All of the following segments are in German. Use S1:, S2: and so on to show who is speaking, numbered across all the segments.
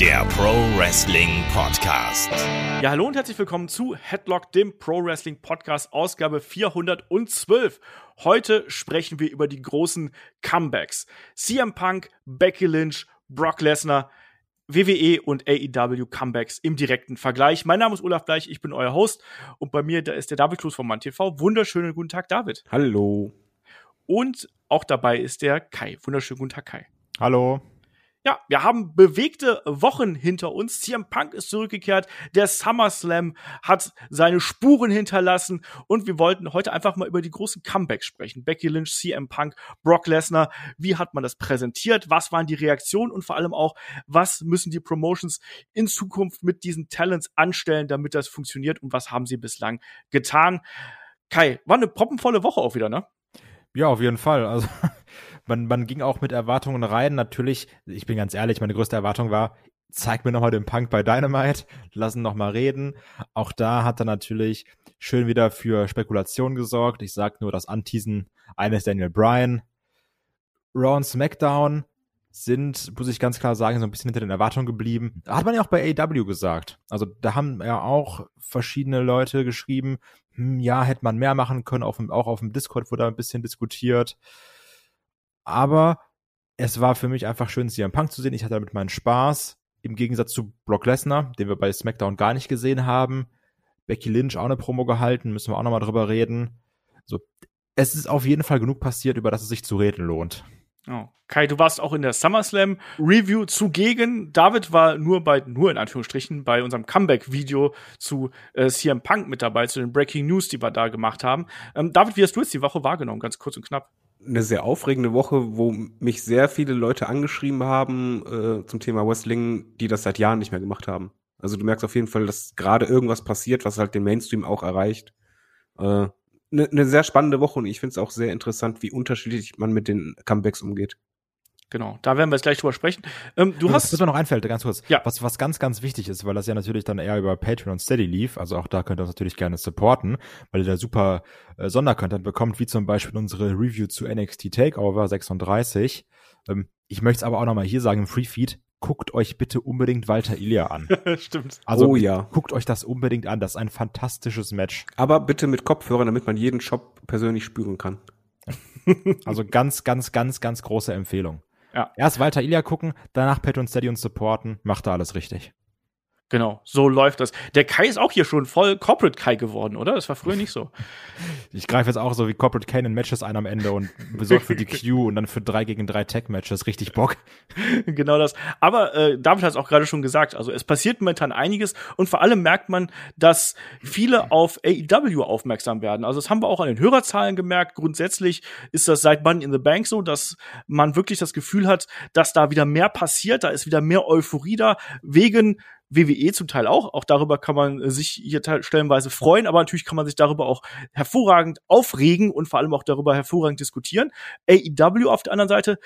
S1: der Pro Wrestling Podcast.
S2: Ja, hallo und herzlich willkommen zu Headlock, dem Pro Wrestling Podcast, Ausgabe 412. Heute sprechen wir über die großen Comebacks. CM Punk, Becky Lynch, Brock Lesnar, WWE und AEW Comebacks im direkten Vergleich. Mein Name ist Olaf Bleich, ich bin euer Host und bei mir da ist der David Klus von MannTV. Wunderschönen guten Tag, David.
S3: Hallo.
S2: Und auch dabei ist der Kai. Wunderschönen guten Tag, Kai.
S3: Hallo.
S2: Ja, wir haben bewegte Wochen hinter uns. CM Punk ist zurückgekehrt. Der SummerSlam hat seine Spuren hinterlassen. Und wir wollten heute einfach mal über die großen Comebacks sprechen. Becky Lynch, CM Punk, Brock Lesnar. Wie hat man das präsentiert? Was waren die Reaktionen? Und vor allem auch, was müssen die Promotions in Zukunft mit diesen Talents anstellen, damit das funktioniert? Und was haben sie bislang getan? Kai, war eine proppenvolle Woche auch wieder, ne?
S3: Ja, auf jeden Fall. Also man, man ging auch mit Erwartungen rein. Natürlich, ich bin ganz ehrlich, meine größte Erwartung war, zeig mir nochmal den Punk bei Dynamite, lassen nochmal reden. Auch da hat er natürlich schön wieder für Spekulation gesorgt. Ich sag nur das Anteasen eines Daniel Bryan. Raw und SmackDown sind, muss ich ganz klar sagen, so ein bisschen hinter den Erwartungen geblieben. Hat man ja auch bei AW gesagt. Also da haben ja auch verschiedene Leute geschrieben, hm, ja, hätte man mehr machen können, auf dem, auch auf dem Discord wurde ein bisschen diskutiert. Aber es war für mich einfach schön, CM Punk zu sehen. Ich hatte damit meinen Spaß. Im Gegensatz zu Brock Lesnar, den wir bei SmackDown gar nicht gesehen haben. Becky Lynch auch eine Promo gehalten, müssen wir auch nochmal drüber reden. So, es ist auf jeden Fall genug passiert, über das es sich zu reden lohnt.
S2: Oh. Kai, du warst auch in der SummerSlam Review zugegen. David war nur bei, nur in Anführungsstrichen, bei unserem Comeback-Video zu äh, CM Punk mit dabei, zu den Breaking News, die wir da gemacht haben. Ähm, David, wie hast du jetzt die Woche wahrgenommen? Ganz kurz und knapp.
S4: Eine sehr aufregende Woche, wo mich sehr viele Leute angeschrieben haben äh, zum Thema Wrestling, die das seit Jahren nicht mehr gemacht haben. Also du merkst auf jeden Fall, dass gerade irgendwas passiert, was halt den Mainstream auch erreicht. Äh, eine, eine sehr spannende Woche und ich finde es auch sehr interessant, wie unterschiedlich man mit den Comebacks umgeht.
S2: Genau, da werden wir jetzt gleich drüber sprechen. Ähm, du hast.
S3: Was mir noch einfällt, ganz kurz. Ja. Was, was ganz, ganz wichtig ist, weil das ja natürlich dann eher über Patreon und Steady lief. Also auch da könnt ihr uns natürlich gerne supporten, weil ihr da super äh, Sondercontent bekommt, wie zum Beispiel unsere Review zu NXT Takeover 36. Ähm, ich möchte es aber auch nochmal hier sagen im Free Feed guckt euch bitte unbedingt Walter Ilya an.
S2: Stimmt.
S3: Also oh, ja. guckt euch das unbedingt an. Das ist ein fantastisches Match.
S4: Aber bitte mit Kopfhörern, damit man jeden Shop persönlich spüren kann.
S3: also ganz, ganz, ganz, ganz große Empfehlung.
S2: Ja.
S3: Erst Walter Ilya gucken, danach Patreon Steady und supporten, macht da alles richtig.
S2: Genau, so läuft das. Der Kai ist auch hier schon voll Corporate Kai geworden, oder? Das war früher nicht so.
S3: Ich greife jetzt auch so wie Corporate Kai in Matches ein am Ende und besorgt für die Q und dann für drei gegen drei Tag-Matches. Richtig Bock.
S2: genau das. Aber äh, David hat es auch gerade schon gesagt. Also es passiert momentan einiges und vor allem merkt man, dass viele auf AEW aufmerksam werden. Also das haben wir auch an den Hörerzahlen gemerkt. Grundsätzlich ist das seit Money in the Bank so, dass man wirklich das Gefühl hat, dass da wieder mehr passiert. Da ist wieder mehr Euphorie da wegen WWE zum Teil auch. Auch darüber kann man äh, sich hier stellenweise freuen, aber natürlich kann man sich darüber auch hervorragend aufregen und vor allem auch darüber hervorragend diskutieren. AEW auf der anderen Seite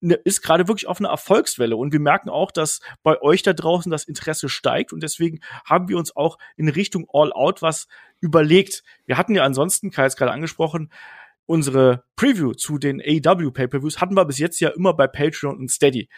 S2: ne, ist gerade wirklich auf einer Erfolgswelle und wir merken auch, dass bei euch da draußen das Interesse steigt und deswegen haben wir uns auch in Richtung All Out was überlegt. Wir hatten ja ansonsten, Kai hat gerade angesprochen, unsere Preview zu den AEW Pay-per-Views hatten wir bis jetzt ja immer bei Patreon und Steady.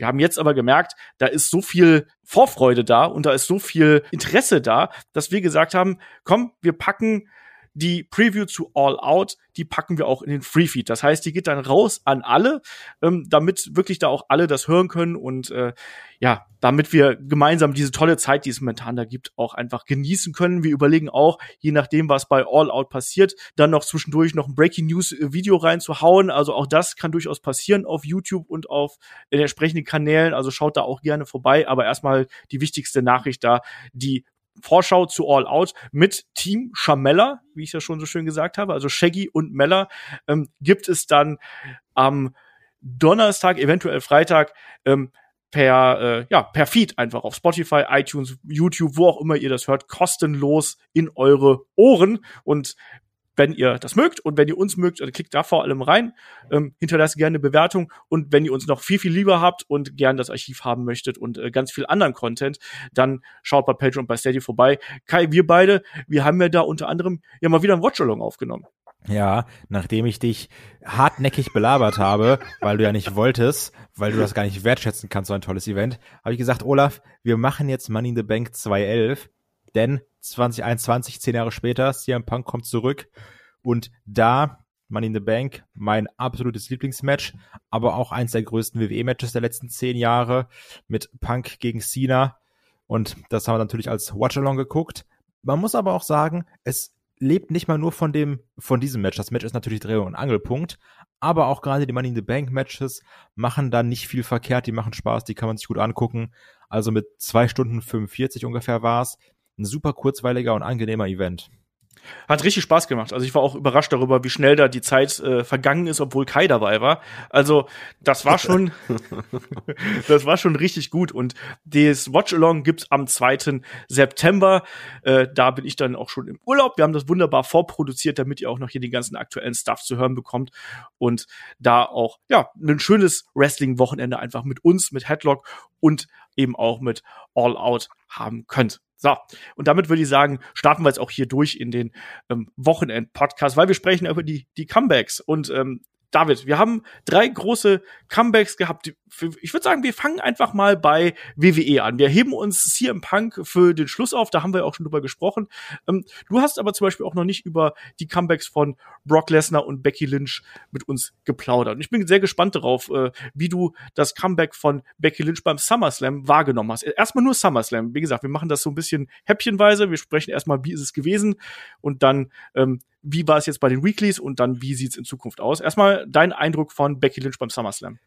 S2: Wir haben jetzt aber gemerkt, da ist so viel Vorfreude da und da ist so viel Interesse da, dass wir gesagt haben, komm, wir packen die Preview zu All Out, die packen wir auch in den Free Feed. Das heißt, die geht dann raus an alle, ähm, damit wirklich da auch alle das hören können und äh, ja, damit wir gemeinsam diese tolle Zeit, die es momentan da gibt, auch einfach genießen können. Wir überlegen auch, je nachdem, was bei All Out passiert, dann noch zwischendurch noch ein Breaking News Video reinzuhauen. Also auch das kann durchaus passieren auf YouTube und auf den entsprechenden Kanälen. Also schaut da auch gerne vorbei. Aber erstmal die wichtigste Nachricht da, die Vorschau zu All Out mit Team Chamella, wie ich ja schon so schön gesagt habe, also Shaggy und Mella, ähm, gibt es dann am Donnerstag, eventuell Freitag, ähm, per, äh, ja, per Feed einfach auf Spotify, iTunes, YouTube, wo auch immer ihr das hört, kostenlos in eure Ohren. Und wenn ihr das mögt und wenn ihr uns mögt, dann klickt da vor allem rein, ähm, hinterlasst gerne eine Bewertung und wenn ihr uns noch viel, viel lieber habt und gerne das Archiv haben möchtet und äh, ganz viel anderen Content, dann schaut bei Patreon und bei Steady vorbei. Kai, wir beide, wir haben ja da unter anderem ja mal wieder ein Watchalong aufgenommen.
S3: Ja, nachdem ich dich hartnäckig belabert habe, weil du ja nicht wolltest, weil du das gar nicht wertschätzen kannst, so ein tolles Event, habe ich gesagt, Olaf, wir machen jetzt Money in the Bank 211, denn 2021, zehn Jahre später, CM Punk kommt zurück und da Money in the Bank, mein absolutes Lieblingsmatch, aber auch eins der größten WWE-Matches der letzten zehn Jahre mit Punk gegen Cena. Und das haben wir natürlich als Watch-Along geguckt. Man muss aber auch sagen, es lebt nicht mal nur von dem, von diesem Match. Das Match ist natürlich Dreh- und Angelpunkt, aber auch gerade die Money in the Bank Matches machen da nicht viel verkehrt, die machen Spaß, die kann man sich gut angucken. Also mit zwei Stunden 45 ungefähr war's. Ein super kurzweiliger und angenehmer Event.
S2: Hat richtig Spaß gemacht. Also ich war auch überrascht darüber, wie schnell da die Zeit äh, vergangen ist, obwohl Kai dabei war. Also das war schon, das war schon richtig gut. Und das Watch-Along gibt's am 2. September. Äh, da bin ich dann auch schon im Urlaub. Wir haben das wunderbar vorproduziert, damit ihr auch noch hier den ganzen aktuellen Stuff zu hören bekommt. Und da auch, ja, ein schönes Wrestling-Wochenende einfach mit uns, mit Headlock und eben auch mit All Out haben könnt. So, und damit würde ich sagen, starten wir jetzt auch hier durch in den ähm, Wochenend-Podcast, weil wir sprechen über die, die Comebacks. Und ähm, David, wir haben drei große Comebacks gehabt. Ich würde sagen, wir fangen einfach mal bei WWE an. Wir heben uns CM Punk für den Schluss auf, da haben wir auch schon drüber gesprochen. Ähm, du hast aber zum Beispiel auch noch nicht über die Comebacks von Brock Lesnar und Becky Lynch mit uns geplaudert. Und ich bin sehr gespannt darauf, äh, wie du das Comeback von Becky Lynch beim SummerSlam wahrgenommen hast. Erstmal nur SummerSlam. Wie gesagt, wir machen das so ein bisschen häppchenweise. Wir sprechen erstmal, wie ist es gewesen und dann ähm, wie war es jetzt bei den Weeklies und dann wie sieht es in Zukunft aus? Erstmal dein Eindruck von Becky Lynch beim SummerSlam.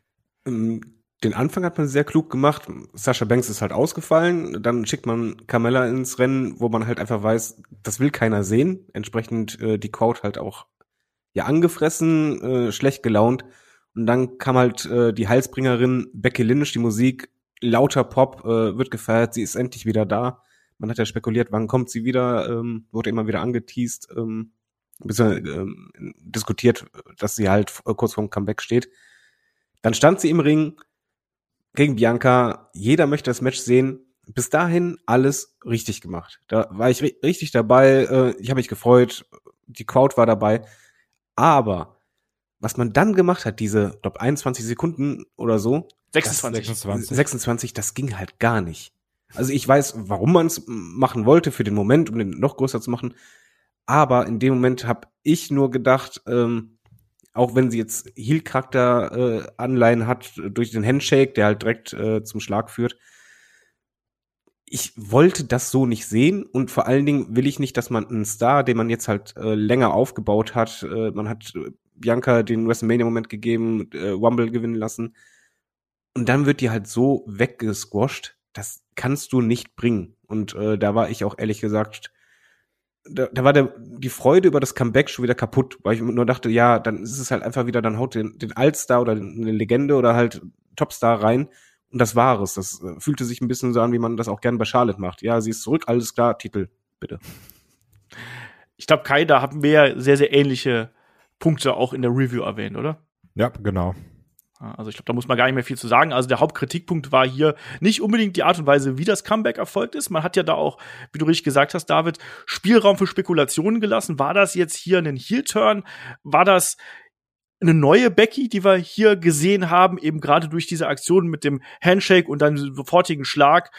S4: Ähm, den Anfang hat man sehr klug gemacht. Sascha Banks ist halt ausgefallen. Dann schickt man Carmella ins Rennen, wo man halt einfach weiß, das will keiner sehen. Entsprechend äh, die Crowd halt auch ja angefressen, äh, schlecht gelaunt. Und dann kam halt äh, die Halsbringerin Becky Lynch, die Musik, lauter Pop, äh, wird gefeiert, sie ist endlich wieder da. Man hat ja spekuliert, wann kommt sie wieder, ähm, wurde immer wieder angeteased. Ähm, bisschen ähm, diskutiert, dass sie halt kurz vorm Comeback steht. Dann stand sie im Ring gegen Bianca. Jeder möchte das Match sehen. Bis dahin alles richtig gemacht. Da war ich ri richtig dabei. Äh, ich habe mich gefreut. Die Crowd war dabei. Aber was man dann gemacht hat, diese, glaube 21 Sekunden oder so.
S2: 26.
S4: Das, 26. 26, das ging halt gar nicht. Also ich weiß, warum man es machen wollte für den Moment, um den noch größer zu machen. Aber in dem Moment habe ich nur gedacht, ähm, auch wenn sie jetzt Heal-Charakter äh, hat durch den Handshake, der halt direkt äh, zum Schlag führt. Ich wollte das so nicht sehen und vor allen Dingen will ich nicht, dass man einen Star, den man jetzt halt äh, länger aufgebaut hat, äh, man hat äh, Bianca den WrestleMania-Moment gegeben, äh, Wumble gewinnen lassen und dann wird die halt so weggesquasht, das kannst du nicht bringen. Und äh, da war ich auch ehrlich gesagt da, da war der, die Freude über das Comeback schon wieder kaputt, weil ich nur dachte, ja, dann ist es halt einfach wieder, dann haut den, den Altstar oder eine Legende oder halt Topstar rein und das war es. Das äh, fühlte sich ein bisschen so an, wie man das auch gern bei Charlotte macht. Ja, sie ist zurück, alles klar, Titel, bitte.
S2: Ich glaube, Kai, da haben wir ja sehr, sehr ähnliche Punkte auch in der Review erwähnt, oder?
S3: Ja, genau.
S2: Also ich glaube, da muss man gar nicht mehr viel zu sagen. Also der Hauptkritikpunkt war hier nicht unbedingt die Art und Weise, wie das Comeback erfolgt ist. Man hat ja da auch, wie du richtig gesagt hast, David, Spielraum für Spekulationen gelassen. War das jetzt hier ein Heel-Turn? War das eine neue Becky, die wir hier gesehen haben, eben gerade durch diese Aktion mit dem Handshake und dann sofortigen Schlag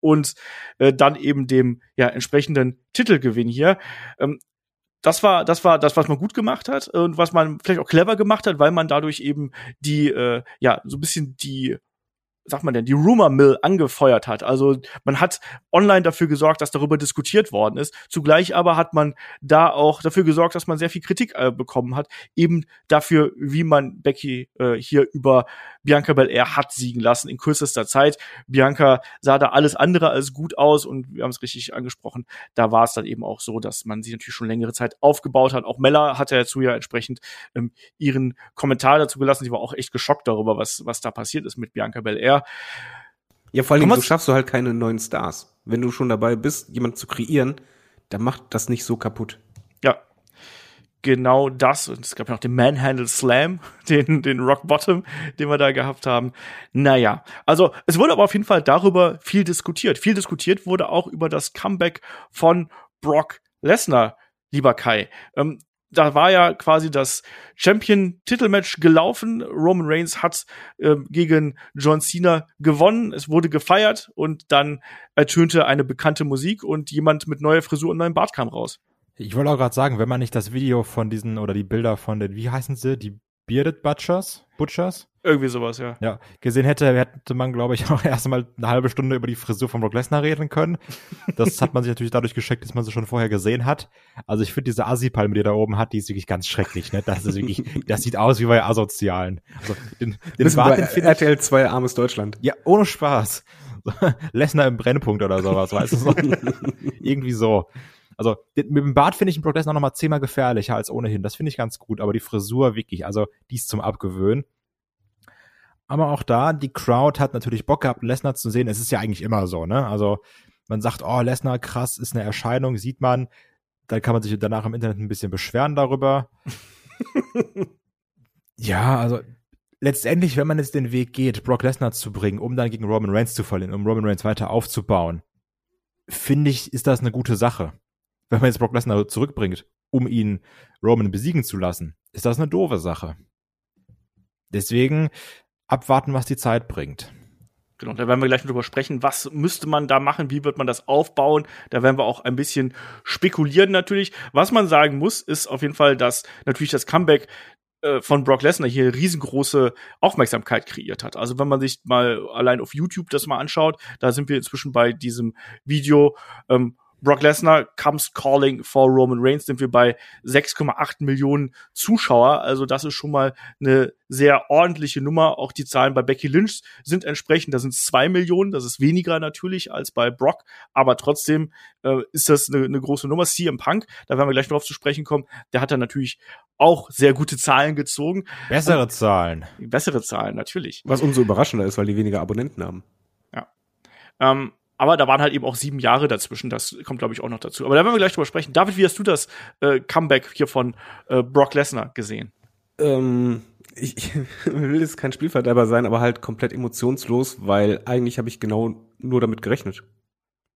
S2: und äh, dann eben dem ja entsprechenden Titelgewinn hier. Ähm, das war, das war das, was man gut gemacht hat und was man vielleicht auch clever gemacht hat, weil man dadurch eben die, äh, ja, so ein bisschen die sagt man denn, die Rumor Mill angefeuert hat. Also man hat online dafür gesorgt, dass darüber diskutiert worden ist. Zugleich aber hat man da auch dafür gesorgt, dass man sehr viel Kritik äh, bekommen hat, eben dafür, wie man Becky äh, hier über Bianca Belair hat siegen lassen in kürzester Zeit. Bianca sah da alles andere als gut aus und wir haben es richtig angesprochen. Da war es dann eben auch so, dass man sie natürlich schon längere Zeit aufgebaut hat. Auch Mella hat ja dazu ja entsprechend ähm, ihren Kommentar dazu gelassen. Sie war auch echt geschockt darüber, was, was da passiert ist mit Bianca Belair.
S4: Ja, vor allem, so schaffst du halt keine neuen Stars. Wenn du schon dabei bist, jemanden zu kreieren, dann macht das nicht so kaputt.
S2: Ja, genau das. Und es gab ja noch den Manhandle Slam, den, den Rock Bottom, den wir da gehabt haben. Naja, also es wurde aber auf jeden Fall darüber viel diskutiert. Viel diskutiert wurde auch über das Comeback von Brock Lesnar, lieber Kai. Ähm, da war ja quasi das Champion-Titelmatch gelaufen. Roman Reigns hat äh, gegen John Cena gewonnen. Es wurde gefeiert und dann ertönte eine bekannte Musik und jemand mit neuer Frisur und neuem Bart kam raus.
S3: Ich wollte auch gerade sagen, wenn man nicht das Video von diesen oder die Bilder von den, wie heißen sie, die Bearded Butchers? Butchers?
S2: Irgendwie sowas, ja.
S3: Ja, gesehen hätte, hätte man, glaube ich, auch erst mal eine halbe Stunde über die Frisur von Brock Lesnar reden können. Das hat man sich natürlich dadurch geschickt, dass man sie schon vorher gesehen hat. Also ich finde diese Assi-Palme, die er da oben hat, die ist wirklich ganz schrecklich, ne? Das ist wirklich, das sieht aus wie bei Asozialen. Also den, den
S4: finde RTL 2 Armes Deutschland.
S3: Ja, ohne Spaß. Lesnar im Brennpunkt oder sowas, weißt du so? Irgendwie so. Also mit dem Bart finde ich den Brock Lesnar noch mal zehnmal gefährlicher als ohnehin. Das finde ich ganz gut, aber die Frisur wirklich, also die ist zum Abgewöhnen. Aber auch da, die Crowd hat natürlich Bock gehabt, Lesnar zu sehen. Es ist ja eigentlich immer so, ne? Also man sagt, oh, Lesnar, krass, ist eine Erscheinung, sieht man. Dann kann man sich danach im Internet ein bisschen beschweren darüber. ja, also letztendlich, wenn man jetzt den Weg geht, Brock Lesnar zu bringen, um dann gegen Roman Reigns zu verlieren, um Roman Reigns weiter aufzubauen, finde ich, ist das eine gute Sache wenn man jetzt Brock Lesnar zurückbringt, um ihn Roman besiegen zu lassen, ist das eine doofe Sache. Deswegen abwarten, was die Zeit bringt.
S2: Genau, da werden wir gleich drüber sprechen, was müsste man da machen, wie wird man das aufbauen. Da werden wir auch ein bisschen spekulieren natürlich. Was man sagen muss, ist auf jeden Fall, dass natürlich das Comeback äh, von Brock Lesnar hier riesengroße Aufmerksamkeit kreiert hat. Also wenn man sich mal allein auf YouTube das mal anschaut, da sind wir inzwischen bei diesem Video, ähm, Brock Lesnar comes calling for Roman Reigns, sind wir bei 6,8 Millionen Zuschauer. Also das ist schon mal eine sehr ordentliche Nummer. Auch die Zahlen bei Becky Lynch sind entsprechend. Da sind es zwei Millionen. Das ist weniger natürlich als bei Brock. Aber trotzdem äh, ist das eine, eine große Nummer. CM Punk, da werden wir gleich drauf zu sprechen kommen. Der hat dann natürlich auch sehr gute Zahlen gezogen.
S3: Bessere Und, Zahlen.
S2: Bessere Zahlen, natürlich.
S4: Was umso überraschender ist, weil die weniger Abonnenten haben.
S2: Ja. Ähm, aber da waren halt eben auch sieben Jahre dazwischen. Das kommt, glaube ich, auch noch dazu. Aber da werden wir gleich drüber sprechen. David, wie hast du das äh, Comeback hier von äh, Brock Lesnar gesehen?
S4: Ähm, ich, ich will jetzt kein Spielverderber sein, aber halt komplett emotionslos, weil eigentlich habe ich genau nur damit gerechnet.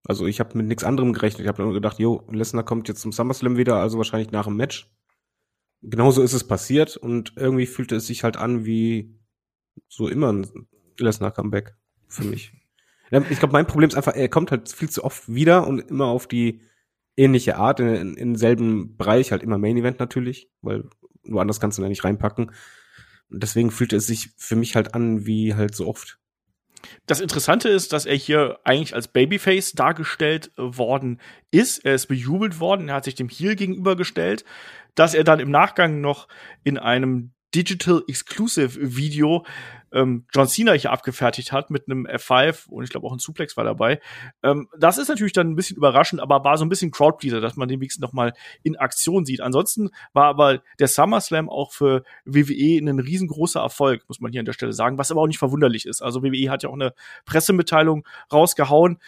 S4: Also ich habe mit nichts anderem gerechnet. Ich habe nur gedacht, jo, Lesnar kommt jetzt zum SummerSlam wieder, also wahrscheinlich nach dem Match. Genauso ist es passiert und irgendwie fühlte es sich halt an wie so immer ein Lesnar-Comeback für mich. Ich glaube, mein Problem ist einfach, er kommt halt viel zu oft wieder und immer auf die ähnliche Art, in, in, in selben Bereich, halt immer Main Event natürlich, weil woanders kannst du da nicht reinpacken. Und deswegen fühlte es sich für mich halt an wie halt so oft.
S2: Das Interessante ist, dass er hier eigentlich als Babyface dargestellt worden ist. Er ist bejubelt worden, er hat sich dem Heel gegenübergestellt, dass er dann im Nachgang noch in einem Digital Exclusive Video ähm, John Cena hier abgefertigt hat mit einem F5 und ich glaube auch ein Suplex war dabei. Ähm, das ist natürlich dann ein bisschen überraschend, aber war so ein bisschen Crowdpleaser, dass man den wenigstens noch mal in Aktion sieht. Ansonsten war aber der SummerSlam auch für WWE ein riesengroßer Erfolg, muss man hier an der Stelle sagen, was aber auch nicht verwunderlich ist. Also WWE hat ja auch eine Pressemitteilung rausgehauen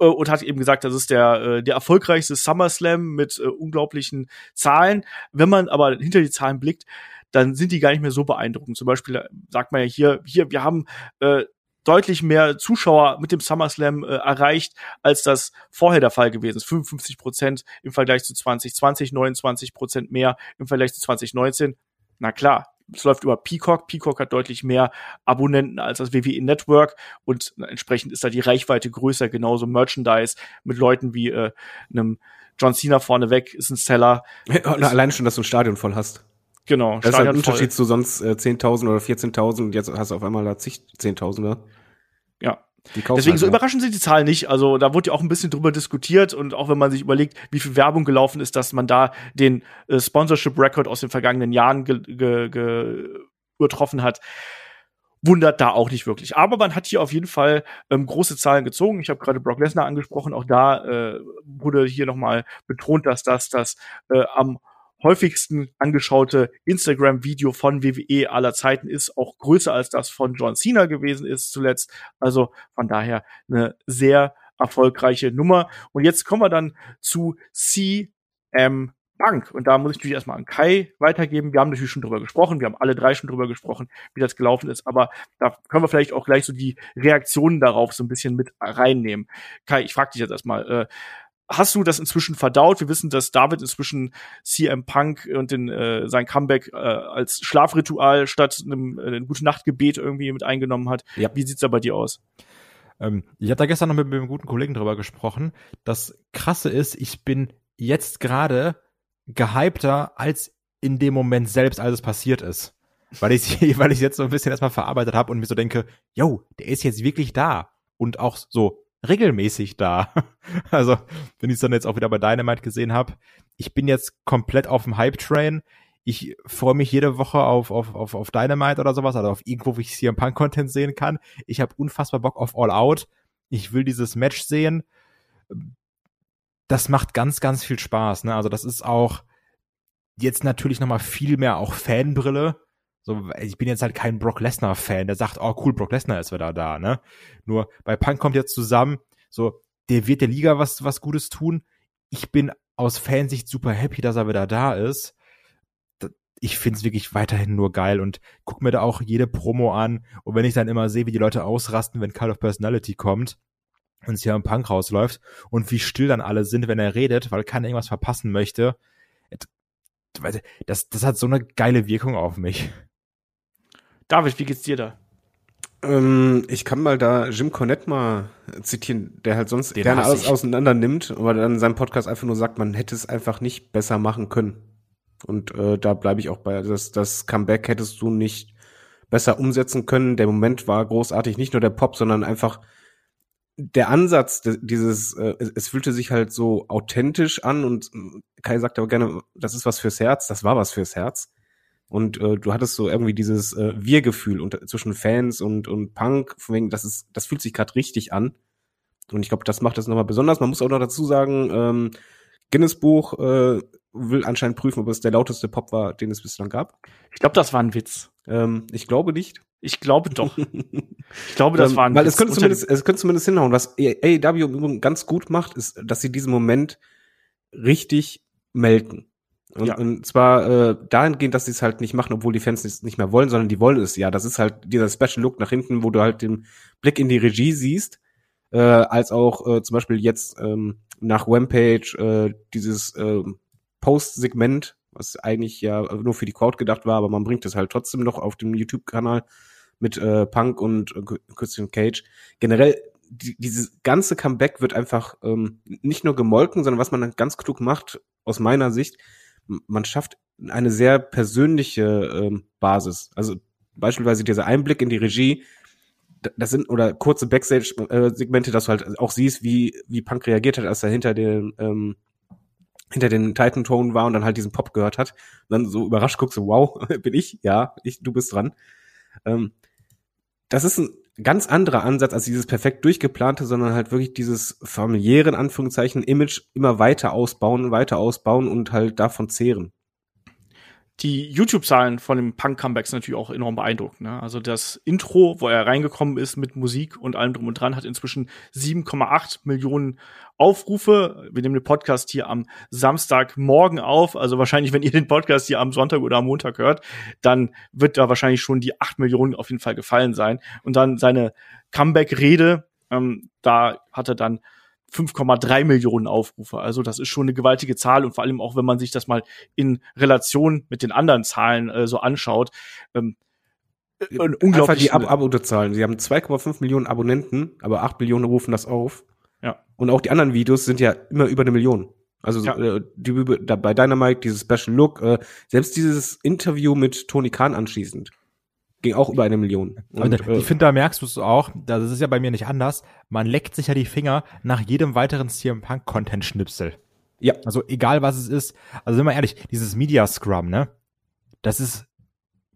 S2: äh, und hat eben gesagt, das ist der, äh, der erfolgreichste SummerSlam mit äh, unglaublichen Zahlen. Wenn man aber hinter die Zahlen blickt, dann sind die gar nicht mehr so beeindruckend. Zum Beispiel äh, sagt man ja hier, hier, wir haben äh, deutlich mehr Zuschauer mit dem SummerSlam äh, erreicht, als das vorher der Fall gewesen ist. 55 Prozent im Vergleich zu 2020, 29 Prozent mehr im Vergleich zu 2019. Na klar, es läuft über Peacock. Peacock hat deutlich mehr Abonnenten als das WWE Network und entsprechend ist da die Reichweite größer. Genauso Merchandise mit Leuten wie äh, einem John Cena vorneweg ist ein Seller.
S4: Alleine schon, dass du ein Stadion voll hast.
S2: Genau.
S4: Das ist halt ein Unterschied zu sonst äh, 10.000 oder 14.000 und jetzt hast du auf einmal da zig 10.000er.
S2: Ja. Deswegen halt so überraschen sind die Zahlen nicht. Also da wurde ja auch ein bisschen drüber diskutiert und auch wenn man sich überlegt, wie viel Werbung gelaufen ist, dass man da den äh, Sponsorship Record aus den vergangenen Jahren ge ge ge übertroffen hat, wundert da auch nicht wirklich. Aber man hat hier auf jeden Fall ähm, große Zahlen gezogen. Ich habe gerade Brock Lesnar angesprochen. Auch da äh, wurde hier nochmal betont, dass das das äh, am häufigsten angeschaute Instagram-Video von WWE aller Zeiten ist, auch größer als das von John Cena gewesen ist zuletzt. Also von daher eine sehr erfolgreiche Nummer. Und jetzt kommen wir dann zu CM Punk. Und da muss ich natürlich erstmal an Kai weitergeben. Wir haben natürlich schon drüber gesprochen. Wir haben alle drei schon drüber gesprochen, wie das gelaufen ist. Aber da können wir vielleicht auch gleich so die Reaktionen darauf so ein bisschen mit reinnehmen. Kai, ich frage dich jetzt erstmal, äh, hast du das inzwischen verdaut? Wir wissen, dass David inzwischen CM Punk und den, äh, sein Comeback äh, als Schlafritual statt einem, äh, einem gute Nachtgebet irgendwie mit eingenommen hat.
S4: Ja.
S2: Wie sieht's da bei dir aus?
S3: Ähm, ich habe da gestern noch mit, mit einem guten Kollegen drüber gesprochen. Das Krasse ist, ich bin jetzt gerade gehypter als in dem Moment selbst, als es passiert ist. Weil ich weil ich jetzt so ein bisschen erstmal verarbeitet habe und mir so denke, yo, der ist jetzt wirklich da und auch so regelmäßig da. Also, wenn ich es dann jetzt auch wieder bei Dynamite gesehen habe, ich bin jetzt komplett auf dem Hype-Train. Ich freue mich jede Woche auf, auf, auf, auf Dynamite oder sowas, oder auf irgendwo, wo ich CM Punk-Content sehen kann. Ich habe unfassbar Bock auf All Out. Ich will dieses Match sehen. Das macht ganz, ganz viel Spaß. Ne? Also das ist auch jetzt natürlich noch mal viel mehr auch Fanbrille. So, ich bin jetzt halt kein Brock Lesnar Fan, der sagt, oh cool, Brock Lesnar ist wieder da, ne? Nur bei Punk kommt jetzt zusammen, so, der wird der Liga was, was Gutes tun. Ich bin aus Fansicht super happy, dass er wieder da ist. Ich find's wirklich weiterhin nur geil und guck mir da auch jede Promo an. Und wenn ich dann immer sehe, wie die Leute ausrasten, wenn Call of Personality kommt und es hier am Punk rausläuft und wie still dann alle sind, wenn er redet, weil keiner irgendwas verpassen möchte, das, das hat so eine geile Wirkung auf mich.
S2: David, wie geht's dir da?
S4: Ähm, ich kann mal da Jim Cornette mal zitieren, der halt sonst
S3: Den
S4: gerne alles auseinander nimmt, aber dann in seinem Podcast einfach nur sagt, man hätte es einfach nicht besser machen können. Und äh, da bleibe ich auch bei. Das, das Comeback hättest du nicht besser umsetzen können. Der Moment war großartig, nicht nur der Pop, sondern einfach der Ansatz dieses, äh, es, es fühlte sich halt so authentisch an und äh, Kai sagt aber gerne, das ist was fürs Herz, das war was fürs Herz. Und äh, du hattest so irgendwie dieses äh, Wir-Gefühl unter, zwischen Fans und, und Punk, von wegen, das ist, das fühlt sich gerade richtig an. Und ich glaube, das macht das nochmal besonders. Man muss auch noch dazu sagen, ähm, Guinness Buch äh, will anscheinend prüfen, ob es der lauteste Pop war, den es bislang gab.
S2: Ich glaube, das war ein Witz.
S4: Ähm, ich glaube nicht.
S2: Ich glaube doch. Ich glaube, das
S4: Ähm,
S2: war ein
S4: Weil
S2: Witz.
S4: es könnte, zumindest, es könnte zumindest hinhauen. Was AEW ganz gut macht, ist, dass sie diesen Moment richtig melken. Und,
S2: Ja.
S4: und zwar äh, dahingehend, dass sie es halt nicht machen, obwohl die Fans es nicht mehr wollen, sondern die wollen es ja. Das ist halt dieser Special Look nach hinten, wo du halt den Blick in die Regie siehst, äh, als auch äh, zum Beispiel jetzt ähm, nach Rampage äh, dieses äh, Post-Segment, was eigentlich ja nur für die Crowd gedacht war, aber man bringt es halt trotzdem noch auf dem YouTube-Kanal mit äh, Punk und äh, Christian Cage. Generell, die, dieses ganze Comeback wird einfach ähm, nicht nur gemolken, sondern was man dann ganz klug macht, aus meiner Sicht, man schafft eine sehr persönliche ähm, Basis. Also beispielsweise dieser Einblick in die Regie, das sind oder kurze Backstage-Segmente, dass du halt auch siehst, wie wie Punk reagiert hat, als er hinter den ähm, hinter den Titan Tone war und dann halt diesen Pop gehört hat. Und dann so überrascht guckst du, wow, bin ich? Ja, ich, du bist dran. Ähm, das ist ein ganz anderer Ansatz als dieses perfekt durchgeplante, sondern halt wirklich dieses familiäre, in Anführungszeichen, Image immer weiter ausbauen, weiter ausbauen und halt davon zehren.
S2: Die YouTube-Zahlen von dem Punk-Comeback sind natürlich auch enorm beeindruckend. Ne? Also das Intro, wo er reingekommen ist mit Musik und allem drum und dran, hat inzwischen 7,8 Millionen Aufrufe. Wir nehmen den Podcast hier am Samstagmorgen auf. Also wahrscheinlich, wenn ihr den Podcast hier am Sonntag oder am Montag hört, dann wird da wahrscheinlich schon die 8 Millionen auf jeden Fall gefallen sein. Und dann seine Comeback-Rede, ähm, da hat er dann 5,3 Millionen Aufrufe. Also das ist schon eine gewaltige Zahl und vor allem auch, wenn man sich das mal in Relation mit den anderen Zahlen äh, so anschaut, ähm, äh, ein
S4: Einfach
S2: unglaublich
S4: die Ab Abozahlen. Sie haben 2,5 Millionen Abonnenten, aber 8 Millionen rufen das auf.
S2: Ja.
S4: Und auch die anderen Videos sind ja immer über eine Million. Also
S2: Ja.
S4: äh, die, da, bei Dynamite, dieses Special Look, äh, selbst dieses Interview mit Tony Khan anschließend ging auch über eine Million. Und,
S3: da-
S4: äh,
S3: ich finde, da merkst du es auch, das ist ja bei mir nicht anders, man leckt sich ja die Finger nach jedem weiteren CM Punk Content Schnipsel.
S4: Ja.
S3: Also egal was es ist, also sind wir ehrlich, dieses Media Scrum, ne? Das ist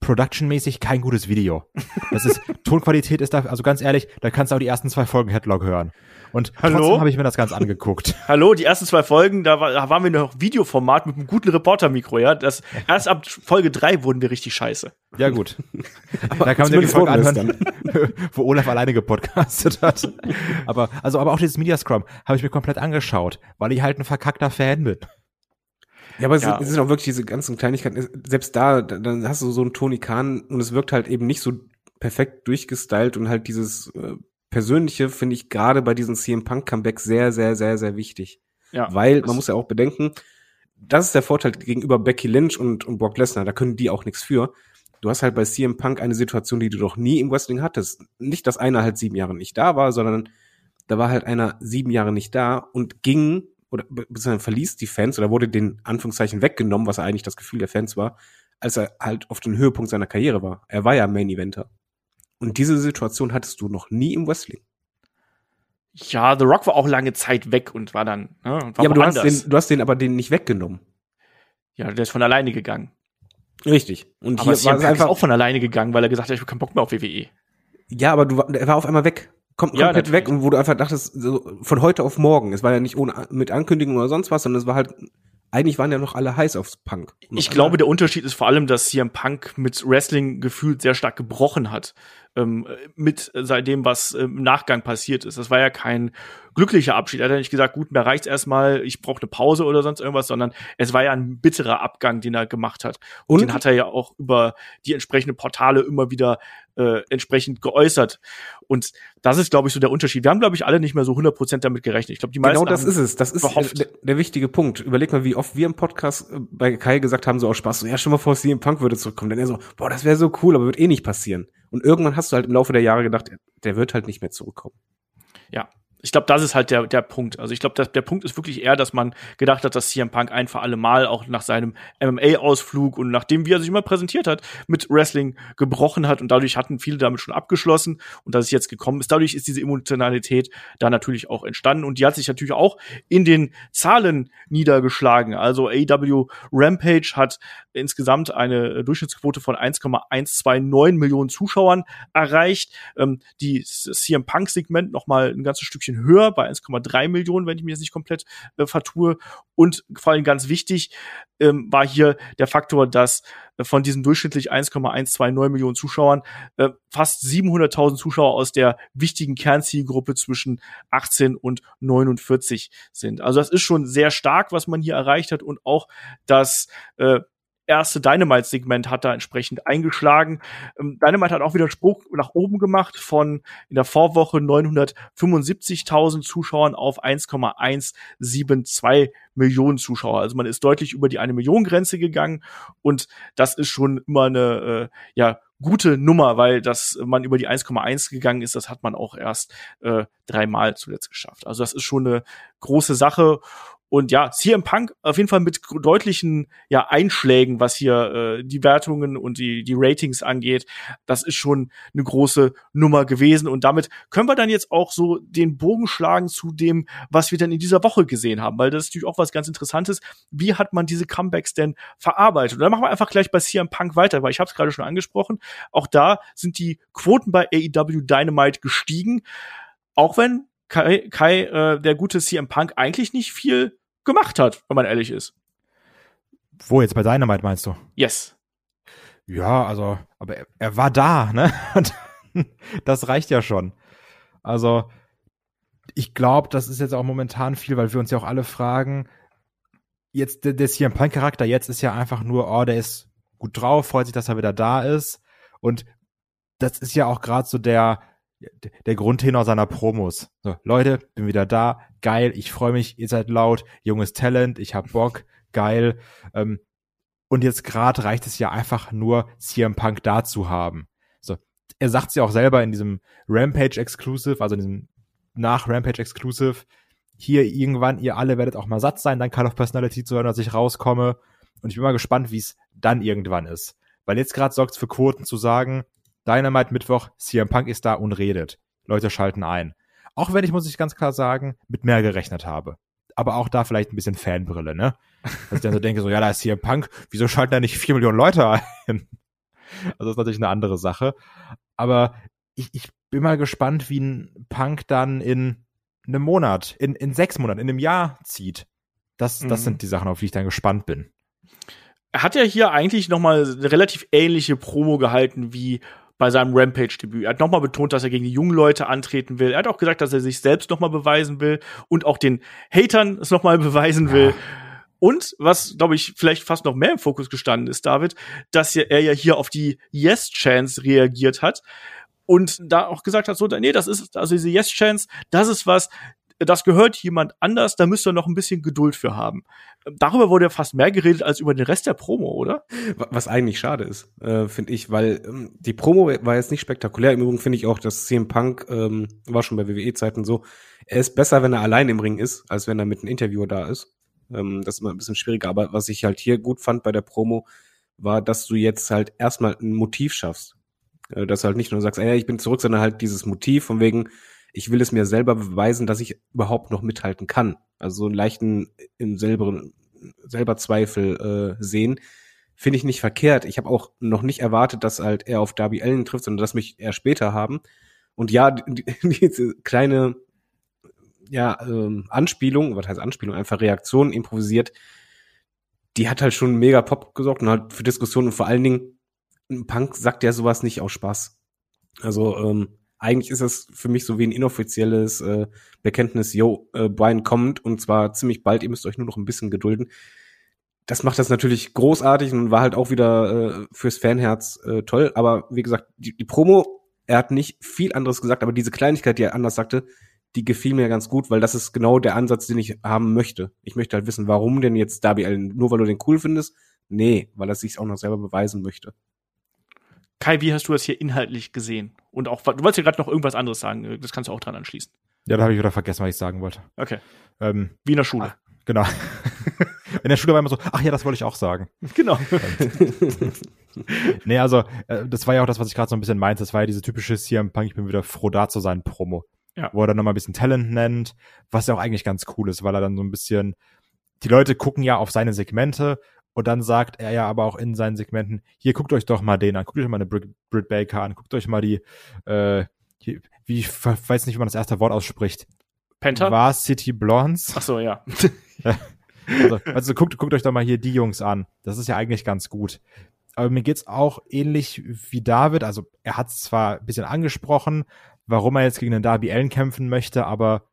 S3: productionmäßig kein gutes Video. Das ist Tonqualität ist da, also ganz ehrlich, da kannst du auch die ersten zwei Folgen Headlock hören. Und
S2: Hallo?
S3: trotzdem habe ich mir das ganz angeguckt.
S2: Hallo, die ersten zwei Folgen, da, war, da waren wir noch Videoformat mit einem guten Reporter-Mikro, ja. Das, erst ab Folge drei wurden wir richtig scheiße.
S3: Ja gut. da kann man sich die Folge anhören, wo Olaf alleine gepodcastet hat. Aber also aber auch dieses Media Scrum habe ich mir komplett angeschaut, weil ich halt ein verkackter Fan bin.
S4: Ja, aber es,
S2: Ja.
S4: sind, es sind auch wirklich diese ganzen Kleinigkeiten. Selbst da, da- dann hast du so einen Tony Khan und es wirkt halt eben nicht so perfekt durchgestylt und halt dieses äh, Persönliche finde ich gerade bei diesen CM Punk Comebacks sehr, sehr, sehr, sehr wichtig.
S2: Ja,
S4: Weil man muss ja auch bedenken, das ist der Vorteil gegenüber Becky Lynch und, und Brock Lesnar, da können die auch nichts für. Du hast halt bei CM Punk eine Situation, die du doch nie im Wrestling hattest. Nicht, dass einer halt sieben Jahre nicht da war, sondern da war halt einer sieben Jahre nicht da und ging oder be- beziehungsweise verließ die Fans oder wurde den Anführungszeichen weggenommen, was eigentlich das Gefühl der Fans war, als er halt auf den Höhepunkt seiner Karriere war. Er war ja Main Eventer. Und diese Situation hattest du noch nie im Wrestling.
S2: Ja, The Rock war auch lange Zeit weg und war dann, ne, war
S4: ja, aber du hast, den, du hast den aber den nicht weggenommen.
S2: ja, der ist von alleine gegangen.
S4: Richtig. Und
S2: Aber
S4: hier war es
S2: Punk ist
S4: einfach
S2: auch von alleine gegangen, weil er gesagt hat, ich habe keinen Bock mehr auf. WWE.
S4: Ja, aber du, war- er war auf einmal weg. Kom
S2: Ja,
S4: komplett weg und wo du einfach dachtest, so, von heute auf morgen. Es war ja nicht ohne, mit Ankündigung oder sonst was, sondern es war halt, eigentlich waren ja noch alle heiß aufs Punk.
S2: Ich
S4: auf
S2: glaube, der Unterschied ist vor allem, dass CM Punk mit Wrestling gefühlt sehr stark gebrochen hat. Ähm, mit seitdem, was im Nachgang passiert ist. Das war ja kein glücklicher Abschied. Er hat ja nicht gesagt, gut, mir reicht's erstmal, ich brauche eine Pause oder sonst irgendwas, sondern es war ja ein bitterer Abgang, den er gemacht hat. Und,
S4: Und-
S2: den hat er ja auch über die entsprechenden Portale immer wieder äh, entsprechend geäußert. Und das ist, glaube ich, so der Unterschied. Wir haben, glaube ich, alle nicht mehr so 100% damit gerechnet. Ich glaube, die meisten
S4: Genau das ist es. Das ist
S2: gehofft.
S4: der, der wichtige Punkt. Überleg mal, wie oft wir im Podcast äh, bei Kai gesagt haben, so aus Spaß, so, ja, schon mal vor, CM Punk würde zurückkommen. Dann er so, boah, das wäre so cool, aber wird eh nicht passieren. Und irgendwann hast du halt im Laufe der Jahre gedacht, der wird halt nicht mehr zurückkommen.
S2: Ja. Ich glaube, das ist halt der, der Punkt. Also ich glaube, der Punkt ist wirklich eher, dass man gedacht hat, dass CM Punk ein für alle Mal auch nach seinem MMA-Ausflug und nachdem, wie er sich immer präsentiert hat, mit Wrestling gebrochen hat und dadurch hatten viele damit schon abgeschlossen und dass es jetzt gekommen ist. Dadurch ist diese Emotionalität da natürlich auch entstanden und die hat sich natürlich auch in den Zahlen niedergeschlagen. Also AEW Rampage hat insgesamt eine Durchschnittsquote von 1,129 Millionen Zuschauern erreicht. Ähm, die CM Punk Segment noch mal ein ganzes Stückchen höher bei 1,3 Millionen, wenn ich mich jetzt nicht komplett äh, vertue. Und vor allem ganz wichtig ähm, war hier der Faktor, dass äh, von diesen durchschnittlich 1,129 Millionen Zuschauern äh, fast 700.000 Zuschauer aus der wichtigen Kernzielgruppe zwischen 18 und 49 sind. Also das ist schon sehr stark, was man hier erreicht hat und auch das äh, erste Dynamite-Segment hat da entsprechend eingeschlagen. Ähm, Dynamite hat auch wieder Sprung nach oben gemacht von in der Vorwoche 975.000 Zuschauern auf 1,172 Millionen Zuschauer. Also man ist deutlich über die eine Million Grenze gegangen und das ist schon immer eine äh, ja gute Nummer, weil das man über die 1,1 gegangen ist, das hat man auch erst äh, dreimal zuletzt geschafft. Also das ist schon eine große Sache und ja, CM Punk auf jeden Fall mit deutlichen ja, Einschlägen, was hier äh, die Wertungen und die, die Ratings angeht. Das ist schon eine große Nummer gewesen. Und damit können wir dann jetzt auch so den Bogen schlagen zu dem, was wir dann in dieser Woche gesehen haben. Weil das ist natürlich auch was ganz Interessantes. Wie hat man diese Comebacks denn verarbeitet? Und dann machen wir einfach gleich bei CM Punk weiter, weil ich habe es gerade schon angesprochen. Auch da sind die Quoten bei AEW Dynamite gestiegen. Auch wenn Kai, Kai äh, der gute CM Punk eigentlich nicht viel gemacht hat, wenn man ehrlich ist.
S3: Wo jetzt bei Dynamite meinst du?
S2: Yes.
S3: Ja, also, aber er, er war da, ne? Und das reicht ja schon. Also, ich glaube, das ist jetzt auch momentan viel, weil wir uns ja auch alle fragen, jetzt der, der CM Punk Charakter jetzt ist ja einfach nur, oh, der ist gut drauf, freut sich, dass er wieder da ist und das ist ja auch gerade so der der Grundtenor seiner Promos. So, Leute, bin wieder da, geil, ich freue mich, ihr seid laut, junges Talent, ich hab Bock, geil. Ähm, und jetzt gerade reicht es ja einfach nur, CM Punk da zu haben. So, er sagt ja auch selber in diesem Rampage Exclusive, also in diesem nach Rampage Exclusive, hier irgendwann, ihr alle werdet auch mal satt sein, dann Call of Personality zu hören, dass ich rauskomme. Und ich bin mal gespannt, wie es dann irgendwann ist. Weil jetzt gerade sorgt es für Quoten zu sagen, Dynamite Mittwoch, CM Punk ist da und redet. Leute schalten ein. Auch wenn ich, muss ich ganz klar sagen, mit mehr gerechnet habe. Aber auch da vielleicht ein bisschen Fanbrille, ne? Dass ich dann so denke, so, ja, da ist CM Punk, wieso schalten da nicht vier Millionen Leute ein? Also das ist natürlich eine andere Sache. Aber ich, ich bin mal gespannt, wie ein Punk dann in einem Monat, in, in sechs Monaten, in einem Jahr zieht. Das, das
S2: Mhm.
S3: sind die Sachen, auf die ich dann gespannt bin.
S2: Er hat ja hier eigentlich noch mal eine relativ ähnliche Promo gehalten wie bei seinem Rampage-Debüt. Er hat nochmal betont, dass er gegen die jungen Leute antreten will. Er hat auch gesagt, dass er sich selbst nochmal beweisen will und auch den Hatern es nochmal beweisen will. Und was, glaube ich, vielleicht fast noch mehr im Fokus gestanden ist, David, dass er ja hier auf die Yes-Chance reagiert hat und da auch gesagt hat, so, nee, das ist, also diese Yes-Chance, das ist was, das gehört jemand anders, da müsst ihr noch ein bisschen Geduld für haben. Darüber wurde ja fast mehr geredet als über den Rest der Promo, oder?
S4: Was eigentlich schade ist, äh, finde ich, weil ähm, die Promo war jetzt nicht spektakulär. Im Übrigen finde ich auch, dass CM Punk ähm, war schon bei WWE-Zeiten so. Er ist besser, wenn er allein im Ring ist, als wenn er mit einem Interviewer da ist. Ähm, das ist immer ein bisschen schwieriger. Aber was ich halt hier gut fand bei der Promo, war, dass du jetzt halt erstmal ein Motiv schaffst. Äh, dass du halt nicht nur sagst, ey, ich bin zurück, sondern halt dieses Motiv von wegen, ich will es mir selber beweisen, dass ich überhaupt noch mithalten kann. Also so einen leichten im selber, selber Zweifel äh, sehen, finde ich nicht verkehrt. Ich habe auch noch nicht erwartet, dass halt er auf Darby Allen trifft, sondern dass mich eher später haben. Und ja, die, diese kleine ja, ähm, Anspielung, was heißt Anspielung, einfach Reaktion improvisiert, die hat halt schon mega Pop gesorgt und halt für Diskussionen und vor allen Dingen, ein Punk sagt ja sowas nicht aus Spaß. Also ähm, eigentlich ist das für mich so wie ein inoffizielles äh, Bekenntnis, yo, äh, Brian kommt und zwar ziemlich bald, ihr müsst euch nur noch ein bisschen gedulden. Das macht das natürlich großartig und war halt auch wieder äh, fürs Fanherz äh, toll. Aber wie gesagt, die, die Promo, er hat nicht viel anderes gesagt, aber diese Kleinigkeit, die er anders sagte, die gefiel mir ganz gut, weil das ist genau der Ansatz, den ich haben möchte. Ich möchte halt wissen, warum denn jetzt Darby Allen? Nur weil du den cool findest? Nee, weil er sich auch noch selber beweisen möchte.
S2: Kai, wie hast du das hier inhaltlich gesehen? Und auch, du wolltest ja gerade noch irgendwas anderes sagen, das kannst du auch dran anschließen.
S3: Ja, da habe ich wieder vergessen, was ich sagen wollte.
S2: Okay.
S3: Ähm,
S2: Wie in der Schule.
S3: Ach, genau. in der Schule war immer so, ach ja, das wollte ich auch sagen.
S2: Genau.
S3: nee, also, äh, das war ja auch das, was ich gerade so ein bisschen meinte. Das war ja diese typische CM Punk, ich bin wieder froh da zu sein, Promo.
S2: Ja.
S3: Wo er dann nochmal ein bisschen Talent nennt, was ja auch eigentlich ganz cool ist, weil er dann so ein bisschen, die Leute gucken ja auf seine Segmente und dann sagt er ja aber auch in seinen Segmenten, hier guckt euch doch mal den an, guckt euch mal eine Britt, Britt Baker an, guckt euch mal die, äh, hier, wie ich weiß nicht, wie man das erste Wort ausspricht.
S2: Penta?
S3: War City Blondes?
S2: Ach so, ja.
S3: also, also guckt, guckt euch doch mal hier die Jungs an. Das ist ja eigentlich ganz gut. Aber mir geht's auch ähnlich wie David. Also er hat zwar ein bisschen angesprochen, warum er jetzt gegen den Darby Allen kämpfen möchte, aber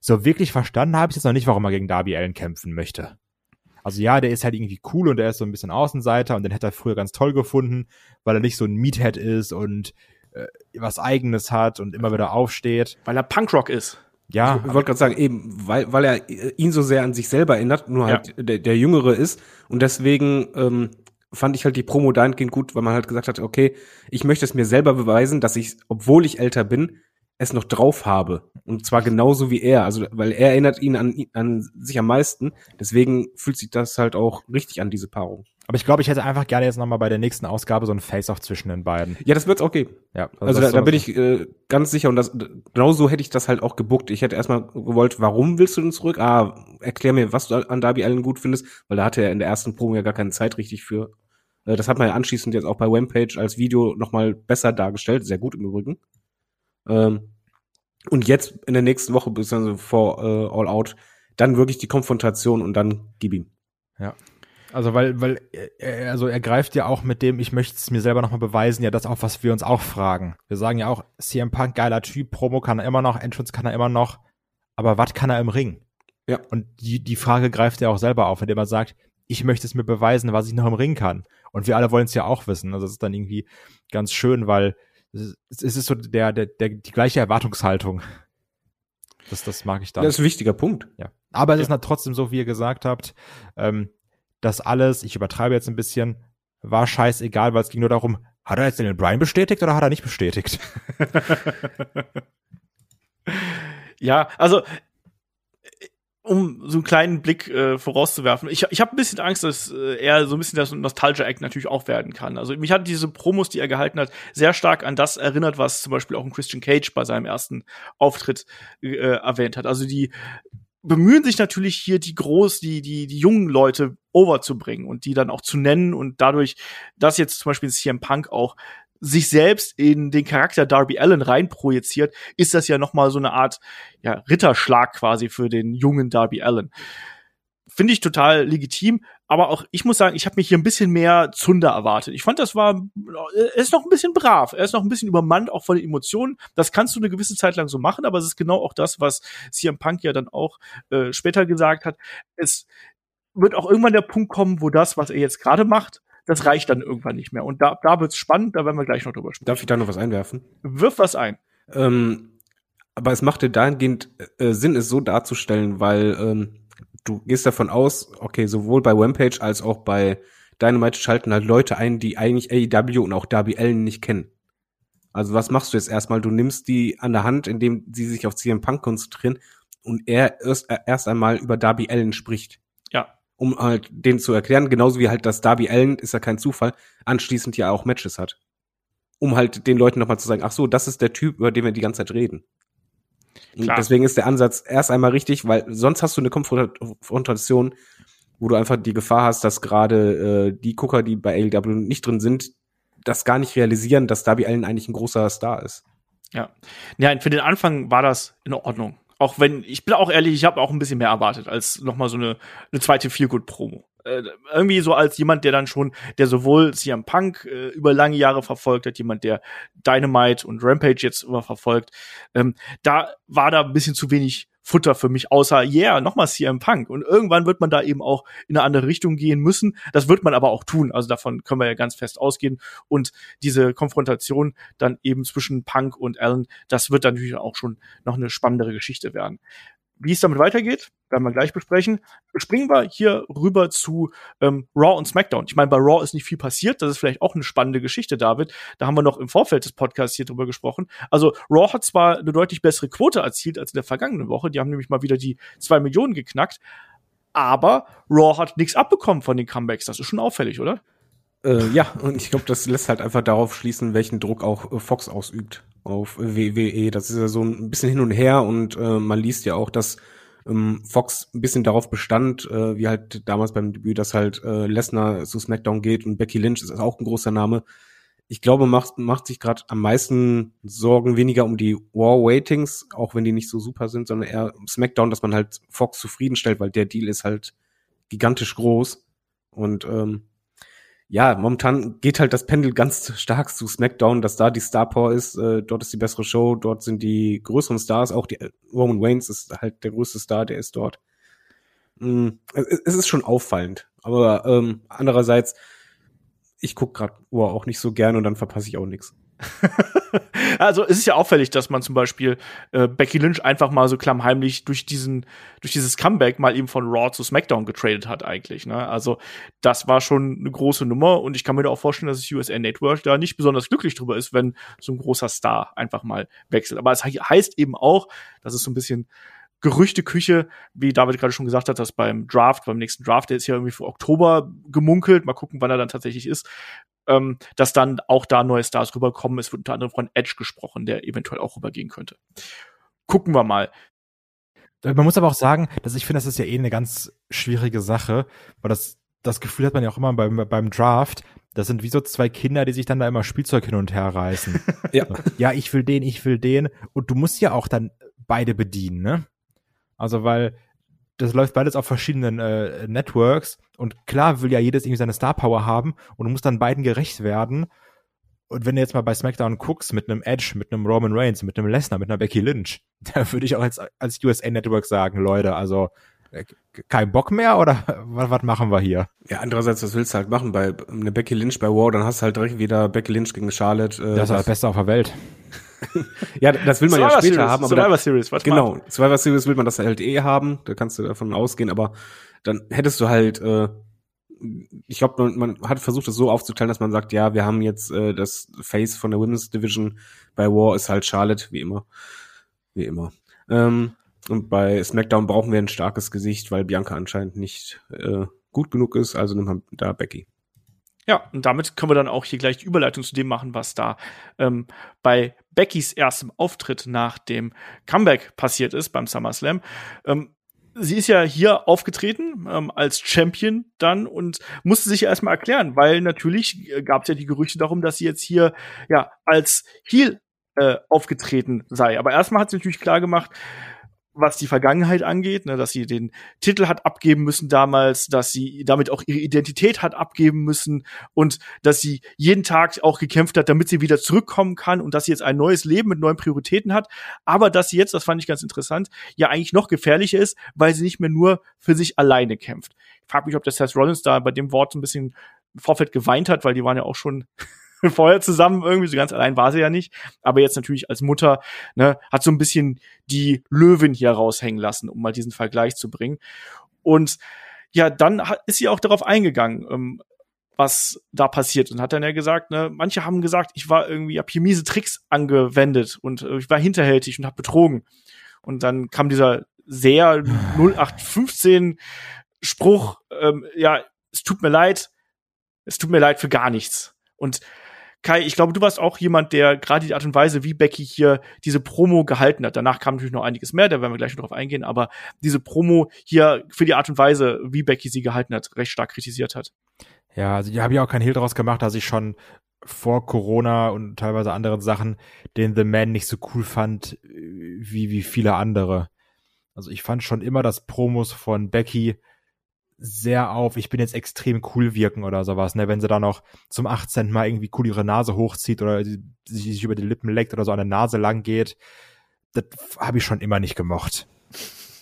S3: so wirklich verstanden habe ich jetzt noch nicht, warum er gegen Darby Allen kämpfen möchte. Also ja, der ist halt irgendwie cool und der ist so ein bisschen Außenseiter und den hätte er früher ganz toll gefunden, weil er nicht so ein Meathead ist und äh, was eigenes hat und immer wieder aufsteht.
S2: Weil er Punkrock ist.
S3: Ja.
S4: Ich wollte gerade sagen, eben, weil, weil er ihn so sehr an sich selber erinnert, nur halt ja. der, der Jüngere ist. Und deswegen ähm, fand ich halt die Promo dahingehend gut, weil man halt gesagt hat, okay, ich möchte es mir selber beweisen, dass ich, obwohl ich älter bin, es noch drauf habe. Und zwar genauso wie er. Also, weil er erinnert ihn an, an sich am meisten. Deswegen fühlt sich das halt auch richtig an, diese Paarung.
S3: Aber ich glaube, ich hätte einfach gerne jetzt nochmal bei der nächsten Ausgabe so ein Face-Off zwischen den beiden.
S4: Ja, das wird's auch geben.
S3: Ja,
S4: also, also da, da bin ich äh, ganz sicher und das genau so hätte ich das halt auch gebuckt. Ich hätte erstmal gewollt, warum willst du denn zurück? Ah, erklär mir, was du an Darby Allen gut findest, weil da hatte er in der ersten Promo ja gar keine Zeit richtig für. Äh, das hat man ja anschließend jetzt auch bei Rampage als Video nochmal besser dargestellt, sehr gut im Übrigen. Ähm, und jetzt in der nächsten Woche, beziehungsweise vor äh, All Out, dann wirklich die Konfrontation und dann gib ihm.
S3: Ja. Also weil, weil er, also er greift ja auch mit dem, ich möchte es mir selber nochmal beweisen, ja das auch, was wir uns auch fragen. Wir sagen ja auch, CM Punk, geiler Typ, Promo kann er immer noch, Entrance kann er immer noch, aber was kann er im Ring?
S4: Ja.
S3: Und die, die Frage greift er auch selber auf, indem er sagt, ich möchte es mir beweisen, was ich noch im Ring kann. Und wir alle wollen es ja auch wissen. Also das ist dann irgendwie ganz schön, weil es ist so der, der, der, die gleiche Erwartungshaltung. Das, das mag ich dann.
S4: Das ist ein wichtiger Punkt.
S3: Ja. Aber es ja. ist halt trotzdem so, wie ihr gesagt habt, ähm, das alles, ich übertreibe jetzt ein bisschen, war scheißegal, weil es ging nur darum, hat er jetzt den Brian bestätigt oder hat er nicht bestätigt?
S2: ja, also um so einen kleinen Blick äh, vorauszuwerfen. Ich, ich habe ein bisschen Angst, dass äh, er so ein bisschen das Nostalgia-Act natürlich auch werden kann. Also mich hat diese Promos, die er gehalten hat, sehr stark an das erinnert, was zum Beispiel auch ein Christian Cage bei seinem ersten Auftritt äh, erwähnt hat. Also die bemühen sich natürlich hier die groß, die, die, die jungen Leute overzubringen und die dann auch zu nennen und dadurch, dass jetzt zum Beispiel CM Punk auch sich selbst in den Charakter Darby Allen reinprojiziert, ist das ja noch mal so eine Art ja, Ritterschlag quasi für den jungen Darby Allen. Finde ich total legitim, aber auch ich muss sagen, ich habe mich hier ein bisschen mehr Zunder erwartet. Ich fand, das war, er ist noch ein bisschen brav, er ist noch ein bisschen übermannt, auch von den Emotionen. Das kannst du eine gewisse Zeit lang so machen, aber es ist genau auch das, was CM Punk ja dann auch äh, später gesagt hat. Es wird auch irgendwann der Punkt kommen, wo das, was er jetzt gerade macht, das reicht dann irgendwann nicht mehr. Und da, da wird's spannend, da werden wir gleich noch drüber sprechen.
S4: Darf ich da noch was einwerfen?
S2: Wirf was ein.
S4: Ähm, aber es machte dahingehend äh, Sinn, es so darzustellen, weil ähm, du gehst davon aus, okay, sowohl bei Rampage als auch bei Dynamite schalten halt Leute ein, die eigentlich AEW und auch Darby Allen nicht kennen. Also was machst du jetzt erstmal? Du nimmst die an der Hand, indem sie sich auf CM Punk konzentrieren und er erst, äh, erst einmal über Darby Allen spricht. Um halt den zu erklären, genauso wie halt das Darby Allen, ist ja kein Zufall, anschließend ja auch Matches hat. Um halt den Leuten nochmal zu sagen, ach so, das ist der Typ, über den wir die ganze Zeit reden. Und deswegen ist der Ansatz erst einmal richtig, weil sonst hast du eine Konfrontation, wo du einfach die Gefahr hast, dass gerade äh, die Gucker, die bei AEW nicht drin sind, das gar nicht realisieren, dass Darby Allen eigentlich ein großer Star ist.
S2: Ja. Ja, für den Anfang war das in Ordnung. Auch wenn, ich bin auch ehrlich, ich habe auch ein bisschen mehr erwartet als noch mal so eine, eine zweite Feelgood-Promo. Äh, irgendwie so als jemand, der dann schon, der sowohl CM Punk äh, über lange Jahre verfolgt hat, jemand, der Dynamite und Rampage jetzt immer verfolgt, ähm, da war da ein bisschen zu wenig Futter für mich, außer, yeah, nochmal CM Punk. Und irgendwann wird man da eben auch in eine andere Richtung gehen müssen. Das wird man aber auch tun. Also davon können wir ja ganz fest ausgehen. Und diese Konfrontation dann eben zwischen Punk und Allen, das wird dann natürlich auch schon noch eine spannendere Geschichte werden. Wie es damit weitergeht, werden wir gleich besprechen. Springen wir hier rüber zu ähm, Raw und SmackDown. Ich meine, bei Raw ist nicht viel passiert. Das ist vielleicht auch eine spannende Geschichte, David. Da haben wir noch im Vorfeld des Podcasts hier drüber gesprochen. Also Raw hat zwar eine deutlich bessere Quote erzielt als in der vergangenen Woche. Die haben nämlich mal wieder die zwei Millionen geknackt. Aber Raw hat nichts abbekommen von den Comebacks. Das ist schon auffällig, oder?
S4: Äh, ja, und ich glaube, das lässt halt einfach darauf schließen, welchen Druck auch äh, Fox ausübt auf WWE. Das ist ja so ein bisschen hin und her und äh, man liest ja auch, dass ähm, Fox ein bisschen darauf bestand, äh, wie halt damals beim Debüt, dass halt äh, Lesnar zu SmackDown geht und Becky Lynch ist auch ein großer Name. Ich glaube, macht, macht sich gerade am meisten Sorgen weniger um die War-Waitings, auch wenn die nicht so super sind, sondern eher SmackDown, dass man halt Fox zufriedenstellt, weil der Deal ist halt gigantisch groß. Und ähm, ja, momentan geht halt das Pendel ganz stark zu SmackDown, dass da die Star Power ist. Äh, dort ist die bessere Show, dort sind die größeren Stars. Auch die, äh, Roman Reigns ist halt der größte Star, der ist dort. Mm, es ist schon auffallend. Aber ähm, andererseits, ich guck gerade Uhr auch nicht so gern und dann verpasse ich auch nichts.
S2: also es ist ja auffällig, dass man zum Beispiel äh, Becky Lynch einfach mal so klammheimlich durch diesen, durch dieses Comeback mal eben von Raw zu SmackDown getradet hat eigentlich. Ne? Also das war schon eine große Nummer und ich kann mir da auch vorstellen, dass das USA Network da nicht besonders glücklich drüber ist, wenn so ein großer Star einfach mal wechselt. Aber es heißt eben auch, dass es so ein bisschen Gerüchteküche, wie David gerade schon gesagt hat, dass beim Draft, beim nächsten Draft, der ist ja irgendwie für Oktober gemunkelt, mal gucken, wann er dann tatsächlich ist, ähm, dass dann auch da neue Stars rüberkommen. Es wird unter anderem von Edge gesprochen, der eventuell auch rübergehen könnte. Gucken wir mal.
S3: Man muss aber auch sagen, dass ich finde, das ist ja eh eine ganz schwierige Sache, weil das, das Gefühl hat man ja auch immer beim, beim Draft, das sind wie so zwei Kinder, die sich dann da immer Spielzeug hin und her reißen. ja. ja, ich will den, ich will den. Und du musst ja auch dann beide bedienen, ne? Also, weil das läuft beides auf verschiedenen äh, Networks und klar will ja jedes irgendwie seine Star Power haben und du musst dann beiden gerecht werden. Und wenn du jetzt mal bei SmackDown guckst mit einem Edge, mit einem Roman Reigns, mit einem Lesnar, mit einer Becky Lynch, da würde ich auch als, als USA Network sagen, Leute, also äh, kein Bock mehr oder was, machen wir hier?
S4: Ja, andererseits, was willst du halt machen? Bei einer Becky Lynch bei War, dann hast du halt direkt wieder Becky Lynch gegen Charlotte.
S3: Äh, das ist das Beste auf der Welt.
S4: ja, das will man Survivor ja später
S2: Series,
S4: haben.
S2: Aber Survivor Series, was
S4: Genau, mal. Survivor Series will man das halt eh haben. Da kannst du davon ausgehen. Aber dann hättest du halt, äh, ich glaube, man, man hat versucht, das so aufzuteilen, dass man sagt, ja, wir haben jetzt äh, das Face von der Women's Division. Bei War ist halt Charlotte, wie immer. Wie immer. Ähm, und bei SmackDown brauchen wir ein starkes Gesicht, weil Bianca anscheinend nicht äh, gut genug ist. Also nimmt man da Becky.
S2: Ja, und damit können wir dann auch hier gleich die Überleitung zu dem machen, was da ähm, bei Beckys erstem Auftritt nach dem Comeback passiert ist beim SummerSlam. Ähm, sie ist ja hier aufgetreten ähm, als Champion dann und musste sich ja erstmal erklären, weil natürlich gab es ja die Gerüchte darum, dass sie jetzt hier ja als Heel äh, aufgetreten sei. Aber erstmal hat sie natürlich klar gemacht, was die Vergangenheit angeht, ne, dass sie den Titel hat abgeben müssen damals, dass sie damit auch ihre Identität hat abgeben müssen und dass sie jeden Tag auch gekämpft hat, damit sie wieder zurückkommen kann und dass sie jetzt ein neues Leben mit neuen Prioritäten hat, aber dass sie jetzt, das fand ich ganz interessant, ja eigentlich noch gefährlicher ist, weil sie nicht mehr nur für sich alleine kämpft. Ich frage mich, ob der Seth Rollins da bei dem Wort ein bisschen im Vorfeld geweint hat, weil die waren ja auch schon vorher zusammen irgendwie, so ganz allein war sie ja nicht. Aber jetzt natürlich als Mutter, ne, hat so ein bisschen die Löwin hier raushängen lassen, um mal diesen Vergleich zu bringen. Und ja, dann ist sie auch darauf eingegangen, ähm, was da passiert und hat dann ja gesagt, ne, manche haben gesagt, ich war irgendwie, hab hier miese Tricks angewendet und äh, ich war hinterhältig und hab betrogen. Und dann kam dieser sehr 0815 Spruch, ähm, ja, es tut mir leid, es tut mir leid für gar nichts. Und Kai, ich glaube, du warst auch jemand, der gerade die Art und Weise, wie Becky hier diese Promo gehalten hat. Danach kam natürlich noch einiges mehr, da werden wir gleich noch drauf eingehen, aber diese Promo hier für die Art und Weise, wie Becky sie gehalten hat, recht stark kritisiert hat.
S3: Ja, also ich habe ja auch keinen Hehl draus gemacht, dass ich schon vor Corona und teilweise anderen Sachen den The Man nicht so cool fand wie, wie viele andere. Also ich fand schon immer, dass Promos von Becky sehr auf, ich bin jetzt extrem cool wirken oder sowas, ne? Wenn sie dann noch zum 18. Mal irgendwie cool ihre Nase hochzieht oder sich, sich über die Lippen leckt oder so an der Nase lang geht, das habe ich schon immer nicht gemocht.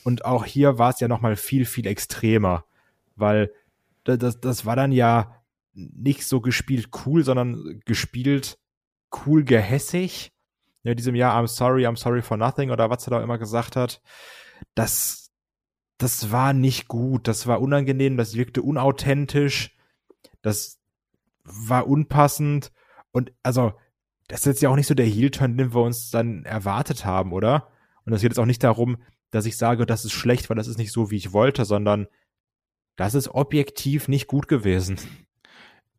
S3: Und auch hier war es ja noch mal viel, viel extremer, weil das, das war dann ja nicht so gespielt cool, sondern gespielt cool gehässig. Ja, diesem Jahr I'm sorry, I'm sorry for nothing oder was er da immer gesagt hat. Das, das war nicht gut, das war unangenehm, das wirkte unauthentisch, das war unpassend. Und also das ist jetzt ja auch nicht so der Heel-Turn, den wir uns dann erwartet haben, oder? Und es geht jetzt auch nicht darum, dass ich sage, das ist schlecht, weil das ist nicht so, wie ich wollte, sondern das ist objektiv nicht gut gewesen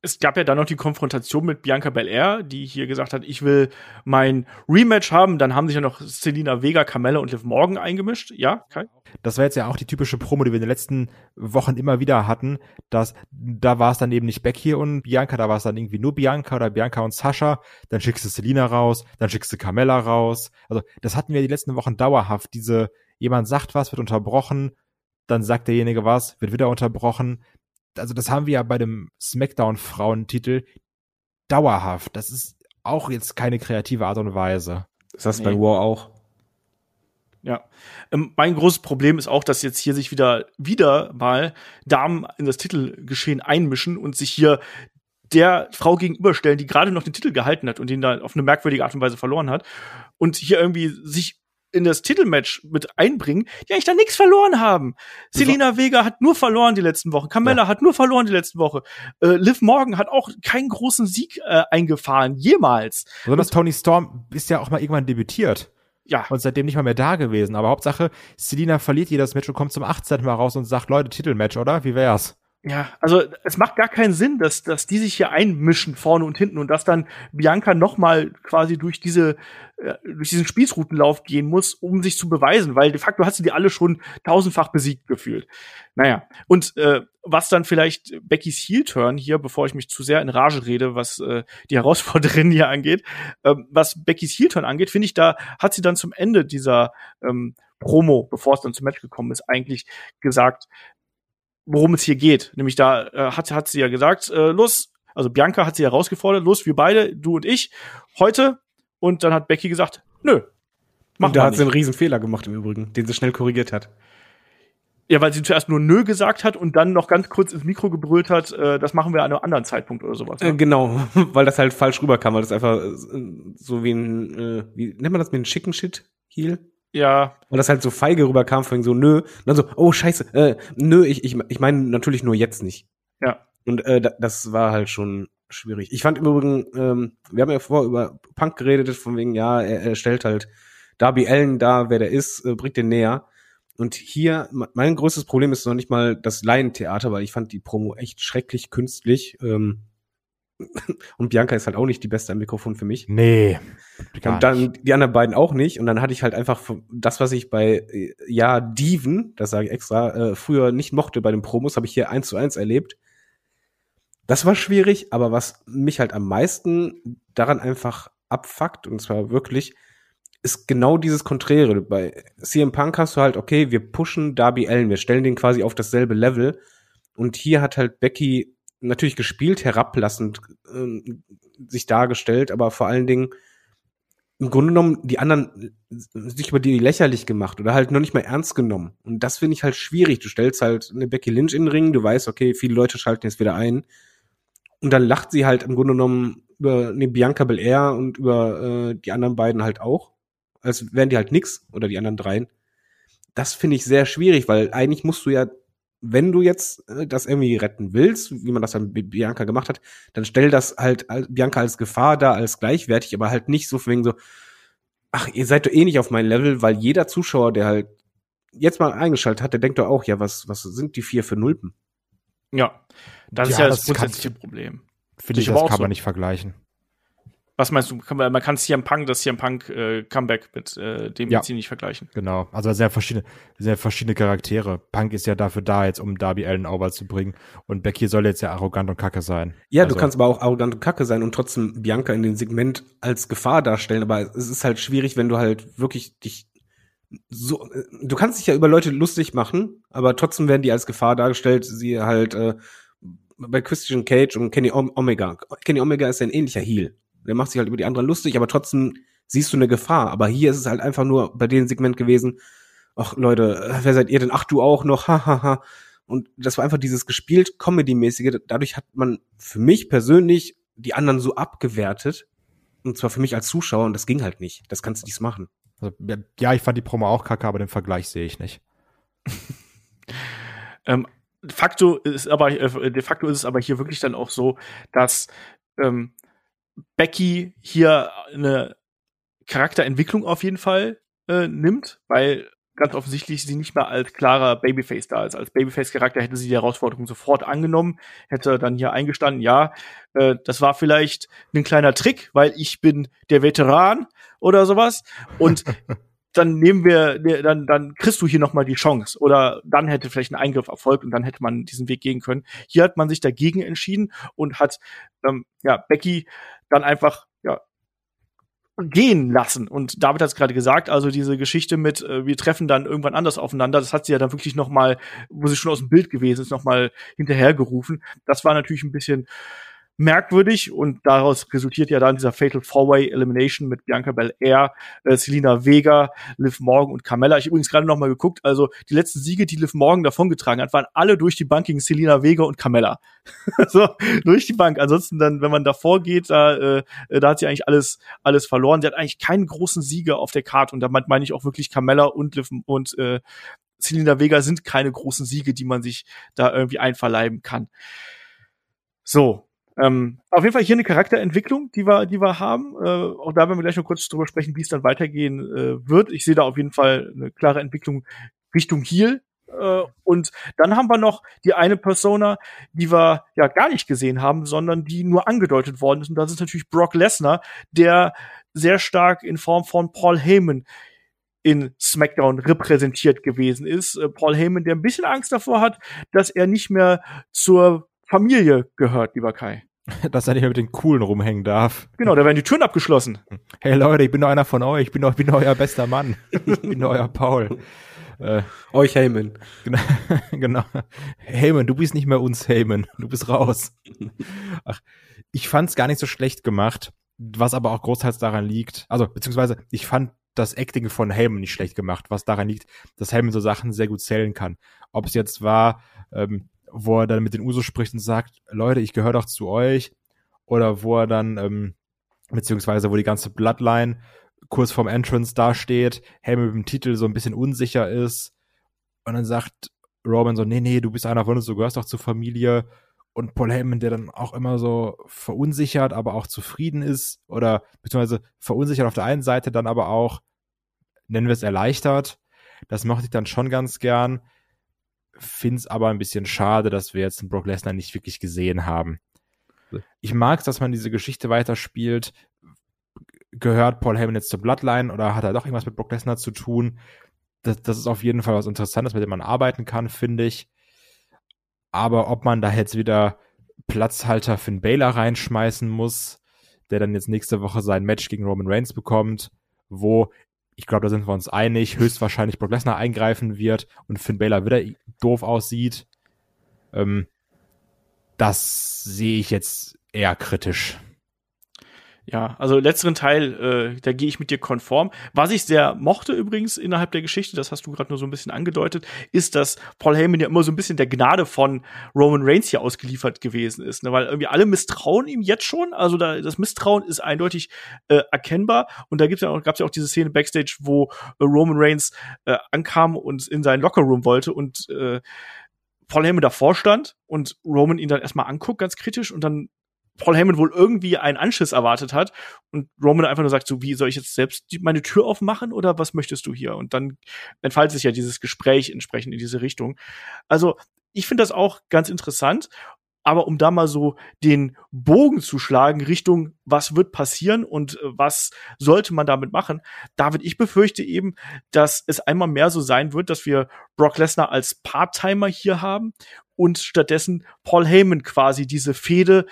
S2: es gab ja dann noch die Konfrontation mit Bianca Belair, die hier gesagt hat, ich will mein Rematch haben. Dann haben sich ja noch Selina Vega, Carmella und Liv Morgan eingemischt. Ja, Kai?
S3: Das war jetzt ja auch die typische Promo, die wir in den letzten Wochen immer wieder hatten. Dass, da war es dann eben nicht Becky und Bianca, da war es dann irgendwie nur Bianca oder Bianca und Sascha. Dann schickst du Selina raus, dann schickst du Carmella raus. Also das hatten wir die letzten Wochen dauerhaft. Diese, jemand sagt was, wird unterbrochen, dann sagt derjenige was, wird wieder unterbrochen also das haben wir ja bei dem SmackDown-Frauentitel dauerhaft. Das ist auch jetzt keine kreative Art und Weise.
S4: Das hast du nee. bei War auch.
S2: Ja. Ähm, mein großes Problem ist auch, dass jetzt hier sich wieder, wieder mal Damen in das Titelgeschehen einmischen und sich hier der Frau gegenüberstellen, die gerade noch den Titel gehalten hat und den da auf eine merkwürdige Art und Weise verloren hat und hier irgendwie sich in das Titelmatch mit einbringen, die eigentlich da nichts verloren haben. Selina Vega hat nur verloren die letzten Wochen. Carmella ja. hat nur verloren die letzten Woche. Äh, Liv Morgan hat auch keinen großen Sieg äh, eingefahren, jemals.
S3: Besonders Tony Storm ist ja auch mal irgendwann debütiert. Ja. Und seitdem nicht mal mehr da gewesen. Aber Hauptsache, Selina verliert jedes Match und kommt zum 18. Mal raus und sagt, Leute, Titelmatch, oder? Wie wär's?
S2: Ja, also es macht gar keinen Sinn, dass, dass die sich hier einmischen vorne und hinten und dass dann Bianca noch mal quasi durch diese äh, durch diesen Spießrutenlauf gehen muss, um sich zu beweisen, weil de facto hat sie die alle schon tausendfach besiegt gefühlt. Naja, und äh, was dann vielleicht Beckys Heel-Turn hier, bevor ich mich zu sehr in Rage rede, was äh, die Herausforderin hier angeht, äh, was Beckys Heel-Turn angeht, finde ich, da hat sie dann zum Ende dieser ähm, Promo, bevor es dann zum Match gekommen ist, eigentlich gesagt, worum es hier geht. Nämlich da äh, hat, hat sie ja gesagt, äh, los, also Bianca hat sie herausgefordert, los, wir beide, du und ich, heute. Und dann hat Becky gesagt, nö.
S4: Mach und da hat nicht. sie einen riesen Fehler gemacht im Übrigen, den sie schnell korrigiert hat.
S2: Ja, weil sie zuerst nur nö gesagt hat und dann noch ganz kurz ins Mikro gebrüllt hat, äh, das machen wir an einem anderen Zeitpunkt oder sowas.
S4: Ne? Äh, genau, weil das halt falsch rüberkam, weil das einfach äh, so wie ein, äh, wie nennt man das mit einem Chicken Shit Heel?
S2: Ja.
S4: Und das halt so feige rüberkam, von so, nö. Und dann so, oh, scheiße, äh, nö, ich, ich, ich meine natürlich nur jetzt nicht.
S2: Ja.
S4: Und äh, das war halt schon schwierig. Ich fand im Übrigen, ähm, wir haben ja vorher über Punk geredet, von wegen, ja, er, er stellt halt Darby Allen da, wer der ist, äh, bringt den näher. Und hier, mein größtes Problem ist noch nicht mal das Laientheater, weil ich fand die Promo echt schrecklich künstlich. Ähm, und Bianca ist halt auch nicht die beste am Mikrofon für mich.
S3: Nee.
S4: Und dann nicht. die anderen beiden auch nicht. Und dann hatte ich halt einfach das, was ich bei äh, ja Diven, das sage ich extra, äh, früher nicht mochte bei den Promos, habe ich hier eins zu eins erlebt. Das war schwierig, aber was mich halt am meisten daran einfach abfuckt, und zwar wirklich, ist genau dieses Konträre. Bei CM Punk hast du halt, okay, wir pushen Darby Allen, wir stellen den quasi auf dasselbe Level. Und hier hat halt Becky natürlich gespielt, herablassend ähm, sich dargestellt, aber vor allen Dingen im Grunde genommen die anderen sich über die lächerlich gemacht oder halt noch nicht mal ernst genommen. Und das finde ich halt schwierig. Du stellst halt eine Becky Lynch in den Ring, du weißt, okay, viele Leute schalten jetzt wieder ein. Und dann lacht sie halt im Grunde genommen über ne, Bianca Belair und über äh, die anderen beiden halt auch. Als wären die halt nix oder die anderen dreien. Das finde ich sehr schwierig, weil eigentlich musst du ja, wenn du jetzt äh, das irgendwie retten willst, wie man das dann mit Bianca gemacht hat, dann stell das halt Bianca als Gefahr da, als gleichwertig, aber halt nicht so wegen so, ach, ihr seid doch eh nicht auf mein Level, weil jeder Zuschauer, der halt jetzt mal eingeschaltet hat, der denkt doch auch, ja, was, was sind die vier für Nulpen?
S2: Ja, das
S3: Ja,
S2: ist ja
S3: das
S2: das grundsätzliche Problem.
S3: Finde ich, das kann
S2: so.
S3: man nicht vergleichen.
S2: Was meinst du? Kann man, man kann CM Punk, das CM Punk äh, Comeback mit äh, dem
S3: Ja.
S2: jetzt hier nicht vergleichen.
S3: Genau. Also sehr verschiedene, sehr verschiedene Charaktere. Punk ist ja dafür da, jetzt um Darby Allen over zu bringen. Und Becky soll jetzt ja arrogant und kacke sein.
S4: Ja,
S3: also,
S4: du kannst aber auch arrogant und kacke sein und trotzdem Bianca in dem Segment als Gefahr darstellen, aber es ist halt schwierig, wenn du halt wirklich dich so, du kannst dich ja über Leute lustig machen, aber trotzdem werden die als Gefahr dargestellt, sie halt äh, bei Christian Cage und Kenny Om Omega. Kenny Omega ist ja ein ähnlicher Heel. Der macht sich halt über die anderen lustig, aber trotzdem siehst du eine Gefahr. Aber hier ist es halt einfach nur bei dem Segment gewesen, ach Leute, äh, wer seid ihr denn? Ach, du auch noch, hahaha. Und das war einfach dieses gespielt Comedy-mäßige. Dadurch hat man für mich persönlich die anderen so abgewertet. Und zwar für mich als Zuschauer. Und das ging halt nicht. Das kannst du nicht machen.
S3: also, ja, ich fand die Promo auch kacke, aber den Vergleich sehe ich nicht.
S2: Ähm, de facto ist aber äh, de facto ist es aber hier wirklich dann auch so, dass ähm, Becky hier eine Charakterentwicklung auf jeden Fall äh, nimmt, weil ganz offensichtlich sie nicht mehr als klarer Babyface da ist. Als Babyface-Charakter hätte sie die Herausforderung sofort angenommen, hätte dann hier eingestanden, ja, äh, das war vielleicht ein kleiner Trick, weil ich bin der Veteran oder sowas. Und dann nehmen wir, dann, dann kriegst du hier nochmal die Chance. Oder dann hätte vielleicht ein Eingriff erfolgt und dann hätte man diesen Weg gehen können. Hier hat man sich dagegen entschieden und hat ähm, ja, Becky dann einfach ja, gehen lassen. Und David hat es gerade gesagt, also diese Geschichte mit, äh, wir treffen dann irgendwann anders aufeinander, das hat sie ja dann wirklich noch mal, wo sie schon aus dem Bild gewesen ist, noch mal hinterhergerufen. Das war natürlich ein bisschen merkwürdig und daraus resultiert ja dann dieser Fatal Four-Way Elimination mit Bianca Belair, äh, Selina Vega, Liv Morgan und Carmella. Ich übrigens gerade noch mal geguckt, also die letzten Siege, die Liv Morgan davongetragen hat, waren alle durch die Bank gegen Selina Vega und Carmella. so, durch die Bank. Ansonsten dann, wenn man davor geht, da, äh, da hat sie eigentlich alles, alles verloren. Sie hat eigentlich keinen großen Sieger auf der Karte und damit meine ich auch wirklich Carmella und Liv und äh, Selina Vega sind keine großen Siege, die man sich da irgendwie einverleiben kann. So, ähm, auf jeden Fall hier eine Charakterentwicklung, die wir, die wir haben. Äh, auch da werden wir gleich noch kurz drüber sprechen, wie es dann weitergehen äh, wird. Ich sehe da auf jeden Fall eine klare Entwicklung Richtung Heal. Äh, und dann haben wir noch die eine Persona, die wir ja gar nicht gesehen haben, sondern die nur angedeutet worden ist. Und das ist natürlich Brock Lesnar, der sehr stark in Form von Paul Heyman in SmackDown repräsentiert gewesen ist. Äh, Paul Heyman, der ein bisschen Angst davor hat, dass er nicht mehr zur Familie gehört, lieber Kai.
S3: Dass er nicht mehr mit den Coolen rumhängen darf.
S2: Genau, da werden die Türen abgeschlossen.
S3: Hey Leute, ich bin doch einer von euch. Ich bin doch, ich bin euer bester Mann. Ich bin euer Paul. Äh,
S4: Euch Heyman.
S3: genau, genau. Heyman, du bist nicht mehr uns Heyman. Du bist raus. Ach, ich fand's gar nicht so schlecht gemacht, was aber auch großteils daran liegt. Also, beziehungsweise, ich fand das Acting von Heyman nicht schlecht gemacht, was daran liegt, dass Heyman so Sachen sehr gut zählen kann. Ob es jetzt war, ähm, wo er dann mit den Usos spricht und sagt, Leute, ich gehöre doch zu euch, oder wo er dann, ähm, beziehungsweise wo die ganze Bloodline kurz vorm Entrance dasteht, Heyman mit dem Titel so ein bisschen unsicher ist und dann sagt Roman so, nee, nee, du bist einer von uns, du gehörst doch zur Familie und Paul Heyman, der dann auch immer so verunsichert, aber auch zufrieden ist oder beziehungsweise verunsichert auf der einen Seite, dann aber auch, nennen wir es erleichtert. Das mochte ich dann schon ganz gern. Find's aber ein bisschen schade, dass wir jetzt den Brock Lesnar nicht wirklich gesehen haben. Ich mag's, dass man diese Geschichte weiterspielt. Gehört Paul Heyman jetzt zur Bloodline oder hat er doch irgendwas mit Brock Lesnar zu tun? Das, das ist auf jeden Fall was Interessantes, mit dem man arbeiten kann, finde ich. Aber ob man da jetzt wieder Platzhalter Finn Baylor reinschmeißen muss, der dann jetzt nächste Woche sein Match gegen Roman Reigns bekommt, wo ich glaube, da sind wir uns einig, höchstwahrscheinlich Brock Lesnar eingreifen wird und Finn Baylor wieder doof aussieht. Ähm, das sehe ich jetzt eher kritisch.
S2: Ja, also letzteren Teil, äh, da gehe ich mit dir konform. Was ich sehr mochte übrigens innerhalb der Geschichte, das hast du gerade nur so ein bisschen angedeutet, ist, dass Paul Heyman ja immer so ein bisschen der Gnade von Roman Reigns hier ausgeliefert gewesen ist, ne? weil irgendwie alle misstrauen ihm jetzt schon. Also da, das Misstrauen ist eindeutig äh, erkennbar. Und da gibt's ja auch, gab's ja auch diese Szene backstage, wo äh, Roman Reigns äh, ankam und in seinen Lockerroom wollte und äh, Paul Heyman davor stand und Roman ihn dann erstmal anguckt, ganz kritisch, und dann Paul Heyman wohl irgendwie einen Anschiss erwartet hat und Roman einfach nur sagt, so wie soll ich jetzt selbst meine Tür aufmachen oder was möchtest du hier? Und dann entfaltet sich ja dieses Gespräch entsprechend in diese Richtung. Also ich finde das auch ganz interessant. Aber um da mal so den Bogen zu schlagen Richtung, was wird passieren und äh, was sollte man damit machen, David, ich befürchte eben, dass es einmal mehr so sein wird, dass wir Brock Lesnar als Part-Timer hier haben und stattdessen Paul Heyman quasi diese Fehde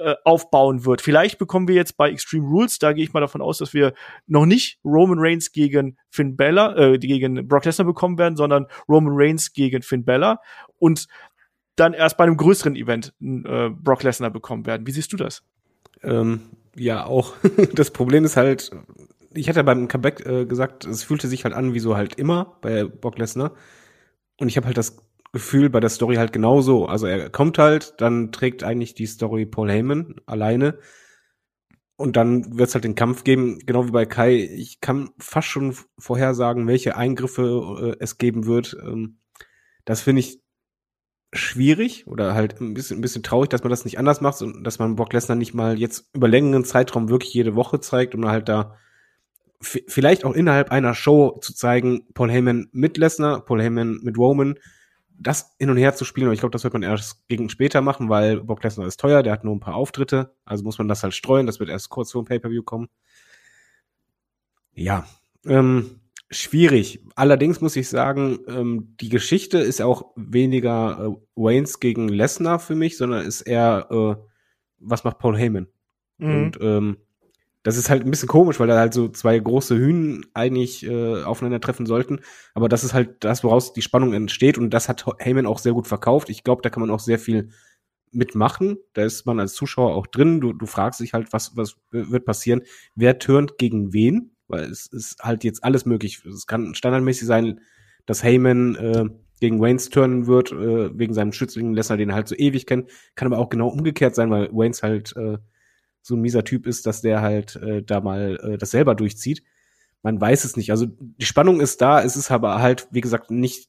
S2: äh, aufbauen wird. Vielleicht bekommen wir jetzt bei Extreme Rules, da gehe ich mal davon aus, dass wir noch nicht Roman Reigns gegen Finn Bella, äh, gegen Brock Lesnar bekommen werden, sondern Roman Reigns gegen Finn Bella und dann erst bei einem größeren Event äh, Brock Lesnar bekommen werden. Wie siehst du das?
S4: Ähm, ja, auch. das Problem ist halt, ich hatte beim Comeback äh, gesagt, es fühlte sich halt an wie so halt immer bei Brock Lesnar. Und ich habe halt das Gefühl bei der Story halt genauso. Also er kommt halt, dann trägt eigentlich die Story Paul Heyman alleine. Und dann wird es halt den Kampf geben, genau wie bei Kai. Ich kann fast schon vorhersagen, welche Eingriffe äh, es geben wird. Ähm, das finde ich schwierig oder halt ein bisschen, ein bisschen traurig, dass man das nicht anders macht und dass man Brock Lesnar nicht mal jetzt über längeren Zeitraum wirklich jede Woche zeigt und halt da vielleicht auch innerhalb einer Show zu zeigen, Paul Heyman mit Lesnar, Paul Heyman mit Roman, das hin und her zu spielen, aber ich glaube, das wird man erst gegen später machen, weil Brock Lesnar ist teuer, der hat nur ein paar Auftritte, also muss man das halt streuen, das wird erst kurz vor dem Pay-Per-View kommen. Ja, ähm, schwierig. Allerdings muss ich sagen, ähm, die Geschichte ist auch weniger äh, Waynes gegen Lesnar für mich, sondern ist eher, äh, was macht Paul Heyman? Mhm. Und ähm, das ist halt ein bisschen komisch, weil da halt so zwei große Hühn eigentlich äh, aufeinandertreffen sollten. Aber das ist halt das, woraus die Spannung entsteht. Und das hat Heyman auch sehr gut verkauft. Ich glaube, da kann man auch sehr viel mitmachen. Da ist man als Zuschauer auch drin. Du, du fragst dich halt, was, was wird passieren? Wer turnt gegen wen? Weil es ist halt jetzt alles möglich. Es kann standardmäßig sein, dass Heyman äh, gegen Waynes turnen wird, äh, wegen seinem Schützling Lesnar, den er halt so ewig kennt. Kann aber auch genau umgekehrt sein, weil Waynes halt äh, so ein mieser Typ ist, dass der halt äh, da mal äh, das selber durchzieht. Man weiß es nicht. Also die Spannung ist da, es ist aber halt, wie gesagt, nicht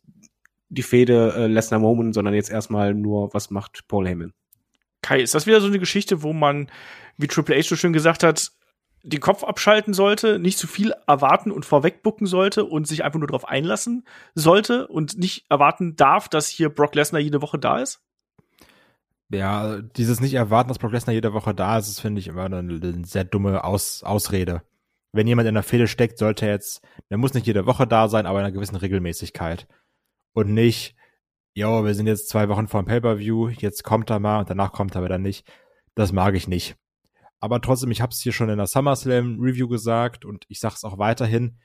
S4: die Fehde äh, Lesnar Moment, sondern jetzt erstmal nur, was macht Paul Heyman.
S2: Kai, ist das wieder so eine Geschichte, wo man, wie Triple H so schön gesagt hat, den Kopf abschalten sollte, nicht zu viel erwarten und vorwegbucken sollte und sich einfach nur darauf einlassen sollte und nicht erwarten darf, dass hier Brock Lesnar jede Woche da ist?
S3: Ja, dieses nicht erwarten, dass Brock Lesnar jede Woche da ist, ist, finde ich, immer eine, eine sehr dumme Aus, Ausrede. Wenn jemand in der Fehde steckt, sollte er jetzt, der muss nicht jede Woche da sein, aber in einer gewissen Regelmäßigkeit. Und nicht, jo, wir sind jetzt zwei Wochen vor dem Pay-Per-View, jetzt kommt er mal und danach kommt er wieder nicht. Das mag ich nicht. Aber trotzdem, ich habe es hier schon in der SummerSlam Review gesagt und ich sage es auch weiterhin,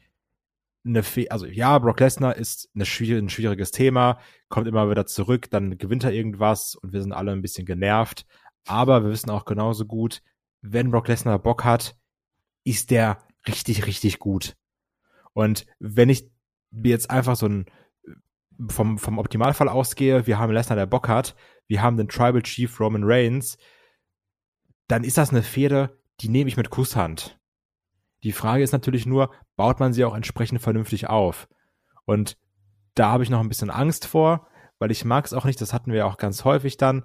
S3: eine, Fe also ja, Brock Lesnar ist eine schwierig, ein schwieriges Thema, kommt immer wieder zurück, dann gewinnt er irgendwas und wir sind alle ein bisschen genervt. Aber wir wissen auch genauso gut, wenn Brock Lesnar Bock hat, ist der richtig, richtig gut. Und wenn ich mir jetzt einfach so ein vom, vom Optimalfall ausgehe, wir haben Lesnar, der Bock hat, wir haben den Tribal Chief Roman Reigns, dann ist das eine Fehde, die nehme ich mit Kusshand. Die Frage ist natürlich nur, baut man sie auch entsprechend vernünftig auf? Und da habe ich noch ein bisschen Angst vor, weil ich mag es auch nicht, das hatten wir auch ganz häufig dann,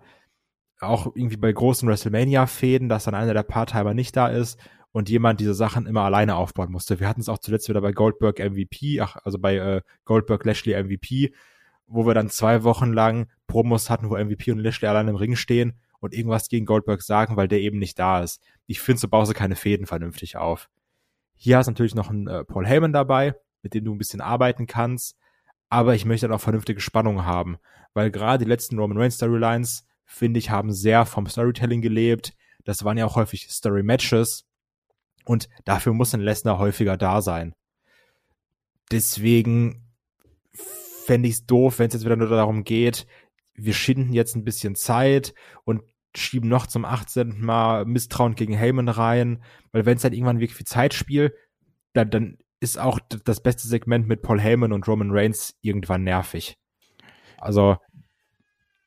S3: auch irgendwie bei großen WrestleMania-Fäden, dass dann einer der Part-Timer nicht da ist und jemand diese Sachen immer alleine aufbauen musste. Wir hatten es auch zuletzt wieder bei Goldberg MVP, ach, also bei äh, Goldberg Lashley MVP, wo wir dann zwei Wochen lang Promos hatten, wo MVP und Lashley allein im Ring stehen und irgendwas gegen Goldberg sagen, weil der eben nicht da ist. Ich finde, so baust du keine Fäden vernünftig auf. Hier hast du natürlich noch einen äh, Paul Heyman dabei, mit dem du ein bisschen arbeiten kannst. Aber ich möchte dann auch vernünftige Spannung haben, weil gerade die letzten Roman Reigns Storylines, finde ich, haben sehr vom Storytelling gelebt. Das waren ja auch häufig Story Matches. Und dafür muss ein Lesnar häufiger da sein. Deswegen fände ich es doof, wenn es jetzt wieder nur darum geht, wir schinden jetzt ein bisschen Zeit und schieben noch zum 18. Mal Misstrauen gegen Heyman rein, weil wenn es dann irgendwann wirklich viel Zeit spielt, dann, dann ist auch das beste Segment mit Paul Heyman und Roman Reigns irgendwann nervig. Also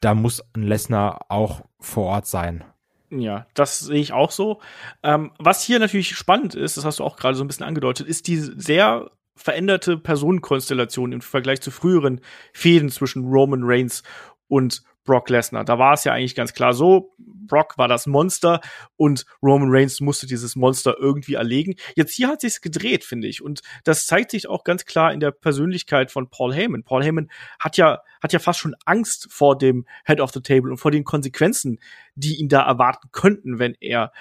S3: da muss ein Lesnar auch vor Ort sein.
S2: Ja, das sehe ich auch so. Ähm, was hier natürlich spannend ist, das hast du auch gerade so ein bisschen angedeutet, ist die sehr veränderte Personenkonstellation im Vergleich zu früheren Fäden zwischen Roman Reigns und Brock Lesnar. Da war es ja eigentlich ganz klar so, Brock war das Monster und Roman Reigns musste dieses Monster irgendwie erlegen. Jetzt hier hat sich's gedreht, finde ich, und das zeigt sich auch ganz klar in der Persönlichkeit von Paul Heyman. Paul Heyman hat ja hat ja fast schon Angst vor dem Head of the Table und vor den Konsequenzen, die ihn da erwarten könnten, wenn er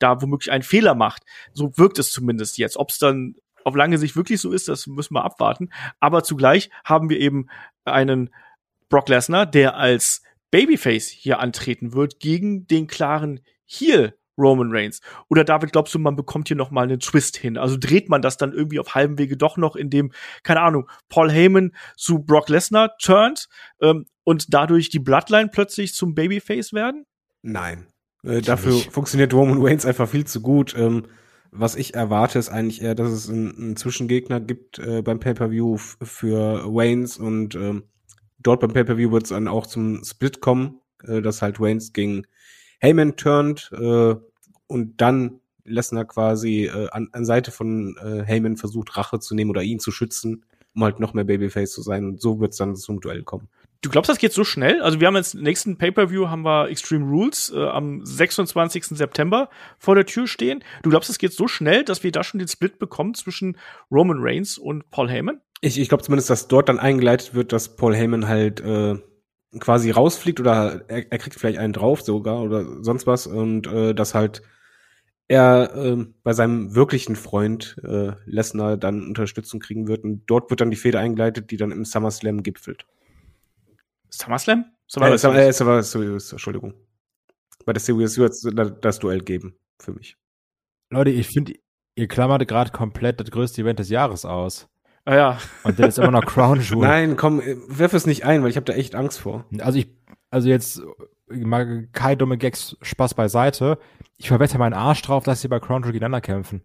S2: da womöglich einen Fehler macht. So wirkt es zumindest jetzt. Ob es dann auf lange Sicht wirklich so ist, das müssen wir abwarten. Aber zugleich haben wir eben einen Brock Lesnar, der als Babyface hier antreten wird gegen den klaren Heel Roman Reigns. Oder David, glaubst du, man bekommt hier noch mal einen Twist hin? Also dreht man das dann irgendwie auf halbem Wege doch noch, indem, keine Ahnung, Paul Heyman zu Brock Lesnar turnt ähm, und dadurch die Bloodline plötzlich zum Babyface werden?
S4: Nein. Äh, dafür funktioniert Roman Reigns einfach viel zu gut. Ähm, was ich erwarte, ist eigentlich eher, dass es einen, einen Zwischengegner gibt äh, beim Pay-Per-View für Waynes und ähm, dort beim Pay-Per-View wird es dann auch zum Split kommen, äh, dass halt Waynes gegen Heyman turnt äh, und dann Lesnar quasi äh, an, an Seite von äh, Heyman versucht, Rache zu nehmen oder ihn zu schützen, um halt noch mehr Babyface zu sein. Und so wird es dann zum Duell kommen.
S2: Du glaubst, das geht so schnell? Also wir haben jetzt nächsten Pay-per-View haben wir Extreme Rules äh, am 26. September vor der Tür stehen. Du glaubst, es geht so schnell, dass wir da schon den Split bekommen zwischen Roman Reigns und Paul Heyman?
S4: Ich, ich glaube zumindest, dass dort dann eingeleitet wird, dass Paul Heyman halt äh, quasi rausfliegt oder er, er kriegt vielleicht einen drauf sogar oder sonst was und äh, dass halt er äh, bei seinem wirklichen Freund äh, Lesnar dann Unterstützung kriegen wird und dort wird dann die Feder eingeleitet, die dann im SummerSlam gipfelt.
S2: SummerSlam?
S4: Äh, Summer, äh, Summer, Series, Entschuldigung. Bei der Series wird es das Duell geben für mich.
S3: Leute, ich finde, ihr klammert gerade komplett das größte Event des Jahres aus.
S2: Ah ja.
S3: Und der ist immer noch Crown Jewel.
S4: Nein, komm, werf es nicht ein, weil ich habe da echt Angst vor.
S3: Also ich, also jetzt mal keine dumme Gags, Spaß beiseite. Ich verwette meinen Arsch drauf, dass sie bei Crown Jewel gegeneinander kämpfen.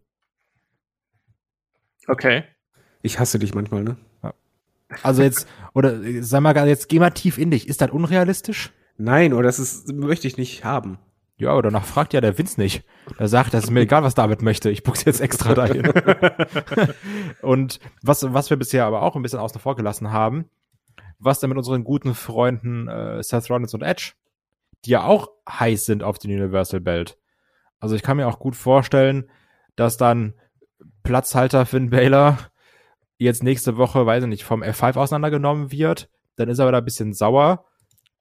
S2: Okay.
S4: Ich hasse dich manchmal, ne?
S3: Also jetzt, oder sag mal, jetzt geh mal tief in dich. Ist das unrealistisch?
S4: Nein, oder das ist, möchte ich nicht haben.
S3: Ja, aber danach fragt ja der Vince nicht. Er sagt, das ist mir egal, was David möchte. Ich buch's jetzt extra dahin. und was, was wir bisher aber auch ein bisschen außen vor gelassen haben, was denn mit unseren guten Freunden äh, Seth Rollins und Edge, die ja auch heiß sind auf den Universal Belt. Also ich kann mir auch gut vorstellen, dass dann Platzhalter Finn Baylor jetzt nächste Woche, weiß ich nicht, vom F5 auseinandergenommen wird. Dann ist er da ein bisschen sauer.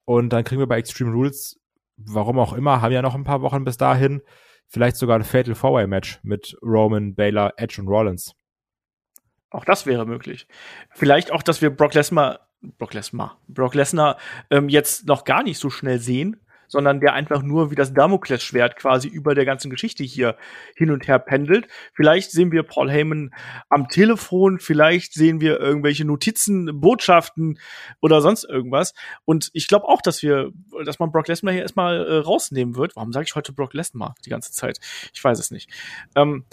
S3: Und dann kriegen wir bei Extreme Rules, warum auch immer, haben ja noch ein paar Wochen bis dahin, vielleicht sogar ein Fatal Four-Way Match mit Roman, Baylor, Edge und Rollins.
S2: Auch das wäre möglich. Vielleicht auch, dass wir Brock Lesnar, Brock Lesnar, Brock Lesnar ähm, jetzt noch gar nicht so schnell sehen, sondern der einfach nur wie das Damoklesschwert quasi über der ganzen Geschichte hier hin und her pendelt. Vielleicht sehen wir Paul Heyman am Telefon, vielleicht sehen wir irgendwelche Notizen, Botschaften oder sonst irgendwas. Und ich glaube auch, dass wir, dass man Brock Lesnar hier erstmal äh, rausnehmen wird. Warum sage ich heute Brock Lesnar die ganze Zeit? Ich weiß es nicht. Ähm,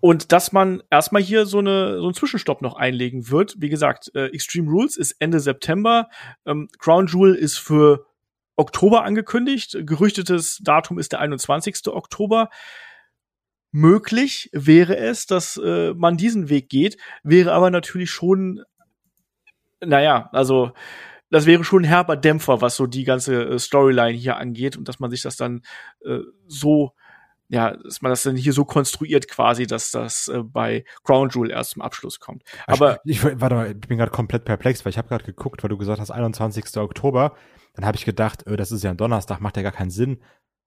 S2: und dass man erstmal hier so, eine, so einen Zwischenstopp noch einlegen wird. Wie gesagt, äh, Extreme Rules ist Ende September. Ähm, Crown Jewel ist für Oktober angekündigt. Gerüchtetes Datum ist der 21. Oktober. Möglich wäre es, dass äh, man diesen Weg geht, wäre aber natürlich schon, naja, also das wäre schon ein herber Dämpfer, was so die ganze äh, Storyline hier angeht und dass man sich das dann äh, so ja, dass man das dann hier so konstruiert quasi, dass das äh, bei Crown Jewel erst zum Abschluss kommt. Aber
S3: ich, ich warte mal, ich bin gerade komplett perplex, weil ich habe gerade geguckt, weil du gesagt hast 21. Oktober. Dann habe ich gedacht, öh, das ist ja ein Donnerstag, macht ja gar keinen Sinn.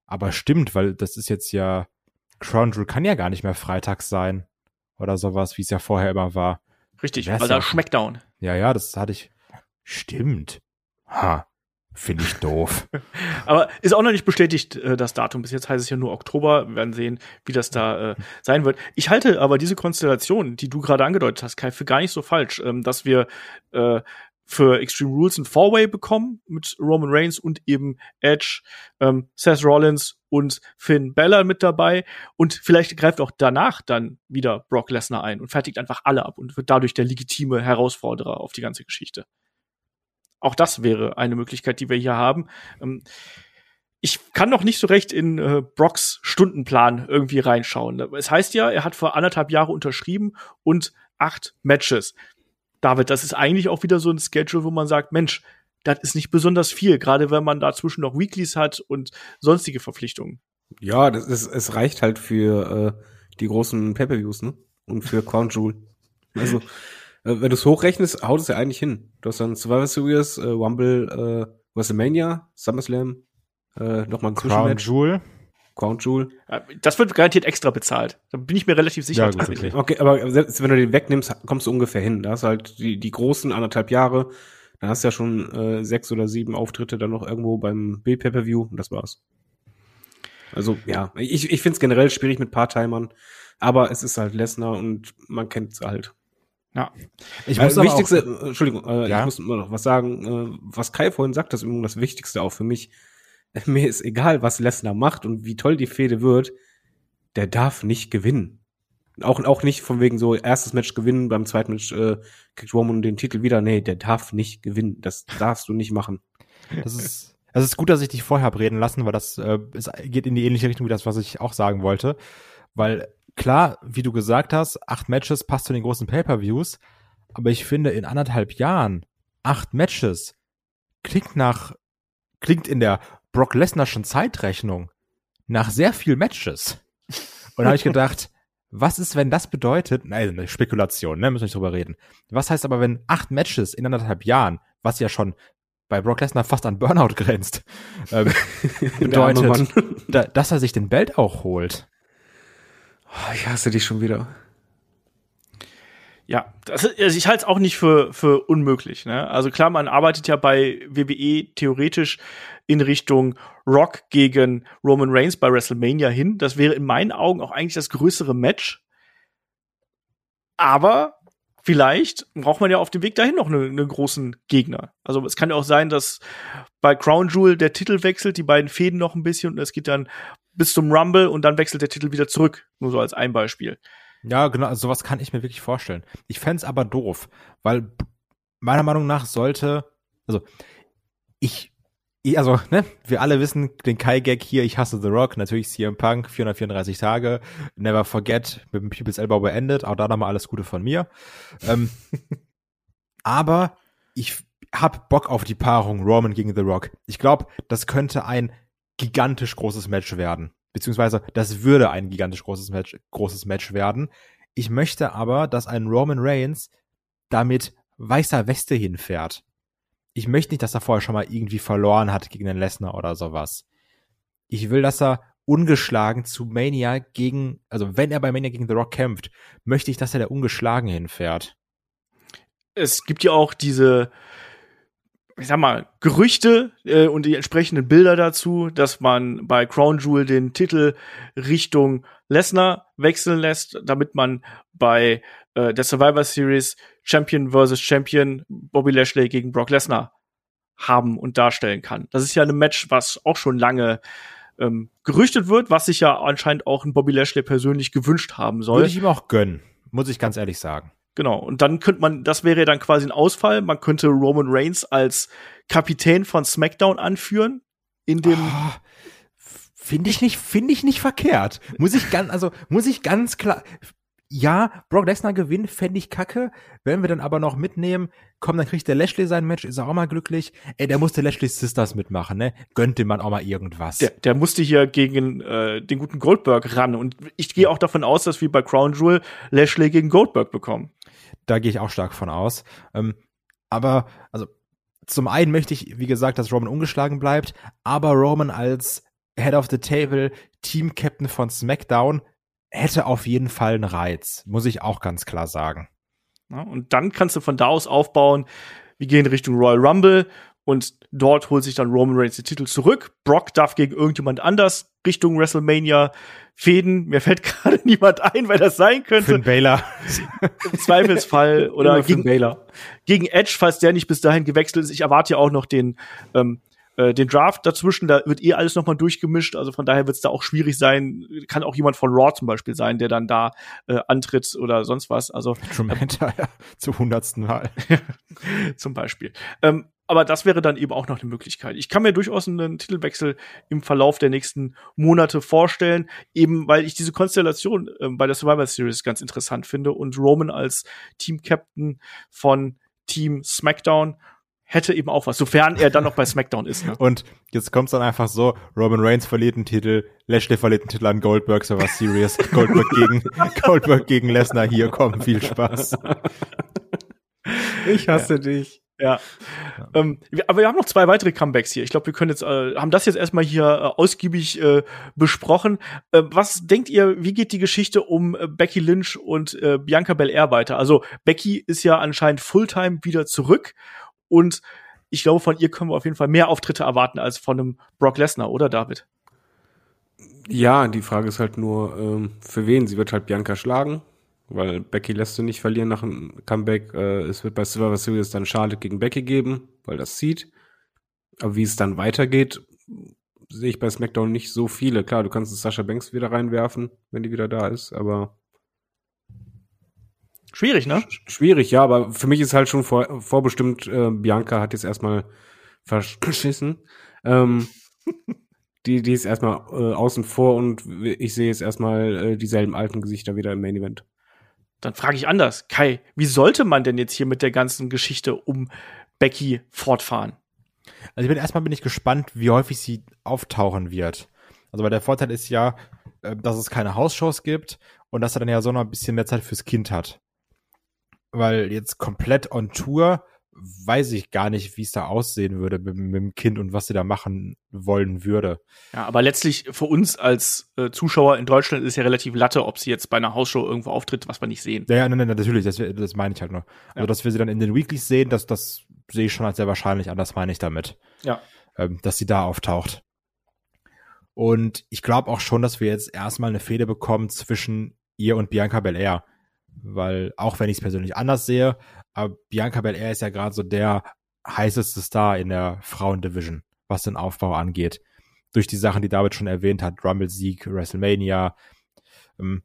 S3: Aber stimmt, weil das ist jetzt ja Crown Jewel kann ja gar nicht mehr freitags sein oder sowas, wie es ja vorher immer war.
S2: Richtig, weil da Schmeckdown.
S3: Ja, ja, das hatte ich. Stimmt. Ha. Finde ich doof.
S2: Aber ist auch noch nicht bestätigt, äh, das Datum. Bis jetzt heißt es ja nur Oktober. Wir werden sehen, wie das da äh, sein wird. Ich halte aber diese Konstellation, die du gerade angedeutet hast, Kai, für gar nicht so falsch, ähm, dass wir äh, für Extreme Rules ein Four-Way bekommen mit Roman Reigns und eben Edge, ähm, Seth Rollins und Finn Balor mit dabei. Und vielleicht greift auch danach dann wieder Brock Lesnar ein und fertigt einfach alle ab und wird dadurch der legitime Herausforderer auf die ganze Geschichte. Auch das wäre eine Möglichkeit, die wir hier haben. Ähm, ich kann noch nicht so recht in äh, Brocks Stundenplan irgendwie reinschauen. Es heißt ja, er hat vor anderthalb Jahren unterschrieben und acht Matches. David, das ist eigentlich auch wieder so ein Schedule, wo man sagt, Mensch, das ist nicht besonders viel, gerade wenn man dazwischen noch Weeklies hat und sonstige Verpflichtungen.
S4: Ja, das ist, es reicht halt für äh, die großen Pay-Per-Views, ne? Und für Crown Jewel. Also, wenn du es hochrechnest, haut es ja eigentlich hin. Du hast dann Survivor Series, äh, Rumble, äh, WrestleMania, SummerSlam, äh, nochmal ein
S3: Crown
S4: Zwischenmatch.
S3: Jewel.
S4: Crown Jewel.
S2: Das wird garantiert extra bezahlt. Da bin ich mir relativ sicher.
S3: Ja, gut,
S2: tatsächlich.
S4: Okay, aber selbst wenn du den wegnimmst, kommst du ungefähr hin. Da hast du halt die, die großen anderthalb Jahre. Dann hast du ja schon äh, sechs oder sieben Auftritte dann noch irgendwo beim B-Pay-Per-View und das war's. Also, ja, ich, ich finde es generell schwierig mit Part-Timern, aber es ist halt Lesnar und man kennt es halt.
S2: Ja.
S3: Ich muss aber
S4: wichtigste,
S3: auch,
S4: äh, Entschuldigung, äh,
S3: Ja?
S4: ich muss immer noch was sagen, äh, was Kai vorhin sagt, das ist übrigens das Wichtigste auch für mich. Mir ist egal, was Lesnar macht und wie toll die Fehde wird, der darf nicht gewinnen. Auch, auch nicht von wegen so erstes Match gewinnen, beim zweiten Match äh, kriegt Roman den Titel wieder. Nee, der darf nicht gewinnen. Das darfst du nicht machen.
S3: das ist, es ist gut, dass ich dich vorher habe reden lassen, weil das äh, es geht in die ähnliche Richtung wie das, was ich auch sagen wollte. Weil klar, wie du gesagt hast, acht Matches passt zu den großen Pay-per-Views, aber ich finde in anderthalb Jahren acht Matches klingt nach klingt in der Brock Lesnar'schen Zeitrechnung nach sehr viel Matches. Und da habe ich gedacht, was ist, wenn das bedeutet, nein, eine Spekulation, ne, müssen wir nicht drüber reden. Was heißt aber, wenn acht Matches in anderthalb Jahren, was ja schon bei Brock Lesnar fast an Burnout grenzt, ähm, bedeutet, da, dass er sich den Belt auch holt.
S4: Oh, ich hasse dich schon wieder.
S2: Ja, das also ich halte es auch nicht für, für unmöglich. Ne? Also klar, man arbeitet ja bei WWE theoretisch in Richtung Rock gegen Roman Reigns bei WrestleMania hin. Das wäre in meinen Augen auch eigentlich das größere Match. Aber vielleicht braucht man ja auf dem Weg dahin noch einen einen großen Gegner. Also es kann ja auch sein, dass bei Crown Jewel der Titel wechselt, die beiden Fäden noch ein bisschen und es geht dann bis zum Rumble und dann wechselt der Titel wieder zurück. Nur so als ein Beispiel.
S3: Ja, genau, also sowas kann ich mir wirklich vorstellen. Ich fänd's aber doof, weil meiner Meinung nach sollte, also ich, ich also, ne, wir alle wissen den Kai-Gag hier, ich hasse The Rock, natürlich CM Punk, 434 Tage, never forget, mit dem People's Elbow beendet, auch da nochmal alles Gute von mir. Ähm, aber ich hab Bock auf die Paarung Roman gegen The Rock. Ich glaube, das könnte ein gigantisch großes Match werden. Beziehungsweise, das würde ein gigantisch großes Match, großes Match werden. Ich möchte aber, dass ein Roman Reigns damit weißer Weste hinfährt. Ich möchte nicht, dass er vorher schon mal irgendwie verloren hat gegen den Lesnar oder sowas. Ich will, dass er ungeschlagen zu Mania gegen, also wenn er bei Mania gegen The Rock kämpft, möchte ich, dass er der ungeschlagen hinfährt.
S2: es gibt ja auch diese, ich sag mal, Gerüchte äh, und die entsprechenden Bilder dazu, dass man bei Crown Jewel den Titel Richtung Lesnar wechseln lässt, damit man bei äh, der Survivor Series Champion versus Champion Bobby Lashley gegen Brock Lesnar haben und darstellen kann. Das ist ja ein Match, was auch schon lange ähm, gerüchtet wird, was sich ja anscheinend auch ein Bobby Lashley persönlich gewünscht haben soll.
S3: Würde ich ihm auch gönnen, muss ich ganz ehrlich sagen.
S2: Genau. Und dann könnte man, das wäre dann quasi ein Ausfall. Man könnte Roman Reigns als Kapitän von SmackDown anführen. In dem,
S3: Ah, Finde ich nicht, finde ich nicht verkehrt. Muss ich ganz, also muss ich ganz klar. Ja, Brock Lesnar gewinnt, fände ich kacke. Wenn wir dann aber noch mitnehmen, komm, dann kriegt der Lashley sein Match, ist er auch mal glücklich. Ey, der musste Lashley Sisters mitmachen, ne? Gönnt dem Mann auch mal irgendwas.
S2: der, der musste hier gegen äh, den guten Goldberg ran. Und ich gehe auch davon aus, dass wir bei Crown Jewel Lashley gegen Goldberg bekommen.
S3: Da gehe ich auch stark von aus. Ähm, aber, also, zum einen möchte ich, wie gesagt, dass Roman ungeschlagen bleibt, aber Roman als Head of the Table, Team Captain von SmackDown, hätte auf jeden Fall einen Reiz. Muss ich auch ganz klar sagen.
S2: Ja, und dann kannst du von da aus aufbauen. Wir gehen Richtung Royal Rumble Und dort holt sich dann Roman Reigns den Titel zurück. Brock darf gegen irgendjemand anders Richtung WrestleMania fäden. Mir fällt gerade niemand ein, wer das sein könnte.
S3: Finn Baylor.
S2: Im Zweifelsfall. Oder gegen,
S4: Baylor.
S2: gegen Edge, falls der nicht bis dahin gewechselt ist. Ich erwarte ja auch noch den, ähm, äh, den Draft dazwischen. Da wird eh alles nochmal durchgemischt. Also von daher wird es da auch schwierig sein. Kann auch jemand von Raw zum Beispiel sein, der dann da äh, antritt oder sonst was. Also
S3: Drew McIntyre zu hundertsten Mal.
S2: zum Beispiel. Ähm, aber das wäre dann eben auch noch eine Möglichkeit. Ich kann mir durchaus einen Titelwechsel im Verlauf der nächsten Monate vorstellen, eben weil ich diese Konstellation ähm, bei der Survivor Series ganz interessant finde und Roman als Team-Captain von Team SmackDown hätte eben auch was, sofern er dann noch bei SmackDown ist. Ne?
S3: Und jetzt kommt's dann einfach so, Roman Reigns verliert einen Titel, Lashley verliert einen Titel an Goldberg, so was serious. Goldberg gegen, Goldberg gegen Lesnar, hier, komm, viel Spaß.
S4: Ich hasse dich.
S2: Ja. Ähm, wir, aber wir haben noch zwei weitere Comebacks hier. Ich glaube, wir können jetzt, äh, haben das jetzt erstmal hier äh, ausgiebig äh, besprochen. Äh, was denkt ihr, wie geht die Geschichte um äh, Becky Lynch und äh, Bianca Belair weiter? Also Becky ist ja anscheinend Fulltime wieder zurück und ich glaube, von ihr können wir auf jeden Fall mehr Auftritte erwarten als von einem Brock Lesnar, oder David?
S4: Ja, die Frage ist halt nur, ähm, für wen? Sie wird halt Bianca schlagen, weil Becky lässt sie nicht verlieren nach dem Comeback. Äh, es wird bei Survivor Series dann Charlotte gegen Becky geben, weil das zieht. Aber wie es dann weitergeht, sehe ich bei SmackDown nicht so viele. Klar, du kannst Sascha Banks wieder reinwerfen, wenn die wieder da ist, aber
S2: Schwierig, ne?
S4: sch- schwierig, ja, aber für mich ist halt schon vor, vorbestimmt, äh, Bianca hat jetzt erstmal verschissen. Ähm, die, die ist erstmal äh, außen vor und ich sehe jetzt erstmal äh, dieselben alten Gesichter wieder im Main Event.
S2: Dann frage ich anders. Kai, wie sollte man denn jetzt hier mit der ganzen Geschichte um Becky fortfahren?
S3: Also ich bin erstmal bin ich gespannt, wie häufig sie auftauchen wird. Also weil der Vorteil ist ja, äh, dass es keine Hausshows gibt und dass er dann ja so noch ein bisschen mehr Zeit fürs Kind hat. Weil jetzt komplett on Tour weiß ich gar nicht, wie es da aussehen würde mit, mit dem Kind und was sie da machen wollen würde.
S2: Ja, aber letztlich für uns als äh, Zuschauer in Deutschland ist ja relativ Latte, ob sie jetzt bei einer Hausshow irgendwo auftritt, was wir nicht sehen.
S3: Ja, ja, nein, nein, natürlich, das, das meine ich halt nur. Also,
S2: Ja.
S3: dass wir sie dann in den Weeklies sehen, das, das sehe ich schon als sehr wahrscheinlich an, das meine ich damit.
S2: Ja.
S3: Ähm, dass sie da auftaucht. Und ich glaube auch schon, dass wir jetzt erstmal eine Fehde bekommen zwischen ihr und Bianca Belair. Weil, auch wenn ich es persönlich anders sehe, aber Bianca Belair ist ja gerade so der heißeste Star in der Frauendivision, was den Aufbau angeht. Durch die Sachen, die David schon erwähnt hat, Rumble-Sieg, WrestleMania. Ähm,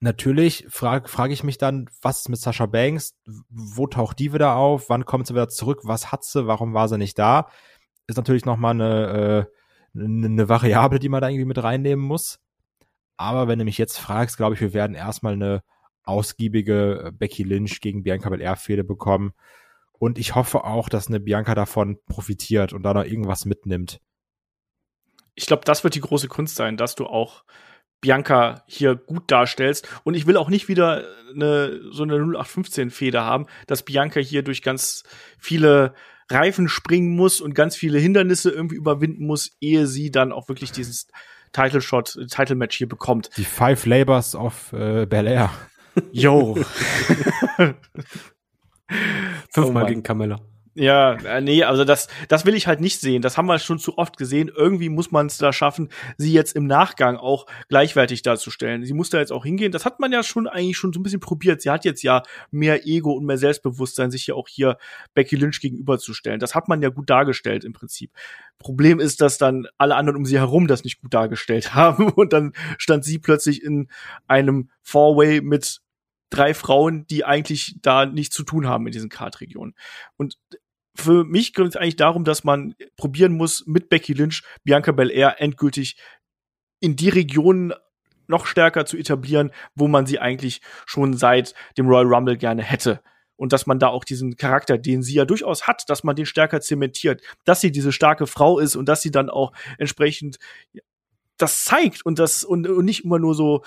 S3: natürlich frage frag ich mich dann, was ist mit Sasha Banks? Wo taucht die wieder auf? Wann kommt sie wieder zurück? Was hat sie? Warum war sie nicht da? Ist natürlich noch mal eine, äh, eine Variable, die man da irgendwie mit reinnehmen muss. Aber wenn du mich jetzt fragst, glaube ich, wir werden erstmal eine ausgiebige Becky Lynch gegen Bianca Belair Fehde bekommen. Und ich hoffe auch, dass eine Bianca davon profitiert und da noch irgendwas mitnimmt.
S2: Ich glaube, das wird die große Kunst sein, dass du auch Bianca hier gut darstellst. Und ich will auch nicht wieder eine, so eine 0815-Feder haben, dass Bianca hier durch ganz viele Reifen springen muss und ganz viele Hindernisse irgendwie überwinden muss, ehe sie dann auch wirklich dieses Title Shot, Title Match hier bekommt.
S3: Die Five Labors of äh, Bel Air.
S2: Yo.
S4: Fünfmal
S2: Mann.
S4: gegen Carmella.
S2: Ja, äh, nee, also das, das will ich halt nicht sehen. Das haben wir schon zu oft gesehen. Irgendwie muss man es da schaffen, sie jetzt im Nachgang auch gleichwertig darzustellen. Sie muss da jetzt auch hingehen. Das hat man ja schon eigentlich schon so ein bisschen probiert. Sie hat jetzt ja mehr Ego und mehr Selbstbewusstsein, sich ja auch hier Becky Lynch gegenüberzustellen. Das hat man ja gut dargestellt im Prinzip. Problem ist, dass dann alle anderen um sie herum das nicht gut dargestellt haben und dann stand sie plötzlich in einem Four-Way mit drei Frauen, die eigentlich da nichts zu tun haben in diesen Kartregionen. Und für mich geht es eigentlich darum, dass man probieren muss, mit Becky Lynch Bianca Belair endgültig in die Regionen noch stärker zu etablieren, wo man sie eigentlich schon seit dem Royal Rumble gerne hätte. Und dass man da auch diesen Charakter, den sie ja durchaus hat, dass man den stärker zementiert, dass sie diese starke Frau ist und dass sie dann auch entsprechend das zeigt und das und, und nicht immer nur so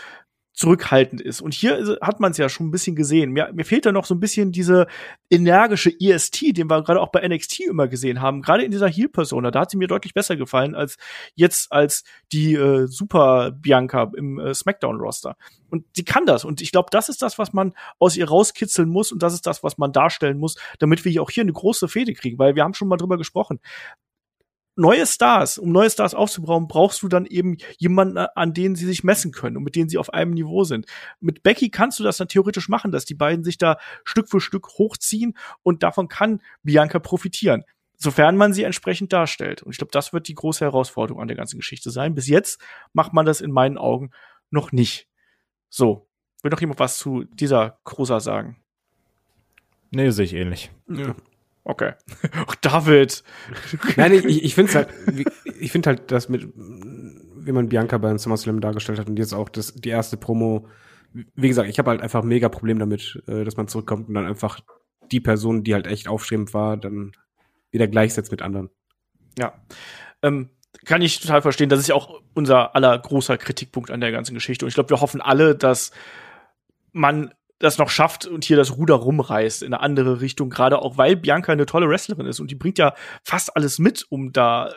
S2: zurückhaltend ist. Und hier hat man es ja schon ein bisschen gesehen. Mir, mir fehlt da noch so ein bisschen diese energische EST, den wir gerade auch bei NXT immer gesehen haben. Gerade in dieser Heel-Persona, da hat sie mir deutlich besser gefallen als jetzt als die äh, Super Bianca im äh, SmackDown-Roster. Und sie kann das. Und ich glaube, das ist das, was man aus ihr rauskitzeln muss. Und das ist das, was man darstellen muss, damit wir auch hier eine große Fehde kriegen. Weil wir haben schon mal drüber gesprochen neue Stars, um neue Stars aufzubauen, brauchst du dann eben jemanden, an denen sie sich messen können und mit denen sie auf einem Niveau sind. Mit Becky kannst du das dann theoretisch machen, dass die beiden sich da Stück für Stück hochziehen und davon kann Bianca profitieren. Sofern man sie entsprechend darstellt. Und ich glaube, das wird die große Herausforderung an der ganzen Geschichte sein. Bis jetzt macht man das in meinen Augen noch nicht. So. Will noch jemand was zu dieser Cruiser sagen?
S3: Nee, sehe ich ähnlich.
S2: Ja. Okay. Ach, David.
S4: Nein, ich, ich finde halt, ich finde halt, dass mit, wie man Bianca beim SummerSlam dargestellt hat und jetzt auch das, die erste Promo, wie gesagt, ich habe halt einfach mega Problem damit, äh, dass man zurückkommt und dann einfach die Person, die halt echt aufstrebend war, dann wieder gleichsetzt mit anderen.
S2: Ja. Ähm, kann ich total verstehen. Das ist ja auch unser aller großer Kritikpunkt an der ganzen Geschichte. Und ich glaube, wir hoffen alle, dass man das noch schafft und hier das Ruder rumreißt in eine andere Richtung, gerade auch weil Bianca eine tolle Wrestlerin ist und die bringt ja fast alles mit, um da äh,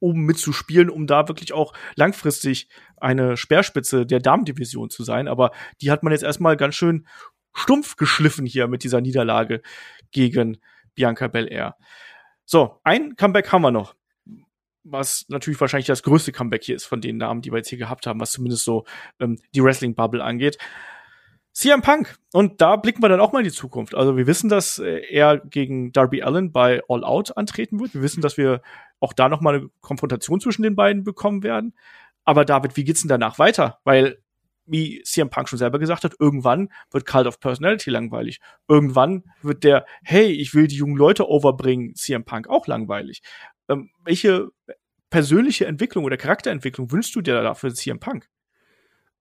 S2: oben mitzuspielen, um da wirklich auch langfristig eine Speerspitze der Damendivision zu sein. Aber die hat man jetzt erstmal ganz schön stumpf geschliffen hier mit dieser Niederlage gegen Bianca Belair. So, ein Comeback haben wir noch. Was natürlich wahrscheinlich das größte Comeback hier ist von den Namen, die wir jetzt hier gehabt haben, was zumindest so ähm, die Wrestling-Bubble angeht. CM Punk. Und da blicken wir dann auch mal in die Zukunft. Also wir wissen, dass äh, er gegen Darby Allen bei All Out antreten wird. Wir wissen, dass wir auch da noch mal eine Konfrontation zwischen den beiden bekommen werden. Aber David, wie geht's denn danach weiter? Weil, wie CM Punk schon selber gesagt hat, irgendwann wird Cult of Personality langweilig. Irgendwann wird der, hey, ich will die jungen Leute overbringen, CM Punk auch langweilig. Ähm, welche persönliche Entwicklung oder Charakterentwicklung wünschst du dir da für CM Punk?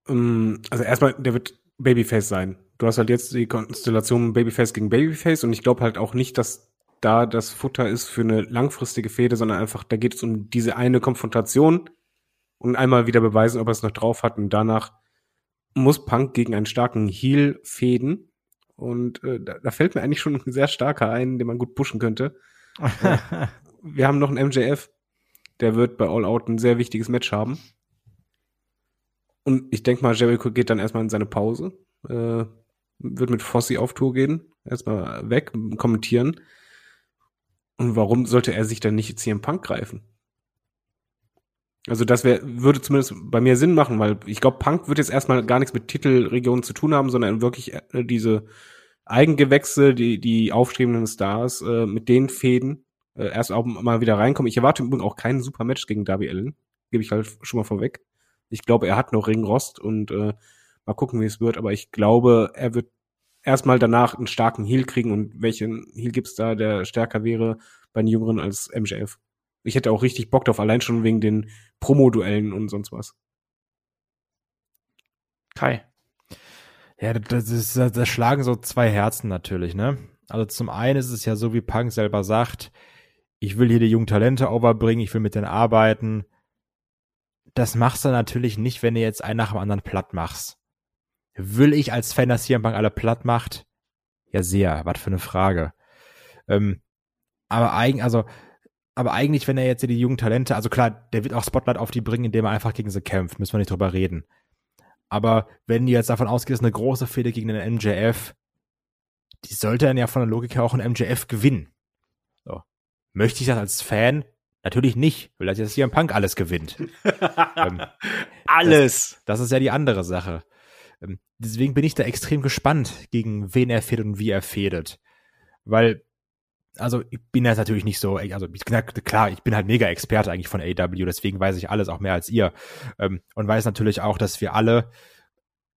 S4: Ähm, also erstmal, der wird Babyface sein. Du hast halt jetzt die Konstellation Babyface gegen Babyface und ich glaube halt auch nicht, dass da das Futter ist für eine langfristige Fehde, sondern einfach, da geht es um diese eine Konfrontation und einmal wieder beweisen, ob er es noch drauf hat und danach muss Punk gegen einen starken Heel fäden und äh, da, da, fällt mir eigentlich schon ein sehr starker ein, den man gut pushen könnte. Wir haben noch einen MJF, der wird bei All Out ein sehr wichtiges Match haben. Und ich denke mal, Jericho geht dann erstmal in seine Pause, äh, wird mit Fossi auf Tour gehen, erstmal weg, kommentieren. Und warum sollte er sich dann nicht CM Punk greifen? Also das wär, würde zumindest bei mir Sinn machen, weil ich glaube, Punk wird jetzt erstmal gar nichts mit Titelregionen zu tun haben, sondern wirklich äh, diese Eigengewächse, die, die aufstrebenden Stars, äh, mit den Fäden äh, erst auch mal wieder reinkommen. Ich erwarte übrigens auch keinen super Match gegen Darby Allen. Gebe ich halt schon mal vorweg. Ich glaube, er hat noch Ringrost und äh, mal gucken, wie es wird. Aber ich glaube, er wird erstmal danach einen starken Heal kriegen und welchen Heal gibt's da, der stärker wäre bei den Jüngeren als MJF. Ich hätte auch richtig Bock drauf, allein schon wegen den Promo-Duellen und sonst was.
S2: Kai.
S3: Ja, das ist, das schlagen so zwei Herzen natürlich, ne? Also zum einen ist es ja so, wie Punk selber sagt, ich will hier die jungen Talente overbringen, ich will mit denen arbeiten, das machst du natürlich nicht, wenn du jetzt einen nach dem anderen platt machst. Will ich als Fan, dass CM Punk alle platt macht? Ja, sehr. Was für eine Frage. Ähm, aber eigentlich, also, aber eigentlich, wenn er jetzt die jungen Talente, also klar, der wird auch Spotlight auf die bringen, indem er einfach gegen sie kämpft, müssen wir nicht drüber reden. Aber wenn du jetzt davon ausgehst, eine große Fehde gegen den MJF, die sollte dann ja von der Logik her auch ein MJF gewinnen. So. Möchte ich das als Fan? Natürlich nicht, weil das jetzt hier im Punk alles gewinnt.
S2: ähm, alles.
S3: Das, das, ist ja die andere Sache. Ähm, deswegen bin ich da extrem gespannt, gegen wen er fädet und wie er fädet. Weil, also ich bin jetzt natürlich nicht so, also klar, ich bin halt mega Experte eigentlich von AW, deswegen weiß ich alles auch mehr als ihr. Ähm, und weiß natürlich auch, dass wir alle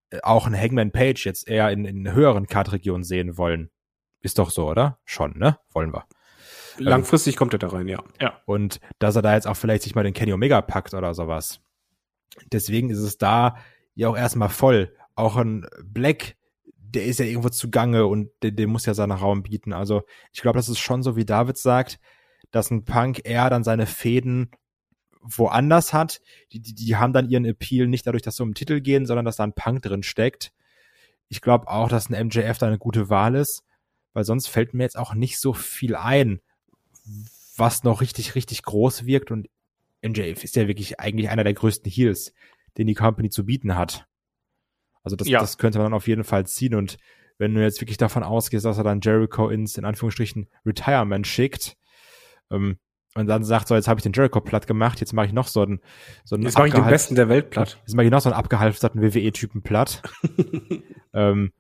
S3: äh, auch einen Hangman Page jetzt eher in, in höheren Kartregionen sehen wollen. Ist doch so, oder? Schon, ne? Wollen wir.
S4: Langfristig kommt er da rein, ja.
S3: Ja. Und dass er da jetzt auch vielleicht sich mal den Kenny Omega packt oder sowas. Deswegen ist es da ja auch erstmal voll. Auch ein Black, der ist ja irgendwo zugange und der, der muss ja seinen Raum bieten. Also ich glaube, das ist schon so, wie David sagt, dass ein Punk eher dann seine Fäden woanders hat. Die, die, die haben dann ihren Appeal nicht dadurch, dass sie um den Titel gehen, sondern dass da ein Punk drin steckt. Ich glaube auch, dass ein MJF da eine gute Wahl ist, weil sonst fällt mir jetzt auch nicht so viel ein, was noch richtig, richtig groß wirkt und MJF ist ja wirklich eigentlich einer der größten Heels, den die Company zu bieten hat. Also das,
S2: Ja.
S3: das könnte man dann auf jeden Fall ziehen und wenn du jetzt wirklich davon ausgehst, dass er dann Jericho ins, in Anführungsstrichen, Retirement schickt, ähm, und dann sagt, so, jetzt habe ich den Jericho platt gemacht, jetzt mache ich noch so einen, so einen
S4: Jetzt mache ich den Besten der Welt platt.
S3: Jetzt mache ich noch so einen abgehalfterten WWE-Typen platt. ähm,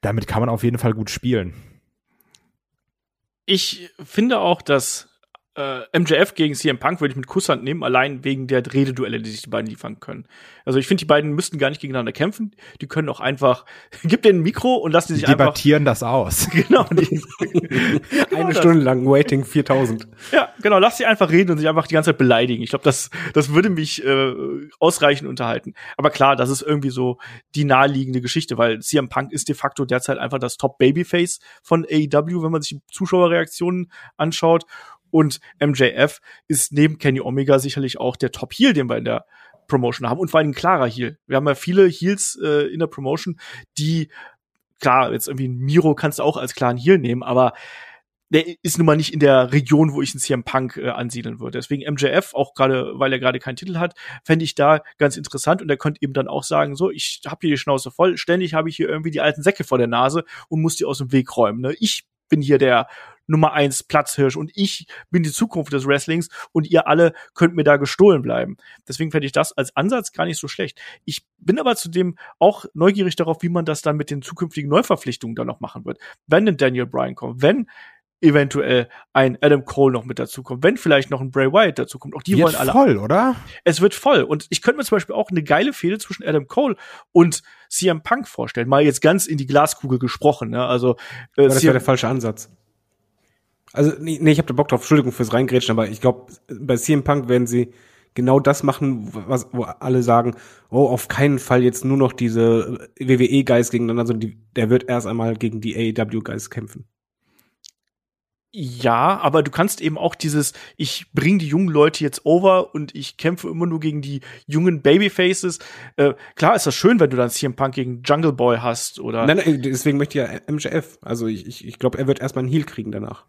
S3: damit kann man auf jeden Fall gut spielen.
S2: Ich finde auch, dass äh, MJF gegen CM Punk würde ich mit Kusshand nehmen, allein wegen der Rededuelle, die sich die beiden liefern können. Also ich finde, die beiden müssten gar nicht gegeneinander kämpfen. Die können auch einfach, gib denen ein Mikro und lassen
S3: Die
S2: sich einfach.
S3: debattieren das aus.
S2: Genau, die, Genau
S4: Eine
S2: das.
S4: Stunde lang Waiting 4000.
S2: Ja, genau, lass sie einfach reden und sich einfach die ganze Zeit beleidigen. Ich glaube, das, das würde mich äh, ausreichend unterhalten. Aber klar, das ist irgendwie so die naheliegende Geschichte, weil CM Punk ist de facto derzeit einfach das Top-Babyface von AEW, wenn man sich die Zuschauerreaktionen anschaut. Und MJF ist neben Kenny Omega sicherlich auch der Top-Heel, den wir in der Promotion haben. Und vor allem ein klarer Heel. Wir haben ja viele Heels äh, in der Promotion, die, klar, jetzt irgendwie Miro kannst du auch als klaren Heel nehmen, aber der ist nun mal nicht in der Region, wo ich einen CM Punk äh, ansiedeln würde. Deswegen MJF, auch gerade, weil er gerade keinen Titel hat, fände ich da ganz interessant und er könnte eben dann auch sagen, so, ich habe hier die Schnauze voll, ständig habe ich hier irgendwie die alten Säcke vor der Nase und muss die aus dem Weg räumen. Ne? Ich bin hier der Nummer eins Platzhirsch und ich bin die Zukunft des Wrestlings und ihr alle könnt mir da gestohlen bleiben. Deswegen fände ich das als Ansatz gar nicht so schlecht. Ich bin aber zudem auch neugierig darauf, wie man das dann mit den zukünftigen Neuverpflichtungen dann noch machen wird. Wenn ein Daniel Bryan kommt, wenn eventuell ein Adam Cole noch mit dazu kommt, wenn vielleicht noch ein Bray Wyatt dazu kommt. Auch die
S3: Wird
S2: wollen alle.
S3: voll, oder?
S2: Es wird voll. Und ich könnte mir zum Beispiel auch eine geile Fehde zwischen Adam Cole und CM Punk vorstellen. Mal jetzt ganz in die Glaskugel gesprochen. Ne? Also äh,
S4: das wäre der falsche Ansatz. Also, nee, nee ich habe da Bock drauf, Entschuldigung fürs Reingrätschen, aber ich glaube, bei CM Punk werden sie genau das machen, was, wo alle sagen, oh, auf keinen Fall jetzt nur noch diese WWE-Guys gegeneinander, sondern die, der wird erst einmal gegen die AEW-Guys kämpfen.
S2: Ja, aber du kannst eben auch dieses, ich bring die jungen Leute jetzt over und ich kämpfe immer nur gegen die jungen Babyfaces. Äh, klar ist das schön, wenn du dann CM Punk gegen Jungle Boy hast oder
S4: Nein, nein, deswegen möchte ich ja MJF. Also ich, ich, ich glaube, er wird erstmal einen Heal kriegen danach.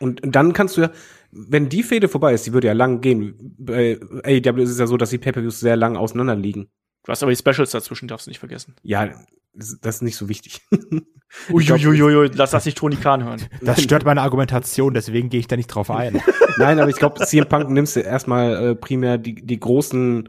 S4: Und dann kannst du ja, wenn die Fehde vorbei ist, die würde ja lang gehen. Bei AEW ist es ja so, dass die Pay-Per-Views sehr lang auseinander liegen.
S2: du hast aber die Specials dazwischen, darfst du nicht vergessen.
S4: Ja, das ist nicht so wichtig.
S2: Uiuiuiui, lass das nicht Tony Khan hören.
S3: Das stört meine Argumentation, deswegen gehe ich da nicht drauf ein.
S4: Nein, aber ich glaube, CM Punk nimmst du erstmal äh, primär die, die großen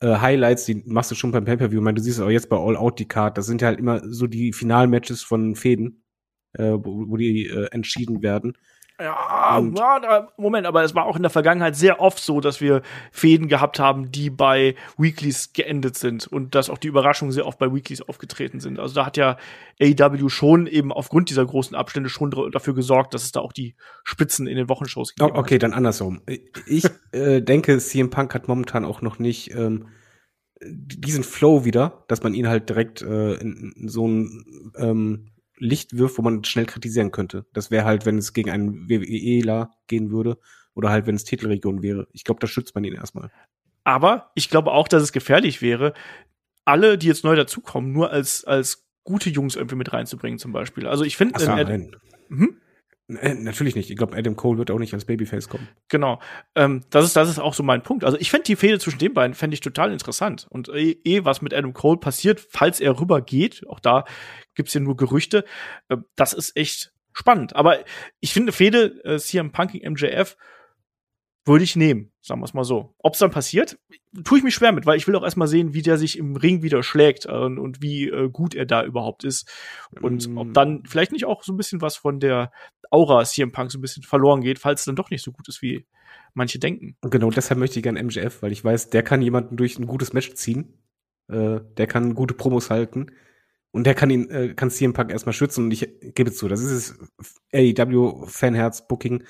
S4: äh, Highlights, die machst du schon beim Pay-Per-View. Ich meine, du siehst es auch jetzt bei All Out die Card. Das sind ja halt immer so die Finalmatches von Fäden, äh, wo, wo die äh, entschieden werden.
S2: Ja,
S4: Und-
S2: da- Moment, aber es war auch in der Vergangenheit sehr oft so, dass wir Fäden gehabt haben, die bei Weeklies geendet sind und dass auch die Überraschungen sehr oft bei Weeklies aufgetreten sind. Also da hat ja AEW schon eben aufgrund dieser großen Abstände schon dafür gesorgt, dass es da auch die Spitzen in den Wochenshows
S4: Oh,
S2: gegeben
S4: okay, dann andersrum. Ich äh, denke, CM Punk hat momentan auch noch nicht ähm, diesen Flow wieder, dass man ihn halt direkt äh, in, in so ein ähm, Licht wirft, wo man schnell kritisieren könnte. Das wäre halt, wenn es gegen einen WWEler gehen würde oder halt, wenn es Titelregion wäre. Ich glaube, da schützt man ihn erstmal.
S2: Aber ich glaube auch, dass es gefährlich wäre, alle, die jetzt neu dazukommen, nur als, als gute Jungs irgendwie mit reinzubringen, zum Beispiel. Also ich finde,
S4: so,
S2: äh,
S4: nein. Äh, natürlich nicht. Ich glaube, Adam Cole wird auch nicht als Babyface kommen.
S2: Genau. Ähm, das ist das ist auch so mein Punkt. Also ich fände die Fehde zwischen den beiden fände ich total interessant. Und eh, eh, was mit Adam Cole passiert, falls er rüber geht, auch da gibt's ja nur Gerüchte, äh, das ist echt spannend. Aber ich finde Fehde äh, CM Punk MJF würde ich nehmen, sagen wir es mal so. Ob es dann passiert, tue ich mich schwer mit, weil ich will auch erstmal sehen, wie der sich im Ring wieder schlägt äh, und, und wie äh, gut er da überhaupt ist. Und
S4: Mm.
S2: ob dann vielleicht nicht auch so ein bisschen was von der Aura CM Punk so ein bisschen verloren geht, falls es dann doch nicht so gut ist, wie manche denken.
S4: Und genau deshalb möchte ich gerne MJF, weil ich weiß, der kann jemanden durch ein gutes Match ziehen. Äh, der kann gute Promos halten. Und der kann ihn, äh, kann CM Punk erstmal schützen. Und ich gebe zu, das ist es AEW Fanherz Booking. Ich-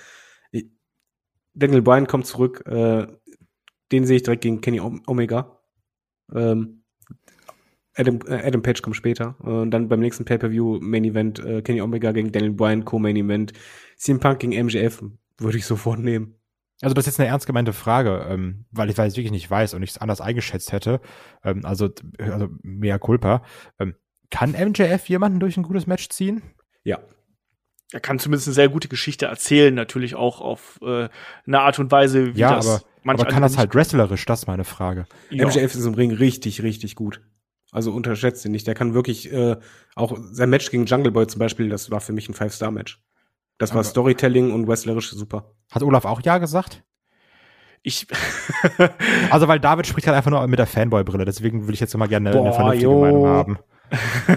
S4: Daniel Bryan kommt zurück. Äh, den sehe ich direkt gegen Kenny Om- Omega. Ähm, Adam, äh, Adam Page kommt später. Äh, Und dann beim nächsten Pay-Per-View Main Event äh, Kenny Omega gegen Daniel Bryan, Co-Main Event. CM Punk gegen MJF würde ich sofort nehmen.
S3: Also das ist jetzt eine ernst gemeinte Frage, ähm, weil ich ich wirklich nicht weiß und ich es anders eingeschätzt hätte. Ähm, also, also mehr Culpa. Ähm, kann MJF jemanden durch ein gutes Match ziehen?
S4: Ja.
S2: Er kann zumindest eine sehr gute Geschichte erzählen, natürlich auch auf äh, eine Art und Weise, wie
S3: ja,
S2: das
S3: aber,
S2: manche
S3: aber kann das halt wrestlerisch? Das ist meine Frage.
S2: ja.
S4: MJF ist im Ring richtig, richtig gut. Also unterschätzt ihn nicht. Der kann wirklich äh, auch sein Match gegen Jungle Boy zum Beispiel, das war für mich ein Five-Star-Match. Das war Storytelling und wrestlerisch super.
S3: Hat Olaf auch ja gesagt?
S2: Ich,
S3: Also weil David spricht halt einfach nur mit der Fanboy-Brille, deswegen will ich jetzt immer gerne eine, eine
S4: Boah,
S3: vernünftige
S4: jo.
S3: Meinung haben.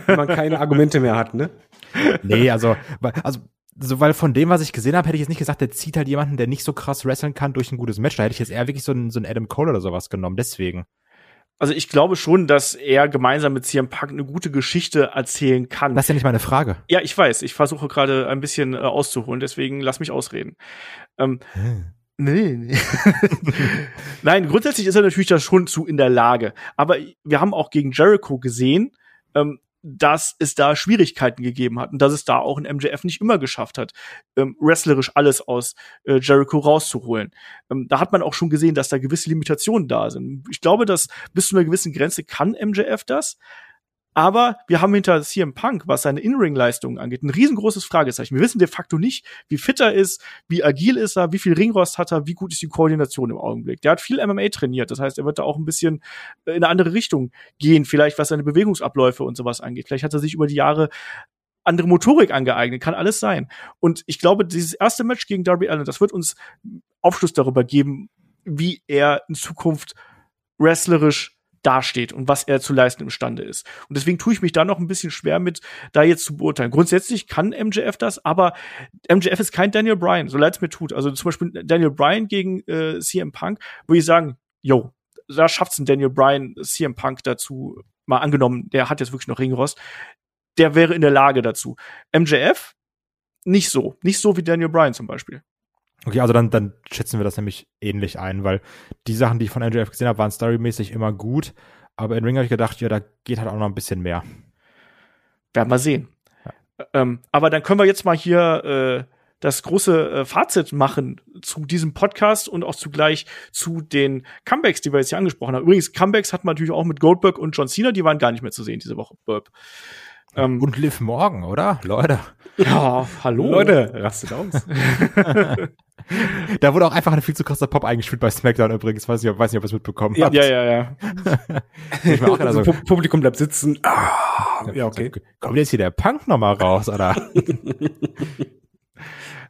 S4: Wenn man keine Argumente mehr hat, ne?
S3: Nee, also, weil- also, so, weil von dem, was ich gesehen habe, hätte ich jetzt nicht gesagt, der zieht halt jemanden, der nicht so krass wresteln kann, durch ein gutes Match. Da hätte ich jetzt eher wirklich so einen, so einen Adam Cole oder sowas genommen, deswegen.
S2: also ich glaube schon, dass er gemeinsam mit CM Punk eine gute Geschichte erzählen kann.
S3: Das ist ja nicht meine Frage.
S2: ja, ich weiß. Ich versuche gerade ein bisschen äh, auszuholen, deswegen lass mich ausreden. Ähm, Nee, nee. Nein, grundsätzlich ist er natürlich da schon zu in der Lage. Aber wir haben auch gegen Jericho gesehen, ähm, dass es da Schwierigkeiten gegeben hat und dass es da auch ein MJF nicht immer geschafft hat, ähm, wrestlerisch alles aus äh, Jericho rauszuholen. Ähm, da hat man auch schon gesehen, dass da gewisse Limitationen da sind. Ich glaube, dass bis zu einer gewissen Grenze kann MJF das. Aber wir haben hinter CM Punk, was seine In-Ring-Leistungen angeht, ein riesengroßes Fragezeichen. Wir wissen de facto nicht, wie fit er ist, wie agil ist er, wie viel Ringrost hat er, wie gut ist die Koordination im Augenblick. Der hat viel MMA trainiert, das heißt, er wird da auch ein bisschen äh, in eine andere Richtung gehen, vielleicht was seine Bewegungsabläufe und sowas angeht. Vielleicht hat er sich über die Jahre andere Motorik angeeignet, kann alles sein. Und ich glaube, dieses erste Match gegen Darby Allen, das wird uns Aufschluss darüber geben, wie er in Zukunft wrestlerisch dasteht und was er zu leisten imstande ist. Und deswegen tue ich mich da noch ein bisschen schwer mit, da jetzt zu beurteilen. Grundsätzlich kann MJF das, aber MJF ist kein Daniel Bryan, so leid es mir tut. Also zum Beispiel Daniel Bryan gegen äh, CM Punk, würde ich sagen, yo, da schafft's ein Daniel Bryan, CM Punk dazu, mal angenommen, der hat jetzt wirklich noch Ringrost, der wäre in der Lage dazu. MJF nicht so, nicht so wie Daniel Bryan zum Beispiel.
S3: Okay, also dann, dann schätzen wir das nämlich ähnlich ein, weil die Sachen, die ich von MJF gesehen habe, waren storymäßig immer gut. Aber in Ring habe ich gedacht, ja, da geht halt auch noch ein bisschen mehr.
S2: Werden wir sehen. Ähm, aber dann können wir jetzt mal hier äh, das große äh, Fazit machen zu diesem Podcast und auch zugleich zu den Comebacks, die wir jetzt hier angesprochen haben. Übrigens, Comebacks hat man natürlich auch mit Goldberg und John Cena, die waren gar nicht mehr zu sehen diese Woche. Burp. Ähm,
S3: Und Liv Morgan, oder? Leute.
S2: ja, hallo.
S4: Leute, rastet aus.
S3: Da wurde auch einfach ein viel zu krasser Pop eingespielt bei SmackDown übrigens. Weiß nicht, weiß nicht ob ihr es mitbekommen
S2: Ja,
S3: habt.
S2: ja, ja, ja.
S3: Ich auch
S4: also,
S3: so,
S4: Pu- Publikum bleibt sitzen. Ah, ja, okay.
S3: Kommt jetzt hier der Punk nochmal raus, oder?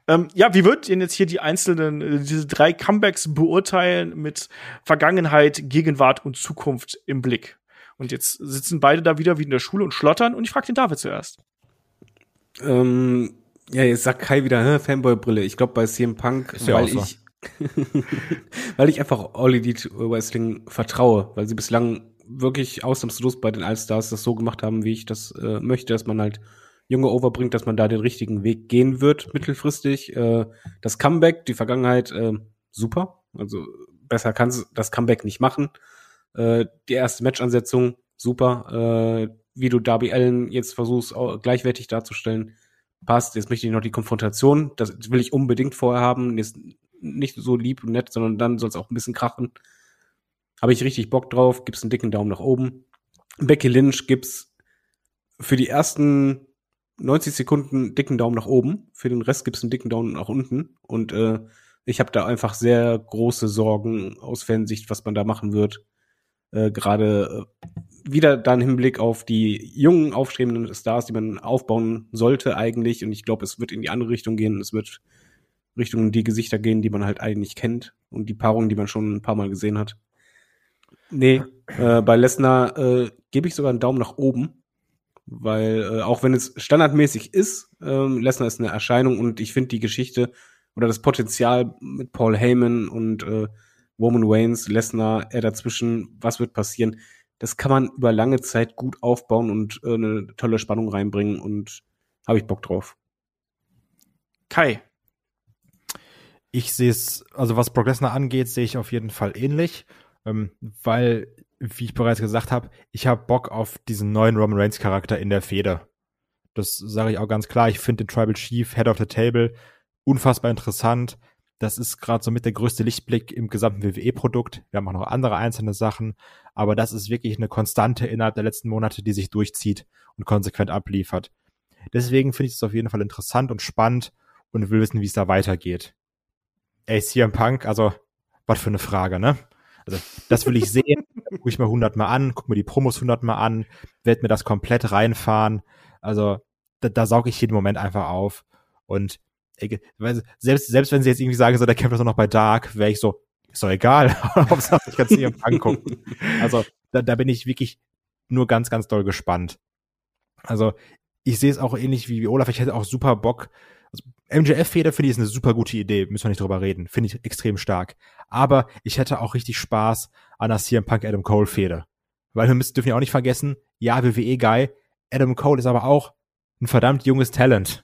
S2: Ähm, ja, wie würdet ihr denn jetzt hier die einzelnen, äh, diese drei Comebacks beurteilen mit Vergangenheit, Gegenwart und Zukunft im Blick? Und jetzt sitzen beide da wieder wie in der Schule und schlottern und ich frage den David zuerst.
S4: Ähm, ja, jetzt sagt Kai wieder, Fanboy-Brille. Ich glaube bei CM Punk,
S3: Ist ja
S4: weil ich weil ich einfach All Elite Wrestling vertraue, weil sie bislang wirklich ausnahmslos bei den Allstars das so gemacht haben, wie ich das äh, möchte, dass man halt Junge overbringt, dass man da den richtigen Weg gehen wird, mittelfristig. Äh, das Comeback, die Vergangenheit, äh, super. Also besser kann das Comeback nicht machen. Äh, die erste Matchansetzung, super. Äh, wie du Darby Allen jetzt versuchst, gleichwertig darzustellen, passt. Jetzt möchte ich noch die Konfrontation. Das will ich unbedingt vorher haben. Jetzt nicht so lieb und nett, sondern dann soll es auch ein bisschen krachen. Habe ich richtig Bock drauf. Gibt's einen dicken Daumen nach oben. Becky Lynch gibt's für die ersten 90 Sekunden dicken Daumen nach oben. Für den Rest gibt's einen dicken Daumen nach unten. Und äh, ich habe da einfach sehr große Sorgen aus Fansicht, was man da machen wird. Äh, Gerade äh, wieder dann im Hinblick auf die jungen, aufstrebenden Stars, die man aufbauen sollte eigentlich. Und ich glaube, es wird in die andere Richtung gehen. Es wird Richtung die Gesichter gehen, die man halt eigentlich kennt. Und die Paarungen, die man schon ein paar Mal gesehen hat. Nee, äh, bei Lesnar äh, gebe ich sogar einen Daumen nach oben. Weil äh, auch wenn es standardmäßig ist, ähm, Lesnar ist eine Erscheinung und ich finde die Geschichte oder das Potenzial mit Paul Heyman und äh, Roman Reigns, Lesnar, er dazwischen, was wird passieren, das kann man über lange Zeit gut aufbauen und äh, eine tolle Spannung reinbringen und habe ich Bock drauf.
S2: Kai.
S3: Ich sehe es, also was Brock Lesnar angeht, sehe ich auf jeden Fall ähnlich, ähm, weil, wie ich bereits gesagt habe, ich habe Bock auf diesen neuen Roman Reigns Charakter in der Feder. Das sage ich auch ganz klar. Ich finde den Tribal Chief Head of the Table unfassbar interessant. Das ist gerade so mit der größte Lichtblick im gesamten WWE-Produkt. Wir haben auch noch andere einzelne Sachen, aber das ist wirklich eine Konstante innerhalb der letzten Monate, die sich durchzieht und konsequent abliefert. Deswegen finde ich es auf jeden Fall interessant und spannend und will wissen, wie es da weitergeht. Ey, CM Punk, also, was für eine Frage, ne? Also, das will ich sehen, gucke ich mir hundertmal an, guck mir die Promos hundertmal an, werde mir das komplett reinfahren. Also, da, da sauge ich jeden Moment einfach auf. Und selbst, selbst wenn sie jetzt irgendwie sagen, so, der kämpft so noch bei Dark, wäre ich so, ist doch egal. Hauptsache, ich kann CM Punk gucken. Also, da, da bin ich wirklich nur ganz, ganz doll gespannt. Also, ich sehe es auch ähnlich wie, wie Olaf. Ich hätte auch super Bock. Also MJF-Feder finde ich ist eine super gute Idee. Müssen wir nicht drüber reden. Finde ich extrem stark. Aber ich hätte auch richtig Spaß an der CM Punk Adam Cole Feder. Weil wir müssen, dürfen ja auch nicht vergessen, ja, WWE Guy. Adam Cole ist aber auch ein verdammt junges Talent.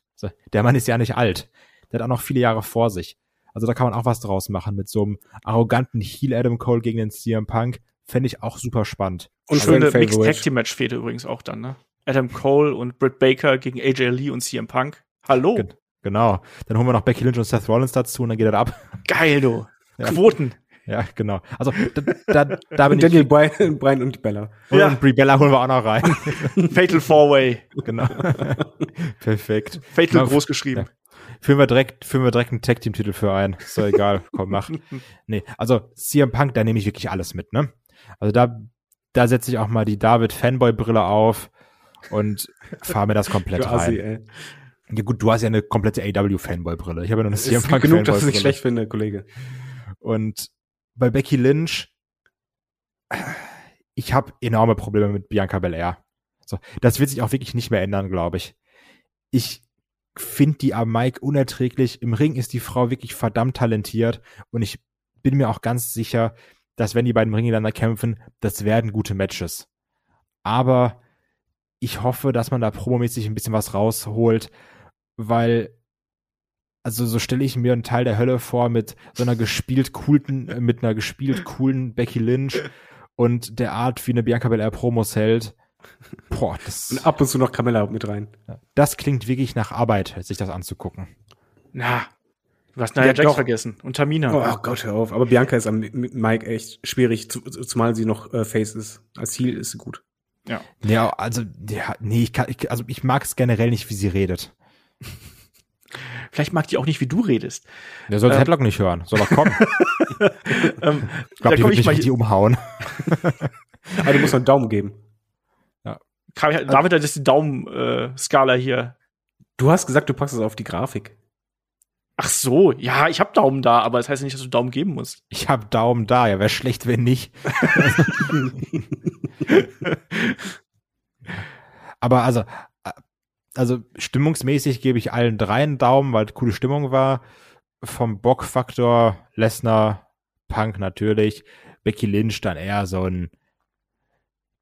S3: Der Mann ist ja nicht alt. Der hat auch noch viele Jahre vor sich. Also da kann man auch was draus machen mit so einem arroganten Heel Adam Cole gegen den CM Punk. Fände ich auch super spannend.
S2: Und also schöne Mixed Tag Team Match Fehde übrigens auch dann, ne? Adam Cole und Britt Baker gegen AJ Lee und CM Punk. Hallo. Gen
S3: genau. Dann holen wir noch Becky Lynch und Seth Rollins dazu und dann geht das ab.
S2: Geil, du. Ja. Quoten.
S3: Ja, genau. Also da, da, da bin
S4: und Daniel Bryan, Bryan und Bella.
S3: Und, ja. und Brie Bella holen wir auch noch rein.
S2: Fatal Four Way.
S3: Genau. Perfekt.
S2: Fatal genau. groß geschrieben. Ja.
S3: Führen wir direkt, führen wir direkt einen Tag Team Titel für ein. Ist doch egal. Komm, mach. Nee, also CM Punk, da nehme ich wirklich alles mit, ne? Also da, da setze ich auch mal die David Fanboy Brille auf und fahre mir das komplett rein. Assi, ey. Ja gut, du hast ja eine komplette AW-Fanboy-Brille. Ich habe ja noch eine CM
S4: Punk genug, dass ich es nicht schlecht finde, Kollege.
S3: Und bei Becky Lynch, ich habe enorme Probleme mit Bianca Belair. So, das wird sich auch wirklich nicht mehr ändern, glaube ich. Ich finde die am Mike unerträglich. Im Ring ist die Frau wirklich verdammt talentiert und ich bin mir auch ganz sicher, dass wenn die beiden Ring miteinander kämpfen, das werden gute Matches. Aber ich hoffe, dass man da promomäßig ein bisschen was rausholt, weil also so stelle ich mir einen Teil der Hölle vor mit so einer gespielt coolen, äh, mit einer gespielt coolen Becky Lynch und der Art, wie eine Bianca Belair Promos hält.
S4: Boah, das. Und ab und zu noch Camilla mit rein.
S3: Das klingt wirklich nach Arbeit, sich das anzugucken.
S2: Na, du hast Nia Jax vergessen und Tamina.
S4: Oh, oh, Gott, hör auf. Aber Bianca ist am Mike echt schwierig, zumal sie noch äh, Face ist. Als Heel ist sie gut.
S3: Ja. Ja, also, ja, nee, ich kann, ich, also ich mag es generell nicht, wie sie redet.
S2: Vielleicht mag die auch nicht, wie du redest.
S3: Der soll ähm, Headlock nicht hören. Soll doch kommen. ähm, ich glaube, die wird mich richtig umhauen.
S4: Aber du musst einen Daumen geben.
S2: Ja. David, das ist die Daumen-Skala äh, hier.
S4: Du hast gesagt, du packst es auf die Grafik.
S2: Ach so, ja, ich habe Daumen da, aber das heißt nicht, dass du Daumen geben musst.
S3: Ich habe Daumen da, ja, wäre schlecht, wenn nicht. aber also, also stimmungsmäßig gebe ich allen drei einen Daumen, weil coole Stimmung war. Vom Bockfaktor Lesnar, Punk natürlich, Becky Lynch dann eher so ein,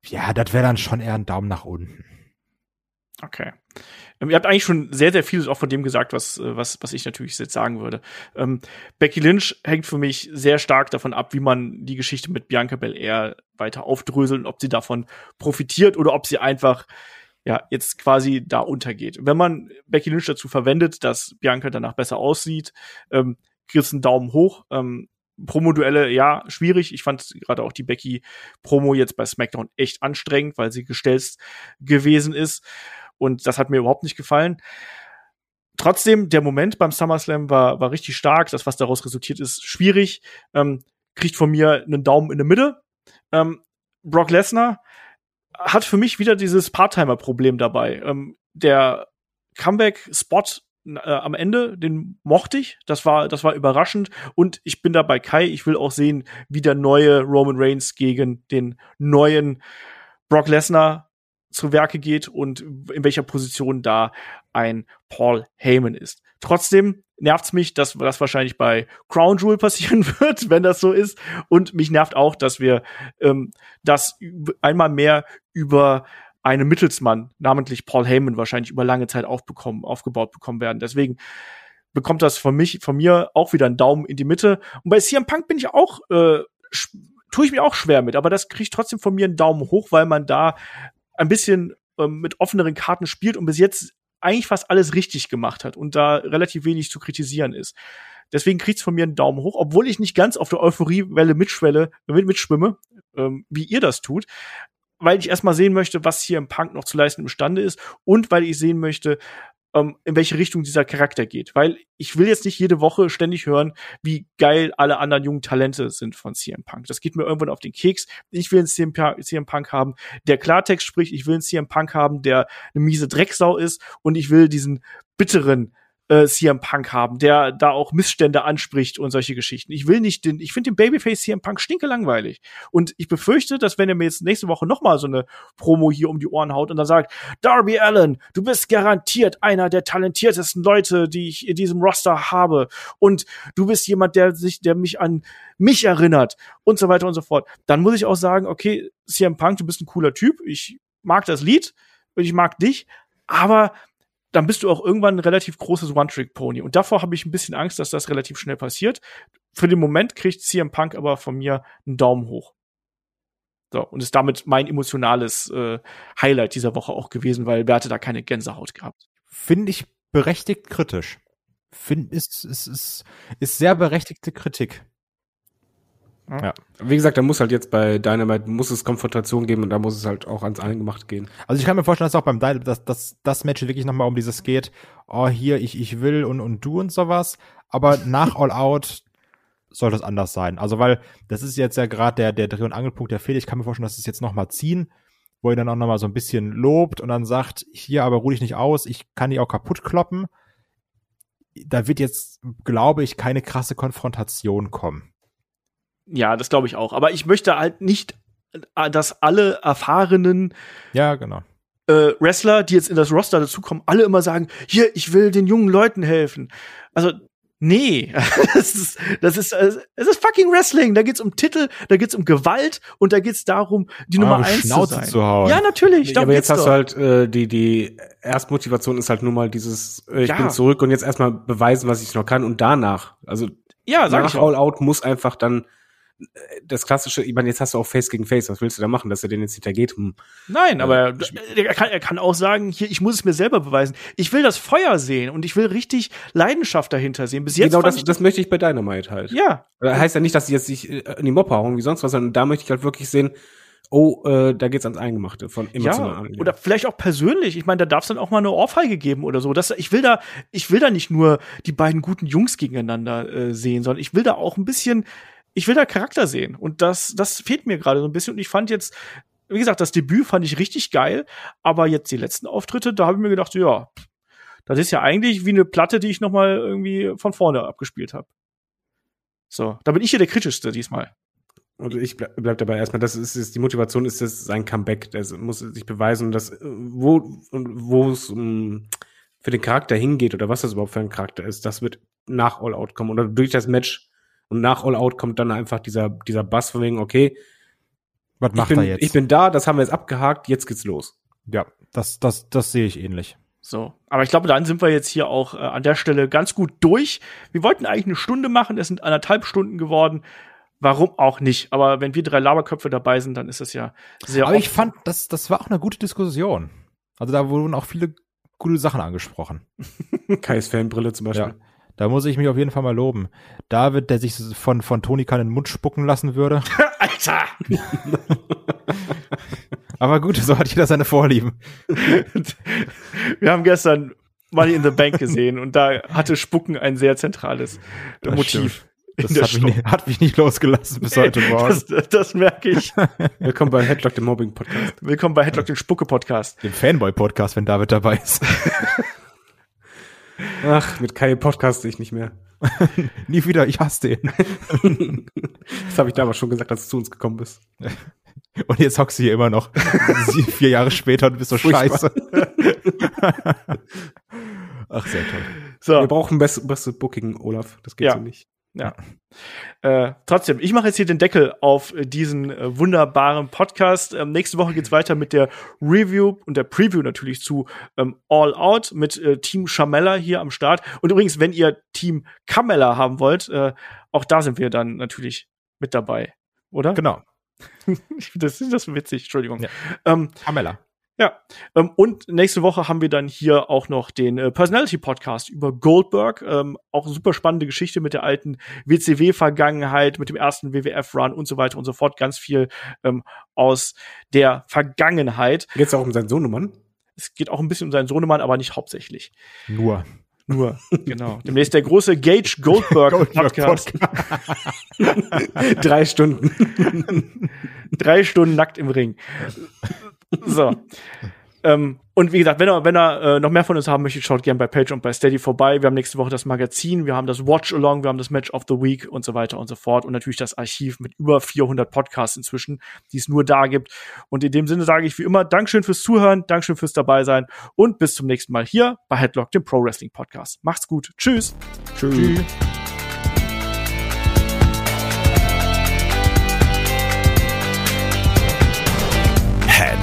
S3: ja, das wäre dann schon eher ein Daumen nach unten.
S2: Okay. Ähm, ihr habt eigentlich schon sehr, sehr vieles auch von dem gesagt, was, äh, was, was ich natürlich jetzt sagen würde. Ähm, Becky Lynch hängt für mich sehr stark davon ab, wie man die Geschichte mit Bianca Belair weiter aufdröselt und ob sie davon profitiert oder ob sie einfach ja, jetzt quasi da untergeht. Wenn man Becky Lynch dazu verwendet, dass Bianca danach besser aussieht, ähm, kriegst einen Daumen hoch. Ähm, Promo-Duelle, ja, schwierig. Ich fand gerade auch die Becky-Promo jetzt bei SmackDown echt anstrengend, weil sie gestellt gewesen ist. Und das hat mir überhaupt nicht gefallen. Trotzdem, der Moment beim SummerSlam war, war richtig stark. Das, was daraus resultiert ist, schwierig. Ähm, kriegt von mir einen Daumen in der Mitte. Ähm, Brock Lesnar hat für mich wieder dieses Part-Timer-Problem dabei. Ähm, der Comeback-Spot äh, am Ende, den mochte ich. Das war, das war überraschend. Und ich bin da bei Kai. Ich will auch sehen, wie der neue Roman Reigns gegen den neuen Brock Lesnar zu Werke geht und in welcher Position da ein Paul Heyman ist. Trotzdem nervt's mich, dass das wahrscheinlich bei Crown Jewel passieren wird, wenn das so ist. Und mich nervt auch, dass wir ähm, das einmal mehr über einen Mittelsmann, namentlich Paul Heyman, wahrscheinlich über lange Zeit aufbekommen, aufgebaut bekommen werden. Deswegen bekommt das von mich, von mir auch wieder einen Daumen in die Mitte. Und bei CM Punk bin ich auch, äh, tue ich mir auch schwer mit, aber das kriegt trotzdem von mir einen Daumen hoch, weil man da ein bisschen ähm, mit offeneren Karten spielt und bis jetzt eigentlich fast alles richtig gemacht hat und da relativ wenig zu kritisieren ist. Deswegen kriegt's von mir einen Daumen hoch, obwohl ich nicht ganz auf der Euphoriewelle mitschwelle, mit, mitschwimme, ähm, wie ihr das tut. Weil ich erstmal sehen möchte, was hier im Punk noch zu leisten imstande ist und weil ich sehen möchte, ähm, in welche Richtung dieser Charakter geht. Weil ich will jetzt nicht jede Woche ständig hören, wie geil alle anderen jungen Talente sind von CM Punk. Das geht mir irgendwann auf den Keks. Ich will einen CM, CM Punk haben, der Klartext spricht. Ich will einen CM Punk haben, der eine miese Drecksau ist. Und ich will diesen bitteren äh, CM Punk haben, der da auch Missstände anspricht und solche Geschichten. Ich will nicht den, ich finde den Babyface CM Punk stinke langweilig. Und ich befürchte, dass wenn er mir jetzt nächste Woche noch mal so eine Promo hier um die Ohren haut und dann sagt, Darby Allen, du bist garantiert einer der talentiertesten Leute, die ich in diesem Roster habe. Und du bist jemand, der sich, der mich an mich erinnert und so weiter und so fort. Dann muss ich auch sagen, okay, CM Punk, du bist ein cooler Typ. Ich mag das Lied und ich mag dich. Aber dann bist du auch irgendwann ein relativ großes One-Trick-Pony. Und davor habe ich ein bisschen Angst, dass das relativ schnell passiert. Für den Moment kriegt CM Punk aber von mir einen Daumen hoch. So, und ist damit mein emotionales äh, Highlight dieser Woche auch gewesen, weil wer hatte da keine Gänsehaut gehabt.
S3: Finde ich berechtigt kritisch. Find, ist, ist, ist, ist sehr berechtigte Kritik.
S4: Ja. Wie gesagt, da muss halt jetzt bei Dynamite muss es Konfrontation geben und da muss es halt auch ans Eingemacht gehen.
S3: Also ich kann mir vorstellen, dass auch beim Dynamite, dass, dass das Match wirklich nochmal um dieses geht, oh hier, ich, ich will und, und du und sowas, aber nach All Out soll das anders sein. Also weil das ist jetzt ja gerade der, der Dreh- und Angelpunkt der Fehde. Ich kann mir vorstellen, dass es jetzt nochmal ziehen, wo er dann auch nochmal so ein bisschen lobt und dann sagt, hier, aber ruh dich nicht aus, ich kann die auch kaputt kloppen. Da wird jetzt, glaube ich, keine krasse Konfrontation kommen.
S2: Ja, das glaube ich auch. Aber ich möchte halt nicht, äh, dass alle erfahrenen
S3: ja, genau.
S2: Äh, Wrestler, die jetzt in das Roster dazukommen, alle immer sagen, hier, ich will den jungen Leuten helfen. Also, nee, das ist, das ist, äh, es ist fucking Wrestling. Da geht's um Titel, da geht's um Gewalt und da geht's darum, die Nummer eins
S3: Schnauze
S2: zu sein.
S3: zu hauen.
S2: Ja, natürlich.
S4: Ja, aber jetzt hast doch. du halt äh, die die Erstmotivation ist halt nur mal dieses äh, ich ja. bin zurück und jetzt erstmal beweisen, was ich noch kann und danach, also
S2: ja, sag
S4: nach
S2: ich
S4: All Out muss einfach dann das klassische, ich meine, jetzt hast du auch Face gegen Face, was willst du da machen, dass er den jetzt hintergeht? Hm.
S2: Nein, aber er kann, er kann auch sagen, hier, ich muss es mir selber beweisen. Ich will das Feuer sehen und ich will richtig Leidenschaft dahinter sehen. Bis jetzt
S4: genau das, das möchte ich bei Dynamite halt.
S2: Ja.
S4: Das heißt ja nicht, dass sie jetzt sich äh, in die Moppe hauen wie sonst was, sondern da möchte ich halt wirklich sehen, oh, äh, da geht's ans Eingemachte von emotional.
S2: Ja, oder vielleicht auch persönlich. Ich meine, da darf es dann auch mal eine Ohrfeige geben oder so. Das, ich will da, ich will da nicht nur die beiden guten Jungs gegeneinander äh, sehen, sondern ich will da auch ein bisschen ich will da Charakter sehen. Und das, das fehlt mir gerade so ein bisschen. Und ich fand jetzt, wie gesagt, das Debüt fand ich richtig geil, aber jetzt die letzten Auftritte, da habe ich mir gedacht, ja, das ist ja eigentlich wie eine Platte, die ich noch mal irgendwie von vorne abgespielt habe. So, da bin ich hier der kritischste diesmal.
S4: Und ich bleib, bleib dabei erstmal, das ist, ist die Motivation ist das sein Comeback, das muss sich beweisen, dass wo wo es um, für den Charakter hingeht oder was das überhaupt für ein Charakter ist, das wird nach All Out kommen oder durch das Match und nach All Out kommt dann einfach dieser, dieser Bass von wegen, okay,
S3: was macht
S4: bin,
S3: er jetzt?
S4: Ich bin da, das haben wir jetzt abgehakt, jetzt geht's los.
S3: Ja, das, das, das sehe ich ähnlich.
S2: So, aber ich glaube, dann sind wir jetzt hier auch äh, an der Stelle ganz gut durch. Wir wollten eigentlich eine Stunde machen, es sind anderthalb Stunden geworden. Warum auch nicht? Aber wenn wir drei Laberköpfe dabei sind, dann ist das ja sehr.
S3: Aber ich fand, das, das war auch eine gute Diskussion. Also da wurden auch viele gute Sachen angesprochen.
S4: Kais Fanbrille zum Beispiel. Ja.
S3: Da muss ich mich auf jeden Fall mal loben. David, der sich von, von Tonika in den Mund spucken lassen würde.
S2: Alter!
S3: Aber gut, so hat jeder seine Vorlieben.
S2: Wir haben gestern Money in the Bank gesehen und da hatte Spucken ein sehr zentrales das Motiv.
S3: Das hat mich, nicht, hat mich, nicht, losgelassen bis heute Morgen.
S2: Das, das merke ich.
S4: Willkommen bei Headlock, dem Mobbing-Podcast.
S2: Willkommen bei Headlock, dem Spucke-Podcast.
S3: Dem Fanboy-Podcast, wenn David dabei ist.
S4: Ach, mit Kai podcast ich nicht mehr.
S3: Nie wieder, ich hasse den.
S4: das habe ich damals schon gesagt, als du zu uns gekommen bist.
S3: Und jetzt hockst du hier immer noch vier Jahre später und bist so scheiße.
S4: Ach, sehr toll. So. Wir brauchen beste, beste Booking, Olaf. Das geht
S2: ja.
S4: so nicht.
S2: Ja. Äh, trotzdem, ich mache jetzt hier den Deckel auf äh, diesen äh, wunderbaren Podcast. Ähm, nächste Woche geht's weiter mit der Review und der Preview natürlich zu ähm, All Out mit äh, Team Chamella hier am Start. Und übrigens, wenn ihr Team Camella haben wollt, äh, auch da sind wir dann natürlich mit dabei, oder?
S3: Genau.
S2: das ist das witzig, Entschuldigung. Ja.
S3: Ähm, Camella.
S2: Ja, ähm, und nächste Woche haben wir dann hier auch noch den äh, Personality Podcast über Goldberg. Ähm, auch super spannende Geschichte mit der alten WCW-Vergangenheit, mit dem ersten WWF-Run und so weiter und so fort. Ganz viel ähm, aus der Vergangenheit.
S4: Geht's auch um seinen Sohnemann?
S2: Es geht auch ein bisschen um seinen Sohnemann, aber nicht hauptsächlich.
S3: Nur.
S2: Nur, genau. Demnächst der große Gage Goldberg, Podcast.
S4: Drei Stunden.
S2: Drei Stunden nackt im Ring. So. ähm, und wie gesagt, wenn ihr, wenn ihr äh, noch mehr von uns haben möchtet, schaut gerne bei Page und bei Steady vorbei. Wir haben nächste Woche das Magazin, wir haben das Watch Along, wir haben das Match of the Week und so weiter und so fort. Und natürlich das Archiv mit über 400 Podcasts inzwischen, die es nur da gibt. Und in dem Sinne sage ich wie immer, Dankeschön fürs Zuhören, Dankeschön fürs dabei sein und bis zum nächsten Mal hier bei Headlock, dem Pro Wrestling Podcast. Macht's gut. Tschüss.
S4: Tschüss.
S2: Tschüss.